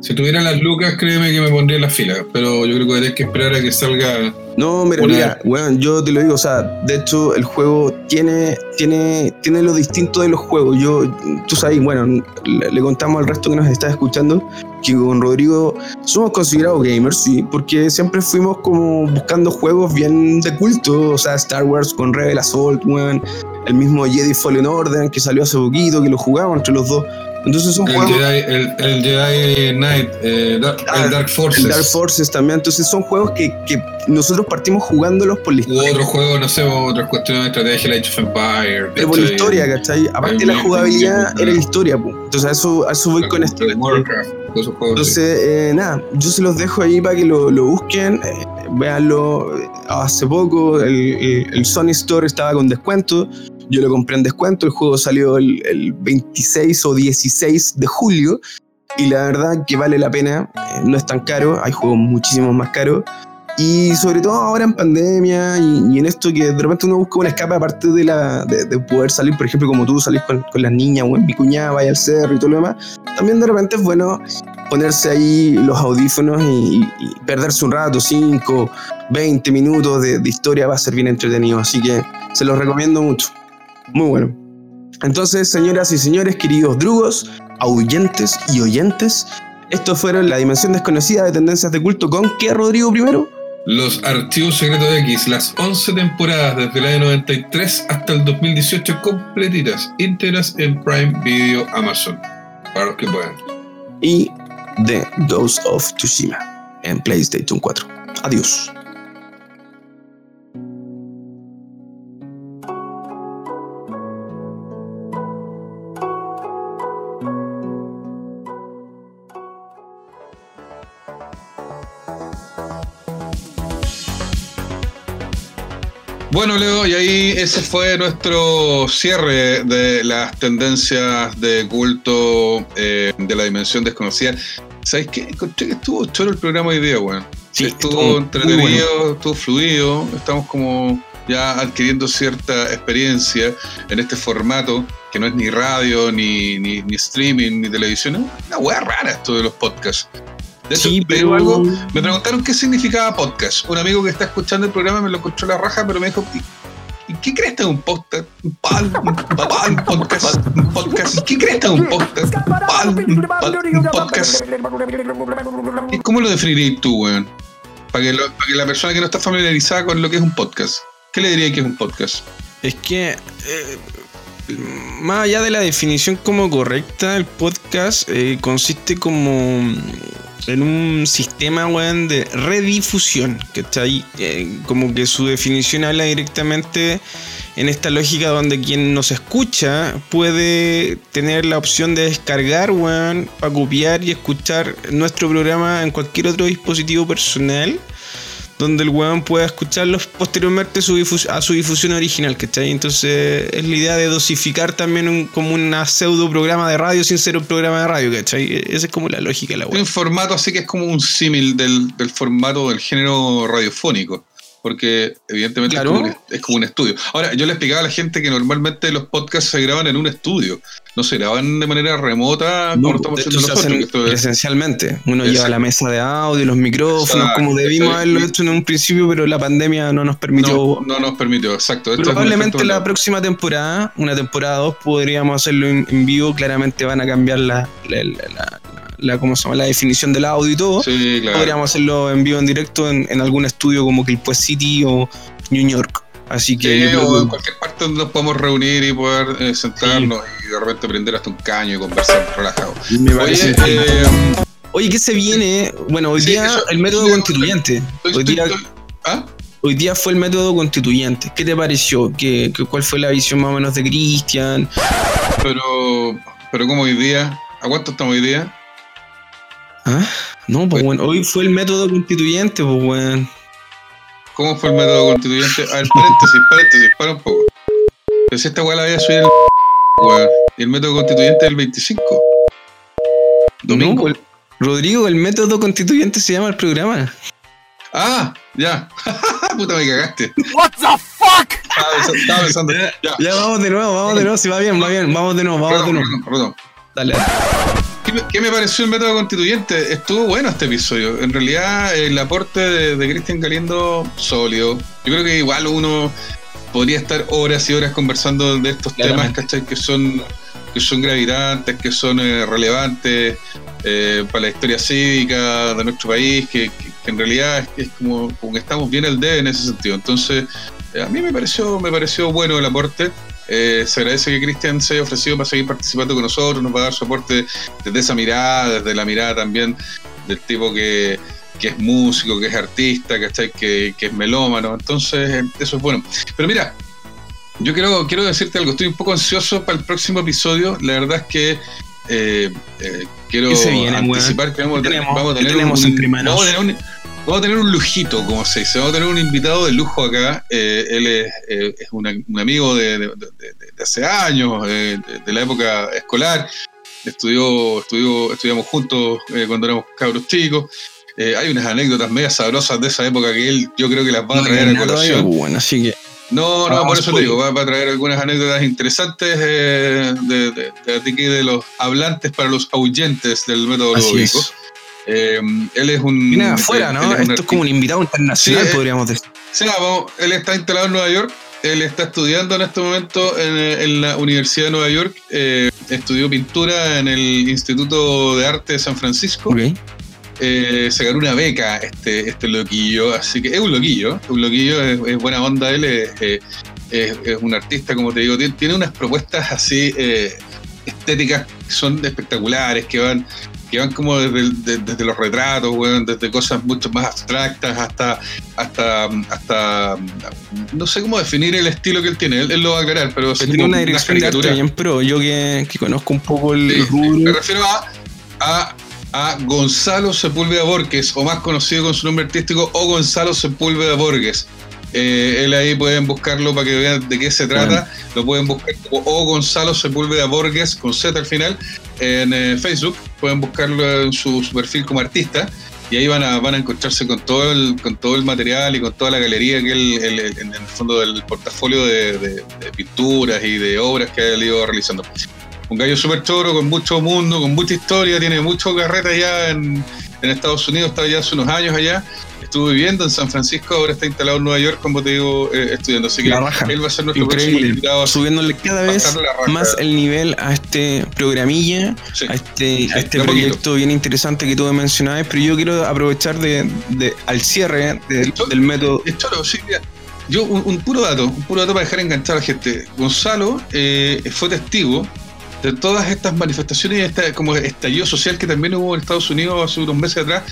Speaker 4: Si tuviera las lucas, créeme que me pondría en la fila, pero yo creo que tendría que esperar a que salga.
Speaker 3: No,
Speaker 4: Una-
Speaker 3: mira, weón, yo te lo digo, o sea, de hecho el juego tiene, tiene, tiene lo distinto de los juegos. Yo, tú sabes, bueno, le, le contamos al resto que nos está escuchando que con Rodrigo somos considerados gamers, sí, porque siempre fuimos como buscando juegos bien de culto, o sea, Star Wars con Rebel Assault, weón, el mismo Jedi Fallen Order que salió hace poquito, que lo jugamos entre los dos. Entonces son
Speaker 4: El
Speaker 3: juegos...
Speaker 4: Jedi, el, el Jedi Knight, eh, Dark-
Speaker 3: Ah,
Speaker 4: el Dark Forces.
Speaker 3: el Dark Forces también, entonces son juegos que, que nosotros partimos jugándolos por la
Speaker 4: U
Speaker 3: historia.
Speaker 4: otros juegos, no sé, otras cuestiones de estrategia, la Age of Empire.
Speaker 3: Pero por la historia, ¿cachai? Aparte de la jugabilidad, era la historia, pues. Entonces a eso, a eso voy con esto.
Speaker 4: Warcraft, esos juegos.
Speaker 3: Entonces, eh, nada, yo se los dejo ahí para que lo, lo busquen, eh, véanlo. eh, Hace poco el- el Sony Store estaba con descuento, yo lo compré en descuento, el juego salió el, el 26 o 16 de julio y la verdad que vale la pena, eh, no es tan caro, hay juegos muchísimos más caros. Y sobre todo ahora en pandemia y, y en esto que de repente uno busca un escape aparte de, la, de, de poder salir, por ejemplo, como tú salís con, con las niñas o en Vicuñá, vaya al cerro y todo lo demás, también de repente es bueno ponerse ahí los audífonos y, y perderse un rato, 5, 20 minutos de, de historia va a ser bien entretenido, así que se los recomiendo mucho. Muy bueno. Entonces, señoras y señores, queridos drugos, ahuyentes y oyentes, estos fueron la dimensión desconocida de tendencias de culto con qué, Rodrigo, primero?
Speaker 4: Los Archivos Secretos X, las 11 temporadas desde el año 93 hasta el 2018 completitas, íntegras en Prime Video Amazon, para los que puedan.
Speaker 3: Y The Ghost of Tsushima en PlayStation 4. Adiós.
Speaker 4: Bueno, Leo, y ahí ese fue nuestro cierre de las tendencias de culto eh, de la dimensión desconocida. ¿Sabes qué? Encontré que estuvo choro el programa hoy día, weón.
Speaker 3: Sí,
Speaker 4: estuvo entretenido,
Speaker 3: bueno.
Speaker 4: estuvo fluido. Estamos como ya adquiriendo cierta experiencia en este formato que no es ni radio, ni, ni, ni streaming, ni televisión. Es una weá rara esto de los podcasts. De hecho,
Speaker 3: Sí,
Speaker 4: digo
Speaker 3: pero-
Speaker 4: algo, me preguntaron qué significaba podcast. Un amigo que está escuchando el programa me lo encontró la raja, pero me dijo, ¿y, ¿qué crees de un podcast? Un pal, un pal, un podcast, un podcast. ¿Qué crees un podcast? Un pal, un pal, un podcast. ¿Y cómo lo definirías tú, weón? Para que, lo- para que la persona que no está familiarizada con lo que es un podcast, ¿qué le diría que es un podcast?
Speaker 3: Es que, eh, más allá de la definición como correcta, el podcast eh, consiste como en un sistema, weón, de redifusión, ¿cachai? Eh, como que su definición habla directamente en esta lógica donde quien nos escucha puede tener la opción de descargar, para copiar y escuchar nuestro programa en cualquier otro dispositivo personal donde el weón pueda escucharlos posteriormente su a su difusión original, ¿cachai? Entonces es la idea de dosificar también un- como una pseudo programa de radio sin ser un programa de radio, ¿cachai? Esa es como la lógica la weón.
Speaker 4: un formato así que es como un símil del, del formato del género radiofónico. Porque evidentemente
Speaker 3: Claro.
Speaker 4: es, como un, es como un estudio. Ahora, yo le explicaba a la gente que normalmente los podcasts se graban en un estudio. No se graban de manera remota
Speaker 3: No,
Speaker 4: como
Speaker 3: de
Speaker 4: haciendo nosotros.
Speaker 3: presencialmente. Uno
Speaker 4: Exacto.
Speaker 3: lleva la mesa de audio, los micrófonos,
Speaker 4: Exacto,
Speaker 3: como debimos haberlo hecho en un principio, pero la pandemia no nos permitió.
Speaker 4: no, no nos permitió, exacto. Esto
Speaker 3: Probablemente la próxima temporada, una temporada 2, podríamos hacerlo en, en vivo. Claramente van a cambiar la, la, la, la- la- ¿cómo se llama? la definición del audio y todo.
Speaker 4: Sí, claro.
Speaker 3: Podríamos hacerlo en vivo, en directo, en, en algún estudio como Quilpue City o New York. Así que
Speaker 4: Sí,
Speaker 3: yo creo
Speaker 4: o en
Speaker 3: que-
Speaker 4: cualquier parte donde nos podamos reunir y poder eh, sentarnos y de repente prender hasta un caño y conversar relajado.
Speaker 3: me parece.
Speaker 4: Oye, eh,
Speaker 3: Oye, ¿qué se viene? Bueno, hoy
Speaker 4: Sí,
Speaker 3: día
Speaker 4: eso-
Speaker 3: el método constituyente.
Speaker 4: estoy-
Speaker 3: Hoy
Speaker 4: estoy-
Speaker 3: día,
Speaker 4: estoy- ¿Ah?
Speaker 3: hoy día fue el método constituyente. ¿Qué te pareció? ¿Qué, qué- cuál fue la visión más o menos de Cristian?
Speaker 4: Pero, pero como hoy día, ¿a cuánto estamos hoy día?
Speaker 3: ¿Ah? No, pues bueno, hoy fue el método constituyente, pues bueno.
Speaker 4: ¿Cómo fue el método constituyente? A ver, paréntesis, paréntesis, para un poco. Pero si esta weá la había subido el weón. Y el método constituyente es el 25. Domingo.
Speaker 3: No, pues, Rodrigo, el método constituyente se llama el programa.
Speaker 4: Ah, ya. Puta, me cagaste.
Speaker 1: What the fuck?
Speaker 4: Estaba pensando. Ya.
Speaker 3: Ya vamos de nuevo, vamos de nuevo, si va bien, va bien, vamos de nuevo, vamos de
Speaker 4: Perdón,
Speaker 3: nuevo.
Speaker 4: perdón, perdón.
Speaker 3: Dale.
Speaker 4: ¿Qué me, qué me pareció el método constituyente? Estuvo bueno este episodio. En realidad, el aporte de, de Cristian Galindo, sólido. Yo creo que igual uno podría estar horas y horas conversando de estos temas. ¿cachai? Que son, que son gravitantes, que son eh, relevantes eh, para la historia cívica de nuestro país, que, que- que en realidad es, es como, como que estamos bien al debe en ese sentido. Entonces, eh, a mí me pareció, me pareció bueno el aporte. Eh, se agradece que Cristian se haya ofrecido para seguir participando con nosotros, nos va a dar su aporte desde esa mirada, desde la mirada también del tipo que, que es músico, que es artista, ¿cachai? Que, que es melómano. Entonces, eso es bueno. Pero mira, yo quiero, quiero decirte algo, estoy un poco ansioso para el próximo episodio. La verdad es que eh, eh, quiero
Speaker 3: ¿Qué se viene,
Speaker 4: anticipar que vamos, a
Speaker 3: ¿Qué
Speaker 4: tener-
Speaker 3: tenemos?
Speaker 4: vamos a
Speaker 3: ¿Qué
Speaker 4: tener
Speaker 3: tenemos
Speaker 4: un,
Speaker 3: entre manos?
Speaker 4: vamos a tener un- vamos a tener un lujito, como se dice. Vamos a tener un invitado de lujo acá. Eh, él es, eh, es una- un amigo de, de- de- de- de hace años, eh, de, la época escolar. Estudió, estudió, estudiamos juntos cuando éramos cabros chicos. Hay unas anécdotas medias sabrosas de esa época que él yo creo que las va a
Speaker 3: No
Speaker 4: traer
Speaker 3: hay
Speaker 4: a colación.
Speaker 3: bueno, así que
Speaker 4: No, no, por eso te digo, va, va a traer algunas anécdotas interesantes eh, de, de, de, los hablantes para los ahuyentes del método
Speaker 3: es.
Speaker 4: Eh, él es un.
Speaker 3: Viene de afuera, ¿no?
Speaker 4: él es
Speaker 3: Esto es como un invitado internacional,
Speaker 4: Sí, eh.
Speaker 3: podríamos decir.
Speaker 4: Sí, vamos, él está instalado en Nueva York. Él está estudiando en este momento en, en la Universidad de Nueva York. eh, estudió pintura en el Instituto de Arte de San Francisco.
Speaker 3: Ok.
Speaker 4: Eh, se ganó una beca este, este loquillo, así que es un loquillo, un loquillo, es, es buena onda él, es, eh, es- es un artista, como te digo, tiene, tiene unas propuestas así eh, estéticas que son espectaculares, que van que van como desde, desde los retratos, weón, desde cosas mucho más abstractas hasta, hasta, hasta, no sé cómo definir el estilo que él tiene, él, él lo va a aclarar, pero
Speaker 3: tiene una dirección de arte bien pro. Yo que, que conozco un poco el
Speaker 4: Sí, sí,
Speaker 3: rubro.
Speaker 4: me refiero a, a, a Gonzalo Sepúlveda Borges, o más conocido con su nombre artístico, o Gonzalo Sepúlveda Borges. Eh, él ahí pueden buscarlo para que vean de qué se trata. Lo pueden buscar como o Gonzalo Sepúlveda Borges, con Z al final, en eh, Facebook. Pueden buscarlo en su, su perfil como artista. Y ahí van a, van a encontrarse con todo, el, con todo el material y con toda la galería que él, él- él- en el fondo del portafolio de, de- de pinturas y de obras que ha ido realizando un gallo súper choro, con mucho mundo, con mucha historia, tiene mucho carreta ya en, en Estados Unidos, estaba ya hace unos años allá, estuvo viviendo en San Francisco, ahora está instalado en Nueva York, como te digo, eh, estudiando. Así que
Speaker 3: La raja.
Speaker 4: él va a ser nuestro
Speaker 3: Increíble.
Speaker 4: próximo invitado.
Speaker 3: Subiéndole cada vez más el nivel a este programilla,
Speaker 4: Sí.
Speaker 3: a este, a este
Speaker 4: de
Speaker 3: proyecto
Speaker 4: poquito.
Speaker 3: bien interesante que tú me mencionabas, pero yo quiero aprovechar de, de- al cierre del,
Speaker 4: Esto-
Speaker 3: del método.
Speaker 4: Es choro, sí. Yo, un, un puro dato, un puro dato para dejar enganchar a la gente. Gonzalo eh, fue testigo de todas estas manifestaciones y este como estallido social que también hubo en Estados Unidos hace unos meses atrás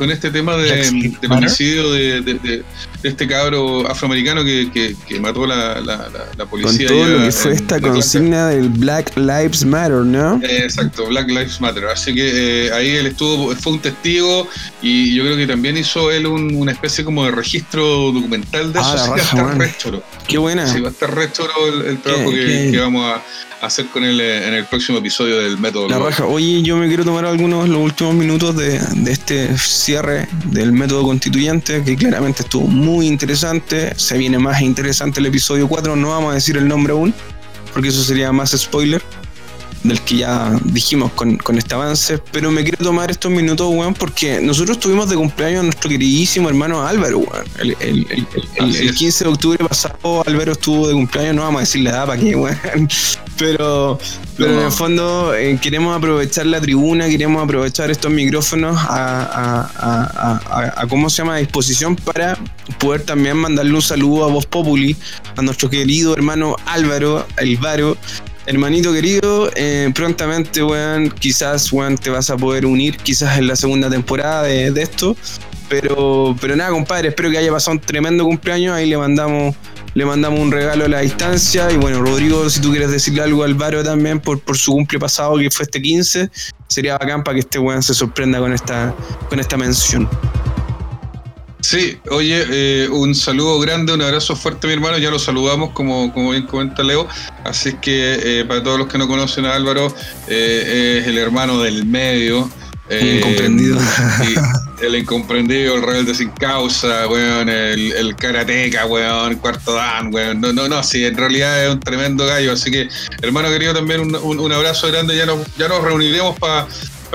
Speaker 4: con este tema de,
Speaker 3: Lives
Speaker 4: del homicidio de, de- de- de este cabro afroamericano que, que- que mató la, la, la- la
Speaker 3: Con
Speaker 4: policía.
Speaker 3: todo lo que fue esta consigna del Black Lives Matter, ¿no?
Speaker 4: Eh, Exacto, Black Lives Matter. Así que eh, ahí él estuvo, fue un testigo y yo creo que también hizo él un- una especie como de registro documental de
Speaker 3: Ah,
Speaker 4: eso. Así que va a estar re.
Speaker 3: Qué buena.
Speaker 4: Sí, va a estar re el, el trabajo
Speaker 3: ¿Qué-
Speaker 4: que,
Speaker 3: qué?
Speaker 4: que vamos a hacer con él eh, en el próximo episodio del método.
Speaker 3: La
Speaker 4: Global.
Speaker 3: raja. Oye, yo me quiero tomar algunos los últimos minutos de, de este cierre del método constituyente, que claramente estuvo muy interesante. Se viene más interesante el episodio 4. No vamos a decir el nombre aún, porque eso sería más spoiler del que ya dijimos con, con este avance. Pero me quiero tomar estos minutos, weón, porque nosotros tuvimos de cumpleaños a nuestro queridísimo hermano Álvaro, weón. El, el- el- el- el-
Speaker 4: Así
Speaker 3: el
Speaker 4: es.
Speaker 3: 15 de octubre pasado, Álvaro estuvo de cumpleaños. No vamos a decir la edad para qué, weón. Pero, pero en el fondo eh, queremos aprovechar la tribuna, queremos aprovechar estos micrófonos a, a- a- a- a- a- ¿cómo se llama? a disposición para poder también mandarle un saludo a Voz Populi, a nuestro querido hermano Álvaro, Álvaro. Hermanito querido, eh, prontamente, weón, quizás, weón, te vas a poder unir, quizás en la segunda temporada de, de esto. Pero, pero nada, compadre, espero que haya pasado un tremendo cumpleaños. Ahí le mandamos, le mandamos un regalo a la distancia. Y bueno, Rodrigo, si tú quieres decirle algo al Álvaro también por, por su cumple pasado, que fue este 15, sería bacán para que este weón se sorprenda con esta, con esta mención.
Speaker 4: Sí, oye, eh, un saludo grande, un abrazo fuerte, mi hermano. Ya lo saludamos, como, como bien comenta Leo. Así que eh, para todos los que no conocen a Álvaro, eh, es el hermano del medio.
Speaker 3: Incomprendido.
Speaker 4: y el incomprendido, el rebelde sin causa, weón, el, el karateca, weón, cuarto dan, weón. No, no, no, sí, en realidad es un tremendo gallo. Así que, hermano querido, también un, un- un abrazo grande. Ya nos, ya nos reuniremos para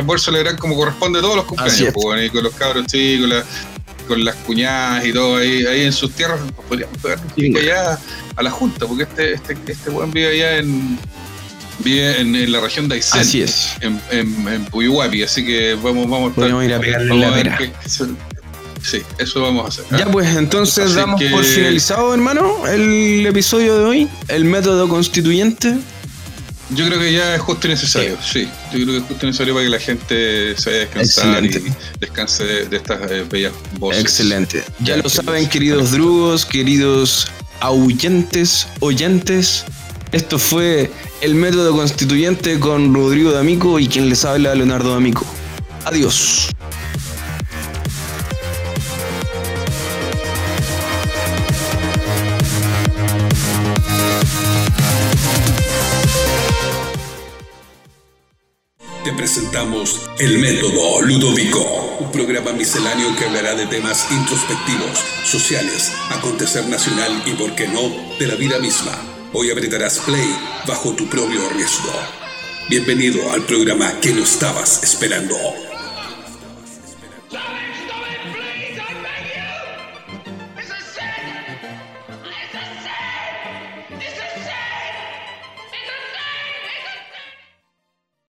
Speaker 4: poder celebrar como corresponde todos los cumpleaños,
Speaker 3: es.
Speaker 4: pues, weón, y con los cabros chicos, la- con las cuñadas y todo ahí, ahí en sus tierras, podríamos pegar allá a la Junta, porque este, este, este weón vive allá en vive en, en la región de Aysén,
Speaker 3: Así es.
Speaker 4: en, en, así que vamos, vamos a estar
Speaker 3: ir a pegarle
Speaker 4: vamos
Speaker 3: la
Speaker 4: a ver
Speaker 3: pera.
Speaker 4: Sí, eso vamos a hacer.
Speaker 3: Ya pues, entonces
Speaker 4: Así
Speaker 3: damos
Speaker 4: que-
Speaker 3: por finalizado, hermano, el episodio de hoy, el método constituyente.
Speaker 4: Yo creo que ya es justo y necesario, sí. Yo creo que es justo y necesario para que la gente se vaya a descansar
Speaker 3: Excelente.
Speaker 4: y descanse de, de estas eh, bellas voces.
Speaker 3: Excelente. Ya
Speaker 4: Ya,
Speaker 3: lo saben,
Speaker 4: queridos.
Speaker 3: queridos drugos, queridos ahuyentes, oyentes. Esto fue el método constituyente con Rodrigo D'Amico y quien les habla, Leonardo D'Amico. Adiós.
Speaker 2: Te presentamos El Método Ludovico, un programa misceláneo que hablará de temas introspectivos, sociales, acontecer nacional y, por qué no, de la vida misma. Hoy apretarás play bajo tu propio riesgo. Bienvenido al programa que no estabas esperando.